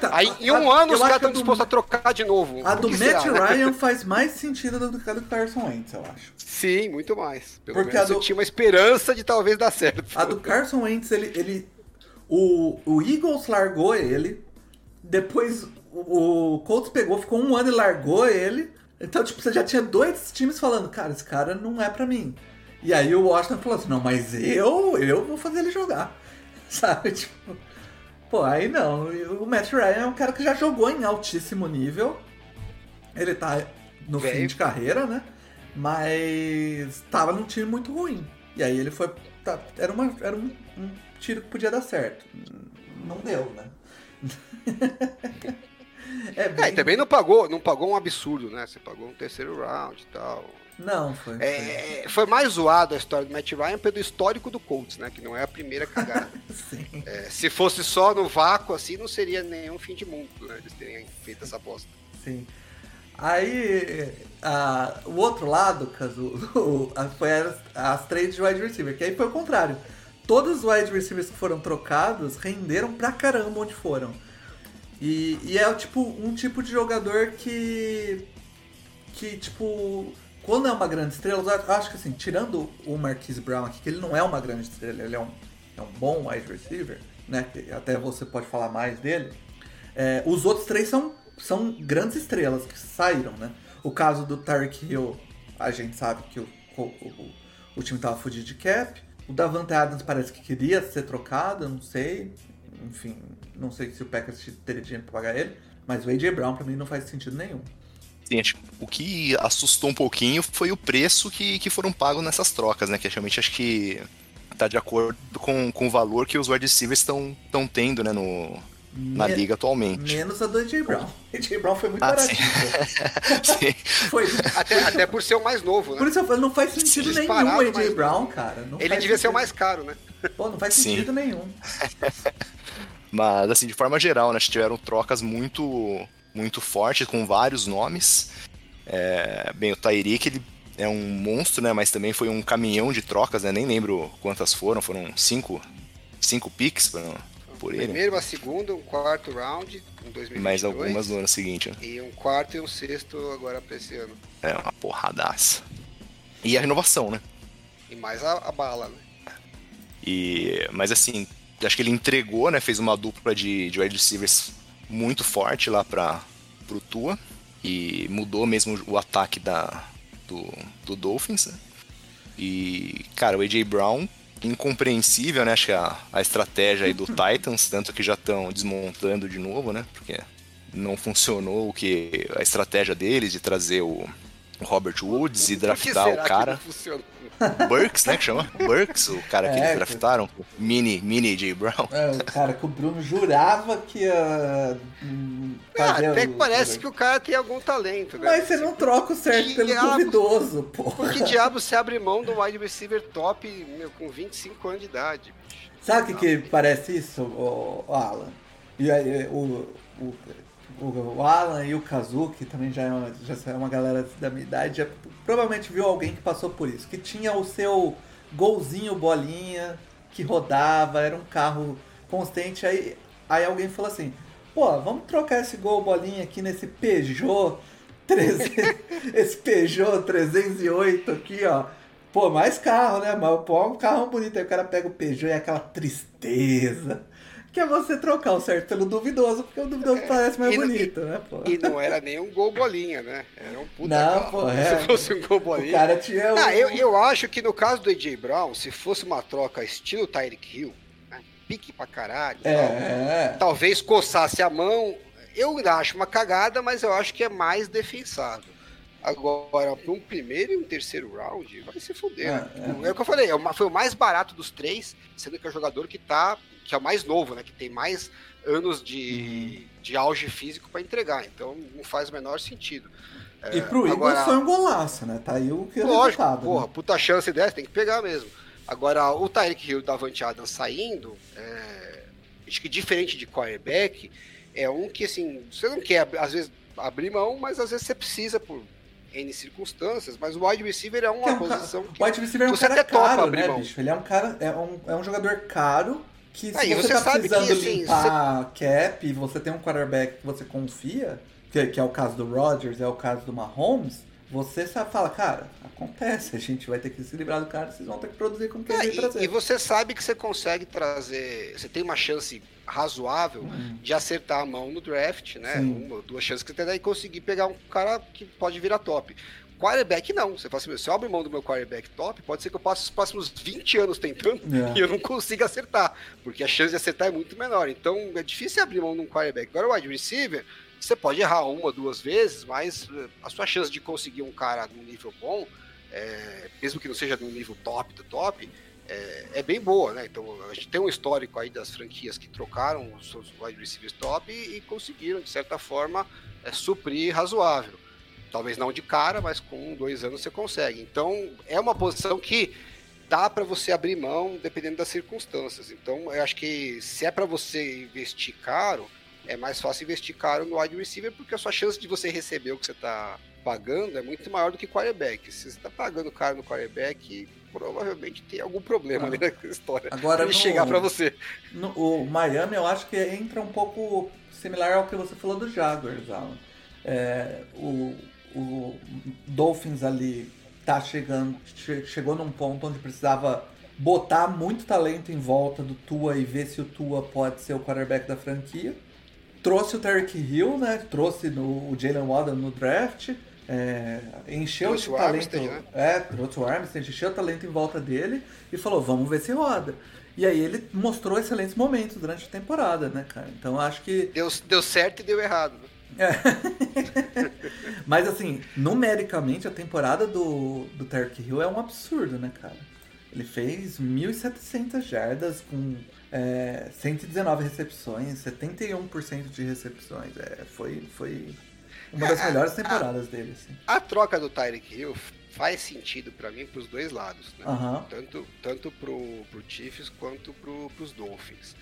tá. Aí, em um a- ano os caras estão do- dispostos a trocar de novo. A do Matt será, né? Ryan faz mais sentido do que a do Carson Wentz, eu acho. Sim, muito mais. Pelo Porque menos a eu do- tinha uma esperança de talvez dar certo. A do Carson Wentz, ele. ele o, o Eagles largou ele. Depois o, o Colts pegou, ficou um ano e largou ele. Então, tipo, você já tinha dois times falando, cara, esse cara não é pra mim. E aí o Washington falou assim, não, mas eu, eu vou fazer ele jogar. Sabe? Tipo. Pô, aí não. O Matt Ryan é um cara que já jogou em altíssimo nível. Ele tá no Velho. fim de carreira, né? Mas tava num time muito ruim. E aí ele foi. tá- era uma, era um, um tiro que podia dar certo. Não deu, né? é É, bem... e também não pagou, não pagou um absurdo, né? Você pagou um terceiro round e tal. Não, foi. foi. É, foi mais zoado a história do Matt Ryan pelo histórico do Colts, né? Que não é a primeira cagada. Sim. É, se fosse só no vácuo, assim, não seria nenhum fim de mundo, né? Eles terem feito essa aposta. Sim. Aí, a- o outro lado, caso, foi as, as trades de wide receiver, que aí foi o contrário. Todos os wide receivers que foram trocados renderam pra caramba onde foram. E, e é tipo um tipo de jogador que. que, tipo. Quando é uma grande estrela, eu acho que assim, tirando o Marquise Brown aqui, que ele não é uma grande estrela, ele é um, é um bom wide receiver, né? Até você pode falar mais dele. É, os outros três são, são grandes estrelas que saíram, né? O caso do Tarek Hill, a gente sabe que o, o, o, o time tava fudido de cap. O Davante Adams parece que queria ser trocado, não sei. Enfim, não sei se o Packers teria dinheiro pra pagar ele. Mas o A.J. Brown pra mim não faz sentido nenhum. Sim, acho que o que assustou um pouquinho foi o preço que, que foram pagos nessas trocas, né? Que realmente acho que tá de acordo com, com o valor que os wide receivers estão tendo, né? No, na Me- liga atualmente. Menos a do A.J. Brown. A.J. Brown foi muito Ah, baratinho. pô. Sim. Foi. Até, até por ser o mais novo, né? Por isso eu falo, não faz sentido nenhum Disparado, o A.J. mas- Brown, cara. Não Ele devia ser o sentido. mais caro, né? Pô, não faz Sim. sentido nenhum. Mas, assim, de forma geral, né? Tiveram trocas muito, muito fortes, com vários nomes. É, bem, o Tyreek, ele é um monstro, né? Mas também foi um caminhão de trocas, né? Nem lembro quantas foram. Foram cinco, cinco picks por, por ele. Primeiro, uma segunda, um quarto round em 2022. E mais algumas no ano seguinte, né? E um quarto e um sexto agora pra esse ano. É uma porradaça. E a renovação, né? E mais a, a bala, né? E, mas assim, acho que ele entregou, né? Fez uma dupla de, de wide receivers muito forte lá para pro Tua. E mudou mesmo o ataque da, do, do Dolphins. né? E, cara, o A.J. Brown, incompreensível, né? Acho que a, a estratégia aí do Titans, tanto que já estão desmontando de novo, né? Porque não funcionou o que a estratégia deles de trazer o, o Robert Woods e draftar será o que cara. não funciona? Burks, né, que chama? Burks, o cara que É, eles que- draftaram, mini, mini J. Brown. É, o cara que o Bruno jurava que ia. hum, Ah, fazer até o- que parece que o cara tem algum talento, né? Mas você não troca o certo Que pelo diabo- duvidoso, pô. Por que diabo você abre mão do wide receiver top meu, com 25 anos de idade? bicho? Sabe o que, que parece isso, o, Alan? E aí, o, o, o, Alan e o Kazu, que também já é, uma, já é uma galera da minha idade, já provavelmente viu alguém que passou por isso. Que tinha o seu golzinho bolinha, que rodava, era um carro constante. Aí, aí alguém falou assim, pô, vamos trocar esse gol bolinha aqui nesse Peugeot 300, esse Peugeot 308 aqui, ó. Pô, mais carro, né? Mas pô, um carro bonito. Aí o cara pega o Peugeot e é aquela tristeza. Que é você trocar o certo pelo duvidoso, porque o duvidoso parece mais e não- bonito, né, pô? E não era nem um gol bolinha, né? Era um puta Não, pô, é. Se fosse um gol O bolinha. cara tinha um... Ah, eu, eu acho que no caso do AJ Brown, se fosse uma troca estilo Tyreek Hill, né, pique pra caralho, É, tal, é. talvez coçasse a mão, eu acho uma cagada, mas eu acho que é mais defensável. Agora, para um primeiro e um terceiro round, vai se fuder. É, né? É, o que eu falei, é uma- foi o mais barato dos três, sendo que é o jogador que tá, que é o mais novo, né? Que tem mais anos de, Uhum. de auge físico para entregar. Então não faz o menor sentido. E pro agora- foi um golaço, né? Tá aí o que é Lógico, resultado. porra, né? puta chance dessa, tem que pegar mesmo. Agora, o Tyreek Hill da Davante Adams saindo, é, acho que diferente de quarterback, é um que, assim, você não quer, às vezes, abrir mão, mas às vezes você precisa por N circunstâncias, mas o wide receiver é Que é uma um posição que... O wide receiver é um você cara caro, né, bicho? Ele é um cara, é um, é um jogador caro que se e você, você tá sabe que, precisando assim, limpar cap e você tem um quarterback que você confia, que, que é o caso do Rodgers, é o caso do Mahomes, você sabe, fala, cara, acontece, a gente vai ter que se livrar do cara, vocês vão ter que produzir como que É, e, trazer. e você sabe que você consegue trazer, você tem uma chance razoável de acertar a mão no draft, né? Uhum. Sim. Uma, duas chances que você tem e conseguir pegar um cara que pode virar top. Quarterback não. Você fala assim, "Meu, se eu abrir mão do meu quarterback top, pode ser que eu passe os próximos 20 anos tentando É. e eu não consiga acertar, porque a chance de acertar é muito menor. Então é difícil abrir mão de um quarterback. Agora o wide receiver, você pode errar uma, duas vezes, mas eh, a sua chance de conseguir um cara num nível bom é, mesmo que não seja no nível top do top, é, é, bem boa, né? Então a gente tem um histórico aí das franquias que trocaram os seus wide receivers top e, e conseguiram, de certa forma, é, suprir razoável. Talvez não de cara, mas com dois anos você consegue. Então é uma posição que dá para você abrir mão dependendo das circunstâncias. Então eu acho que se é para você investir caro, é mais fácil investir caro no wide receiver porque a sua chance de você receber o que você está pagando é muito maior do que quarterback. Se você está pagando caro no quarterback, provavelmente tem algum problema ah. na história. Agora, ele chegar para você. No, o Miami, eu acho que entra um pouco similar ao que você falou do Jaguars, Alan. É, o, o Dolphins ali tá chegando, che, chegou num ponto onde precisava botar muito talento em volta do Tua e ver se o Tua pode ser o quarterback da franquia. Trouxe o Tarek Hill, né? Trouxe no, o Jalen Waddle no draft. É, encheu trouxe de talento. Armstead, né? É, trouxe o Armstead, encheu o talento em volta dele e falou: vamos ver se roda. E aí ele mostrou excelentes momentos durante a temporada, né, cara? Então acho que. Deu, deu certo e deu errado. É. Mas assim, numericamente a temporada do, do Tarek Hill é um absurdo, né, cara? Ele fez 1.700 jardas com é, 119 recepções, 71% de recepções. É, foi, foi uma das melhores temporadas a, dele. Assim. A troca do Tyreek Hill faz sentido para mim para os dois lados, né? Uhum. Tanto, tanto pro, pro Chiefs quanto pro, pros Dolphins.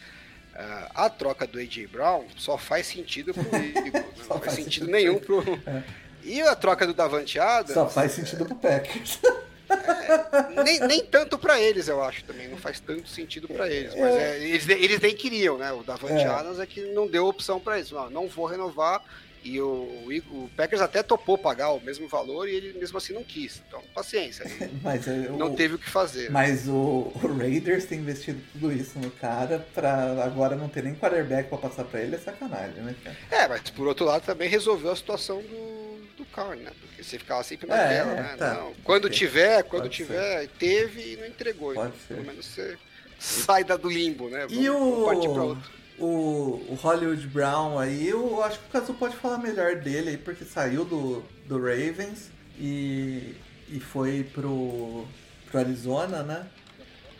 Uh, a troca do AJ Brown só faz sentido pro Eagles, né? não faz, faz sentido, sentido nenhum pro. É. E a troca do Davante Adams. Só faz sentido pro Packers. É, nem, nem tanto para eles, eu acho também. Não faz tanto sentido para eles. Mas é, eles, eles nem queriam, né? O Davante é. Adams é que não deu opção para eles. Não, não vou renovar e o, o, Packers até topou pagar o mesmo valor e ele mesmo assim não quis. Então, paciência. mas não o, teve o que fazer. Mas o, o, Raiders tem investido tudo isso no cara pra agora não ter nem quarterback pra passar pra ele é sacanagem, né, cara? É, mas por outro lado também resolveu a situação do, do né? Porque você ficava sempre na é, tela, né? Tá. Não, quando tiver, quando Pode tiver, ser. teve e não entregou. Pode então, ser. Pelo menos você sai da do limbo, né? Vamos, e o... partir pra outro o, o Hollywood Brown aí, eu acho que o Caso pode falar melhor dele aí, porque saiu do, do Ravens e, e foi pro, pro Arizona, né?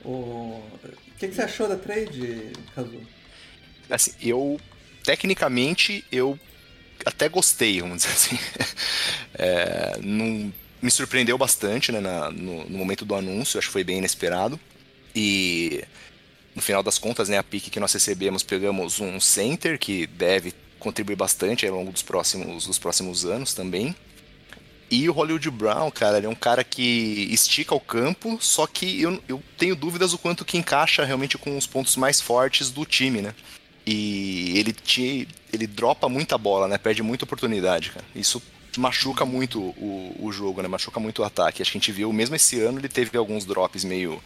O, que, que você achou da trade, Caso? Assim, eu, tecnicamente, eu até gostei, vamos dizer assim. É, não, me surpreendeu bastante né, na, no, no momento do anúncio, acho que foi bem inesperado. E no final das contas, né, a pique que nós recebemos, pegamos um center que deve contribuir bastante ao longo dos próximos, dos próximos anos também. E o Hollywood Brown, cara, ele é um cara que estica o campo, só que eu, eu tenho dúvidas o quanto que encaixa realmente com os pontos mais fortes do time, né? E ele, te, ele dropa muita bola, né? Perde muita oportunidade, cara. Isso machuca muito o, o jogo, né? Machuca muito o ataque. Acho que a gente viu, mesmo esse ano, ele teve alguns drops meio,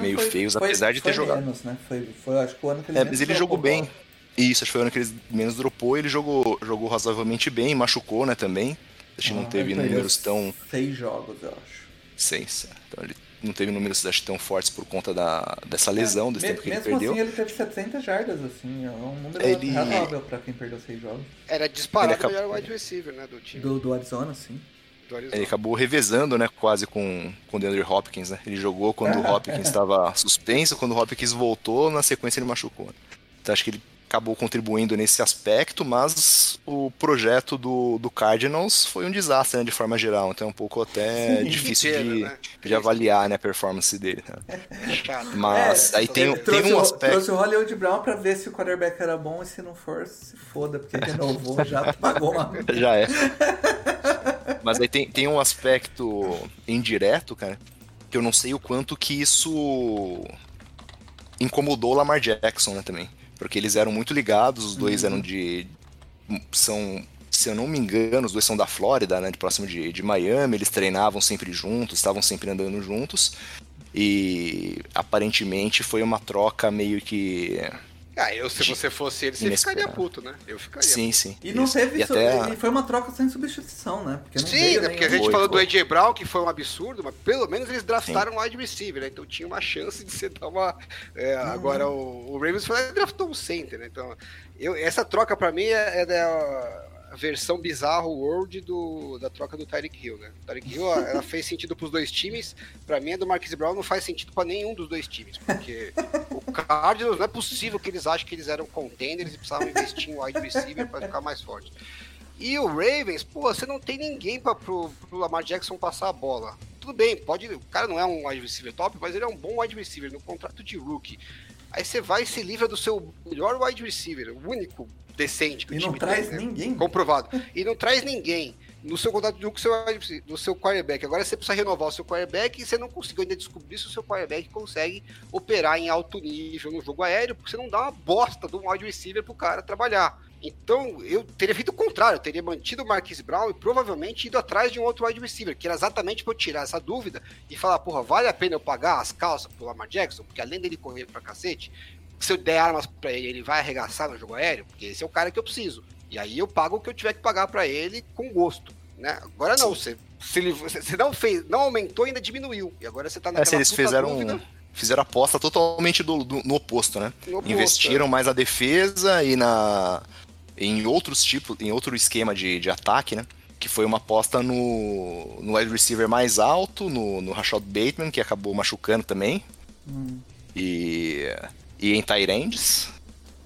meio foi, feios, foi, apesar de ter jogado. Menos, né? Foi, foi, acho que o ano que ele É, mas ele jogou bem. Isso, acho que foi o ano que ele menos dropou. Ele jogou, jogou razoavelmente bem, machucou, né, também. Acho que ah, não teve números tão. Seis jogos, eu acho. Seis. É. Então ele não teve números acho, tão fortes por conta da, dessa lesão, é, desse tempo que ele perdeu. Mesmo assim, ele teve 700 jardas, assim, é um número ele... razoável pra quem perdeu seis jogos. Era disparado acabou... o wide receiver, né, do time. Do, do Arizona, sim. Do Arizona. Ele acabou revezando, né, quase com, com o DeAndre Hopkins, né? Ele jogou quando o Hopkins estava suspenso, quando o Hopkins voltou, na sequência ele machucou. Então acho que ele acabou contribuindo nesse aspecto, mas o projeto do, do Cardinals foi um desastre, né, de forma geral. Então é um pouco até Sim, difícil de, né? de avaliar né, a performance dele. Né? Mas é, aí tem, tem um aspecto. Trouxe o Hollywood Brown para ver se o quarterback era bom e se não for, se foda, porque renovou, já pagou uma. Já é. Mas aí tem, tem um aspecto indireto, cara, que eu não sei o quanto que isso incomodou o Lamar Jackson, né, também porque eles eram muito ligados, os dois uhum. eram de. são se eu não me engano, os dois são da Flórida, né, de próximo de, de Miami, eles treinavam sempre juntos, estavam sempre andando juntos. E aparentemente foi uma troca meio que ah, eu, se você fosse ele, você ficaria puto, né? Eu ficaria. Sim, puto. sim. E não isso. teve. E até... foi uma troca sem substituição, né? Porque sim, né? Porque a gente foi, falou foi. do AJ Brown, que foi um absurdo, mas pelo menos eles draftaram um wide receiver, né? Então tinha uma chance de você dar uma. É, uhum. Agora o, o Ravens foi, draftou um center, né? Então, eu, essa troca pra mim é, é, versão bizarro World do, da troca do Tyreek Hill, né? O Tyreek Hill, ela fez sentido pros dois times. Pra mim, a do Marquise Brown não faz sentido pra nenhum dos dois times. Porque o Cardinals, não é possível que eles achem que eles eram contenders e precisavam investir em wide receiver pra ficar mais forte. E o Ravens, pô, você não tem ninguém pra, pro, pro Lamar Jackson passar a bola. Tudo bem, pode. O cara não é um wide receiver top, mas ele é um bom wide receiver no contrato de rookie. Aí você vai e se livra do seu melhor wide receiver, o único decente que E o não time traz tem, né? ninguém. Comprovado. E não traz ninguém no seu contrato de rookie, seu, no seu quarterback. Agora você precisa renovar o seu quarterback e você não conseguiu ainda descobrir se o seu quarterback consegue operar em alto nível no jogo aéreo, porque você não dá uma bosta do wide receiver pro cara trabalhar. Então, eu teria feito o contrário, eu teria mantido o Marquise Brown e provavelmente ido atrás de um outro wide receiver, que era exatamente para eu tirar essa dúvida e falar, porra, vale a pena eu pagar as calças pro Lamar Jackson? Porque além dele correr pra cacete, se eu der armas pra ele, ele vai arregaçar no jogo aéreo? Porque esse é o cara que eu preciso. E aí eu pago o que eu tiver que pagar para ele com gosto. Né? Agora não, você, se ele, você não fez, não aumentou, ainda diminuiu. E agora você tá naquela É, se eles puta fizeram, dúvida fizeram aposta totalmente do, do- no oposto, né? no oposto, Investiram mais na defesa e na em outros tipos, em outro esquema de, de ataque, né? Que foi uma aposta no, no wide receiver mais alto, no, no Rashad Bateman, que acabou machucando também. E, e em Tyrands.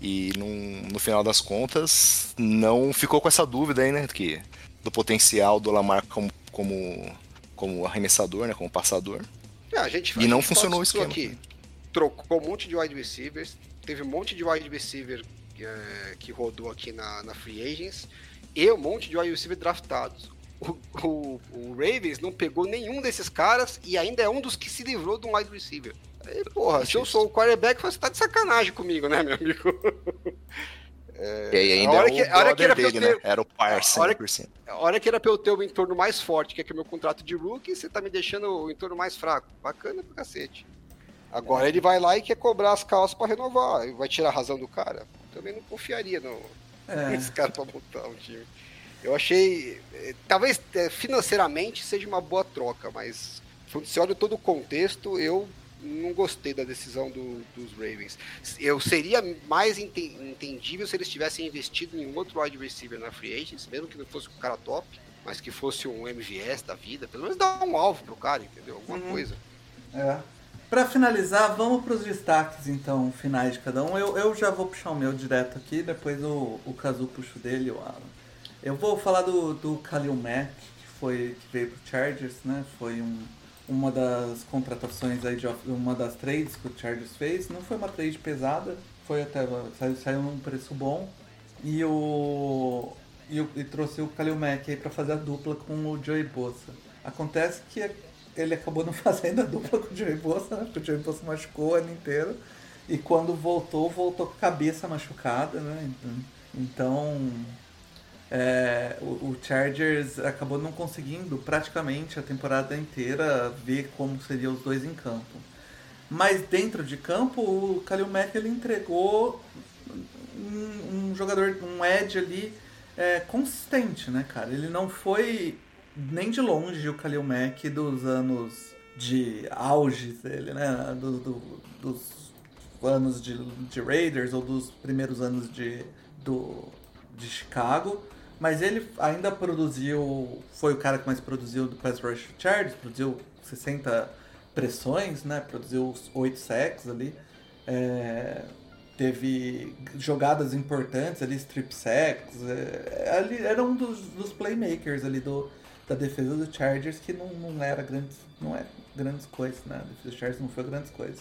E num- no final das contas, não ficou com essa dúvida aí, né? Que, do potencial do Lamar como, como, como arremessador, né? Como passador. É, a gente, E a não gente funcionou o esquema. Aqui, trocou um monte de wide receivers, teve um monte de wide receiver é, que rodou aqui na, na Free Agents e um monte de wide receiver draftados. O, o- o Ravens não pegou nenhum desses caras e ainda é um dos que se livrou de um wide receiver. Aí, porra, se eu sou o quarterback, você tá de sacanagem comigo, né, meu amigo? e aí ainda a hora é o a hora que brother era dele, ter- né? Era o Parson, a hora- 100%. A hora que era pra eu ter o entorno mais forte, que é que é o meu contrato de rookie, você tá me deixando o entorno mais fraco. Bacana pra cacete. Agora ele vai lá e quer cobrar as calças pra renovar. E vai tirar a razão do cara. Também não confiaria no, É. nesse cara pra montar um time. Eu achei. eh, Talvez eh, financeiramente seja uma boa troca, mas quando você olha todo o contexto, eu não gostei da decisão do- dos Ravens. Eu seria mais ente- entendível se eles tivessem investido em um outro wide receiver na free agents, mesmo que não fosse um cara top, mas que fosse um MVS da vida. Pelo menos dar um alvo pro cara, entendeu? Alguma Uhum. coisa. É. Pra finalizar, vamos pros destaques então, finais de cada um. Eu, eu já vou puxar o meu direto aqui, depois o, o Kazu puxa o dele, o Alan. Eu vou falar do, do Khalil Mack, que, foi, que veio pro Chargers, né? Foi um, uma das contratações aí, de, uma das trades que o Chargers fez. Não foi uma trade pesada, foi até, saiu, saiu num preço bom. E o... E, e trouxe o Khalil Mack aí pra fazer a dupla com o Joey Bosa. Acontece que ele acabou não fazendo a dupla com o Joey Bosa, né? Porque o Joey Bosa machucou o ano inteiro. E quando voltou, voltou com a cabeça machucada, né? Então, é, o, o Chargers acabou não conseguindo praticamente a temporada inteira ver como seriam os dois em campo. Mas dentro de campo, o Kalil Mack ele entregou um, um jogador, um edge ali é, consistente, né, cara? Ele não foi nem de longe o Kalil Mack dos anos de auge dele, né? Do, do- dos anos de, de Raiders ou dos primeiros anos de, do, de Chicago. Mas ele ainda produziu, foi o cara que mais produziu do Pass Rush Chargers, produziu 60 pressões, né? Produziu os 8 sacks ali. É, teve jogadas importantes ali, strip sacks. É, ali era um dos, dos playmakers ali do, da defesa do Chargers que não, não era grandes, não é grandes coisas, né? A defesa do Chargers não foi grandes coisas.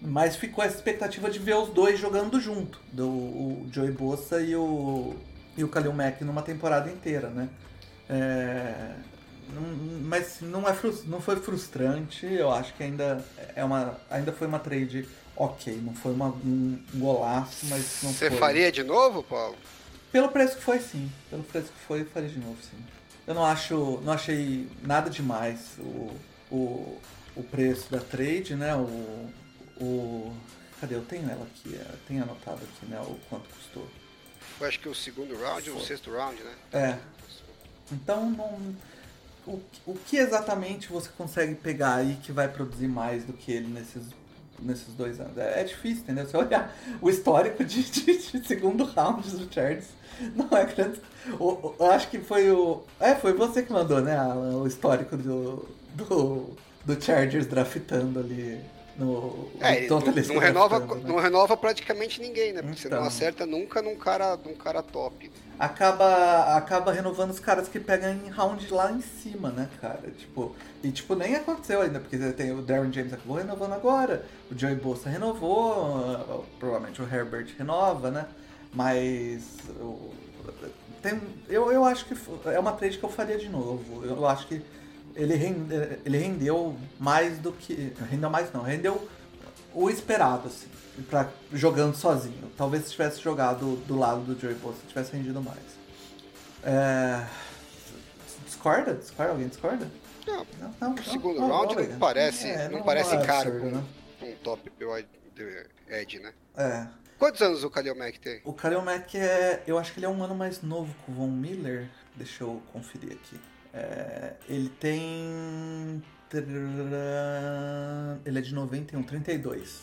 Mas ficou essa expectativa de ver os dois jogando junto, do, o Joey Bosa e o, e o Kalil Mack numa temporada inteira, né? É, não- mas não, é, não foi frustrante, eu acho que ainda, é uma, ainda foi uma trade ok, não foi uma, um golaço, mas não Você foi. faria de novo, Paulo? Pelo preço que foi, sim. Pelo preço que foi, eu faria de novo, sim. Eu não acho, não achei nada demais o, o, o preço da trade, né? O, o, cadê? Eu tenho ela aqui, eu tenho anotado aqui, né? O quanto custou. Foi acho que o segundo round ou o sexto round, né? É. Então, não, o, o que exatamente você consegue pegar aí que vai produzir mais do que ele nesses nesses dois anos. É, é difícil, entendeu? Se olhar o histórico de, de, de segundo round do Chargers, não é grande. O, eu acho que foi o. É, foi você que mandou, né? O histórico do, do, do Chargers draftando ali no, é, não, não, renova, né? não renova praticamente ninguém, né? Porque então. você não então. acerta nunca num cara, num cara top. Acaba, acaba renovando os caras que pegam em round lá em cima, né, cara? Tipo, e tipo, nem aconteceu ainda, porque tem o Darren James acabou renovando agora, o Joey Bolsa renovou, provavelmente o Herbert renova, né? Mas tem, eu, eu acho que é uma trade que eu faria de novo. Eu acho que ele, rende, ele rendeu mais do que. Rendeu mais não, rendeu o esperado, assim, pra, jogando sozinho. Talvez se tivesse jogado do lado do Joey Bosa, tivesse rendido mais. É... Discorda? Discorda? Alguém discorda? Não, não, não, não segundo round não, parece, é, não, parece é caro absurdo, né? um top Ed, né? É. Quantos anos o Kalil Mack tem? O Kalil Mack é. Eu acho que ele é um ano mais novo que o Von Miller. Deixa eu conferir aqui. É, ele tem. Ele é de 91, 32.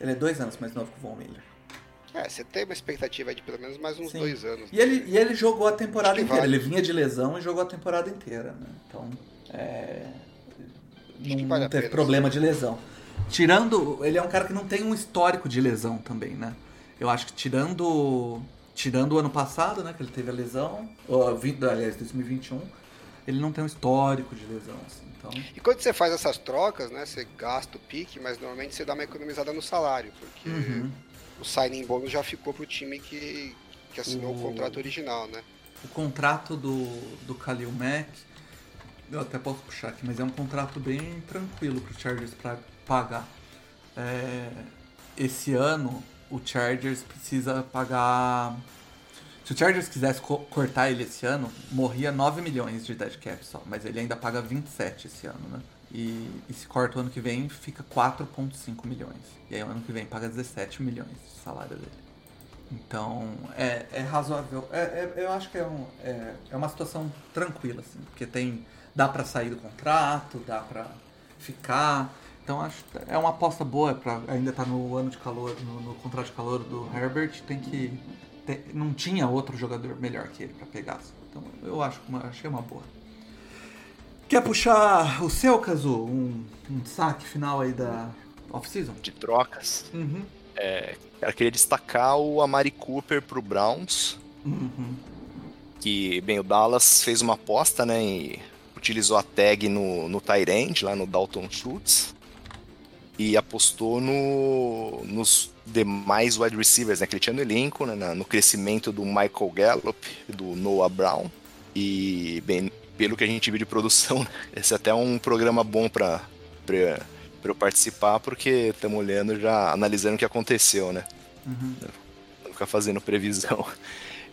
Ele é dois anos mais novo que o Von Miller. É, você tem uma expectativa de pelo menos mais uns Sim. dois anos. E ele, e ele jogou a temporada inteira. Vale. Ele vinha de lesão e jogou a temporada inteira, né? Então, é, não, vale não teve problema de lesão. Tirando, ele é um cara que não tem um histórico de lesão também, né? Eu acho que tirando tirando o ano passado, né, que ele teve a lesão, ou, aliás, 2021, ele não tem um histórico de lesão, assim, então... E quando você faz essas trocas, né, você gasta o pique, mas normalmente você dá uma economizada no salário, porque uhum. o signing bônus já ficou pro time que, que assinou o... o contrato original, né? O contrato do, do Khalil Mack, eu até posso puxar aqui, mas é um contrato bem tranquilo pro Chargers para pagar. É, esse ano, o Chargers precisa pagar se o Chargers quisesse co cortar ele esse ano, morria 9 milhões de dead cap só, mas ele ainda paga 27 esse ano, né? E, e se corta o ano que vem, fica 4,5 milhões. E aí o ano que vem paga 17 milhões de salário dele. Então, é, é razoável. É, é, eu acho que é, um, é, é uma situação tranquila, assim, porque tem. dá para sair do contrato, dá para ficar. Então acho é uma aposta boa para ainda tá no ano de calor, no, no contrato de calor do Herbert, tem que não tinha outro jogador melhor que ele para pegar. Então eu acho uma, achei uma boa. Quer puxar o seu, Kazu? Um, um saque final aí da off-season? De trocas. Uhum. É, eu queria destacar o Amari Cooper pro Browns. Uhum. Que, bem, o Dallas fez uma aposta, né? E utilizou a tag no, no Tyrant, lá no Dalton Schultz. E apostou no, nos demais wide receivers, né, que ele tinha no elenco, né, no crescimento do Michael Gallup, do Noah Brown. E, bem, pelo que a gente viu de produção, né, esse é até um programa bom para eu participar, porque estamos olhando já, analisando o que aconteceu, né? Uhum. Ficar fazendo previsão.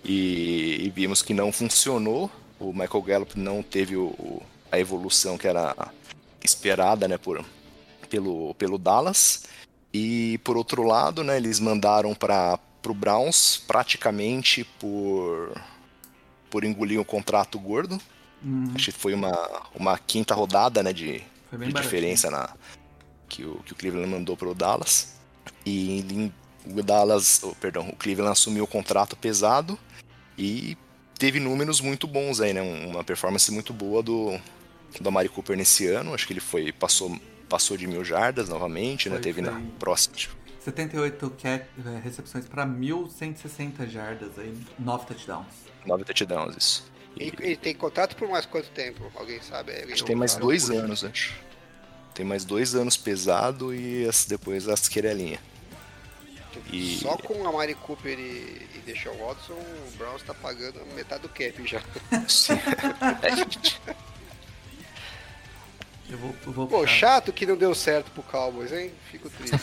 E, e, vimos que não funcionou. O Michael Gallup não teve o, a evolução que era esperada, né, por, pelo, pelo Dallas. E por outro lado, né, eles mandaram para o Browns praticamente por por engolir um contrato gordo. Uhum. Acho que foi uma, uma quinta rodada né, de, de diferença na, que, o, que o Cleveland mandou para o Dallas. E o Dallas, oh, perdão, o Cleveland assumiu o contrato pesado e teve números muito bons aí, né? Uma performance muito boa do, do Amari Cooper nesse ano. Acho que ele foi passou passou de mil jardas novamente, né? foi, né? Teve na próxima. 78 cap, é, recepções para 1.160 jardas aí, 9 touchdowns. 9 touchdowns, isso. E, e tem contrato por mais quanto tempo? Alguém sabe? Alguém acho que tem mais dois anos, acho. Tem mais dois anos pesado e as, depois as querelinhas. E... Só com a Mari Cooper e, e Deshaun Watson, o Browns tá pagando metade do cap já. Sim. Eu vou, eu vou Pô, chato que não deu certo pro Cowboys, hein? Fico triste.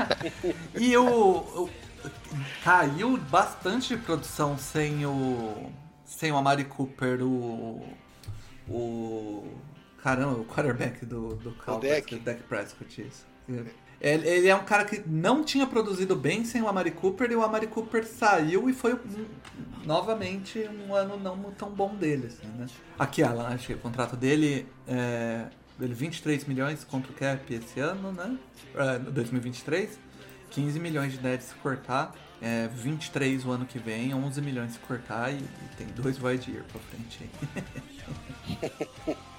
e o, caiu bastante de produção sem o sem o Amari Cooper, o o caramba, o quarterback do do Cowboys, o Dak Prescott isso. Ele, ele é um cara que não tinha produzido bem sem o Amari Cooper e o Amari Cooper saiu e foi um, novamente um ano não tão bom dele, assim, né? Aqui, Alan, acho que o contrato dele é ele 23 milhões contra o cap esse ano, né? Uh, 2023. 15 milhões de dead se cortar. É, 23 o ano que vem, 11 milhões se cortar e, e tem dois void year pra frente aí.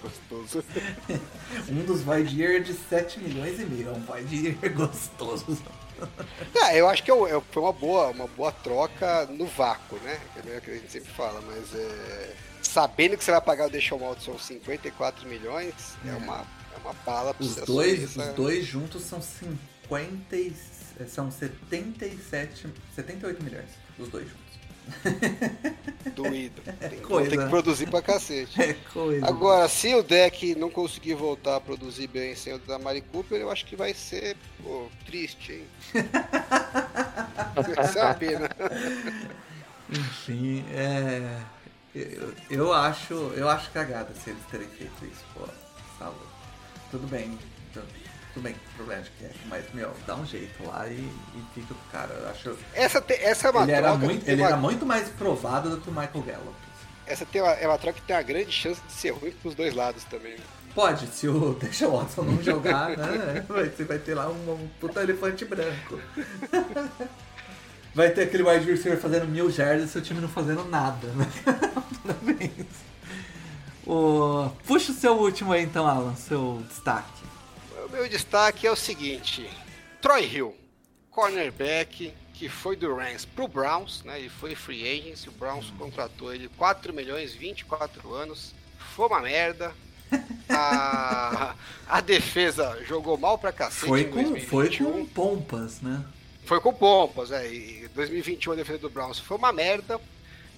gostoso. um dos void year é de 7 milhões e meio, é um void year gostoso. É, eu acho que é foi uma boa, uma boa troca no vácuo, né? É o que a gente sempre fala, mas é, sabendo que você vai pagar o Deixa Watson 54 milhões, é, é uma, é uma bala pra os você dois, Os dois juntos são 50 são 77, 78 milhões, os dois juntos. Doído. É tem, coisa, tem que produzir pra cacete. É coisa. Agora, se o deck não conseguir voltar a produzir bem sem o da Mari Cooper, eu acho que vai ser pô, triste, hein? Essa é uma pena. Enfim, é. Eu, eu, acho. Eu acho cagada se eles terem feito isso, pô. Tá Tudo bem. Então, tudo bem, problema que é, mas, meu, dá um jeito lá e, e fica o cara. Eu acho. Essa, te, essa é uma ele troca. Era muito, ele uma... era muito mais provado do que o Michael Gallup. Essa tem uma, é uma troca que tem uma grande chance de ser ruim pros dois lados também. Né? Pode, se o Deixa Watson não jogar, né? Você vai ter lá um, um puta elefante branco. Vai ter aquele wide receiver fazendo mil jardas e seu time não fazendo nada, né? Parabéns. O... Puxa o seu último aí então, Alan, seu destaque. O meu destaque é o seguinte: Troy Hill, cornerback, que foi do Rams pro Browns, né? Ele foi free agent, o Browns contratou ele 4 milhões, 24 anos. Foi uma merda. A, a defesa jogou mal pra cacete. Foi com, foi com pompas, né? Foi com pompas, é. E 2021 a defesa do Browns foi uma merda.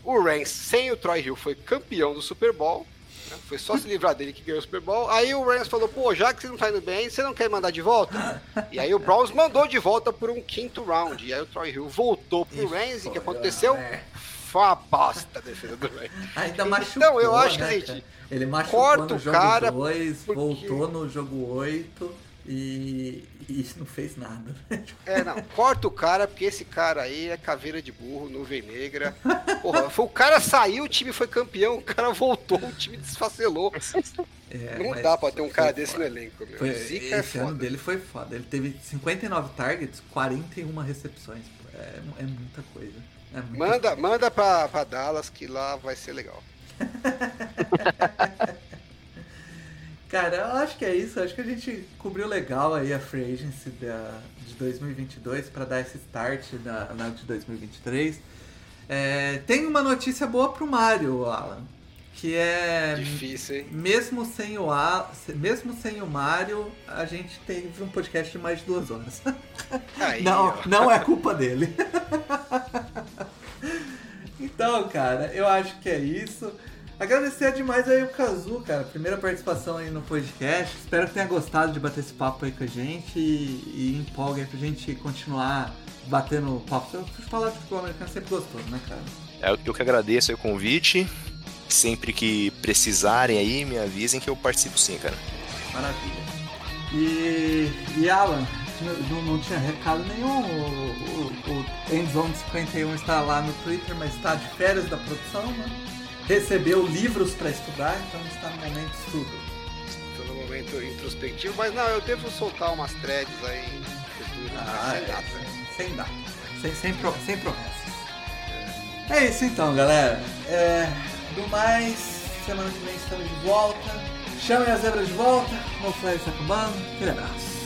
O Rams, sem o Troy Hill, foi campeão do Super Bowl. Né? Foi só se livrar dele que ganhou o Super Bowl. Aí o Rams falou, pô, já que você não tá indo bem, você não quer mandar de volta? E aí o Browns mandou de volta por um quinto round. E aí o Troy Hill voltou pro Rams e o que aconteceu? É. Foi uma bosta a defesa do Rams. Ainda machucou, Então, eu acho né, que, gente, ele machucou corta no jogo cara 2, porque... voltou no jogo 8 e, e isso não fez nada. É, não, corta o cara, porque esse cara aí é caveira de burro, nuvem negra. Porra, foi, o cara saiu, o time foi campeão, o cara voltou, o time desfacelou. É, não dá pra ter um cara desse foda. no elenco, meu. Foi, Zica esse é ano dele foi foda. Ele teve 59 targets, 41 recepções. É, é muita coisa. É muita manda coisa. manda pra, pra Dallas que lá vai ser legal. Cara, eu acho que é isso. Acho que a gente cobriu legal aí a free agency da, de 2022 para dar esse start na, na de 2023. É, tem uma notícia boa pro Mario, Alan. Que é. Difícil, hein? Mesmo sem o, A, mesmo sem o Mario, a gente teve um podcast de mais de duas horas. Aí, não, não é culpa dele. então, cara, eu acho que é isso. Agradecer demais aí o Kazu, cara. Primeira participação aí no podcast. Espero que tenha gostado de bater esse papo aí com a gente e, e empolga aí pra gente continuar batendo papo. Eu falar de futebol americano sempre gostoso, né, cara? É, eu que agradeço aí o convite. Sempre que precisarem aí, me avisem que eu participo sim, cara. Maravilha. E, e Alan, não, não tinha recado nenhum. O, o, o Endzone 51 está lá no Twitter, mas está de férias da produção, né? Recebeu livros para estudar, então está no momento de estudo. Estou no momento introspectivo, mas não, eu devo soltar umas threads aí ah, sem é, data. Sem, data, sem, sem, pro, sem promessas. É. isso então, galera. É, do mais, semana que vem estamos de volta. Chamem as zebras de volta. Flávio está acabando. Aquele abraço.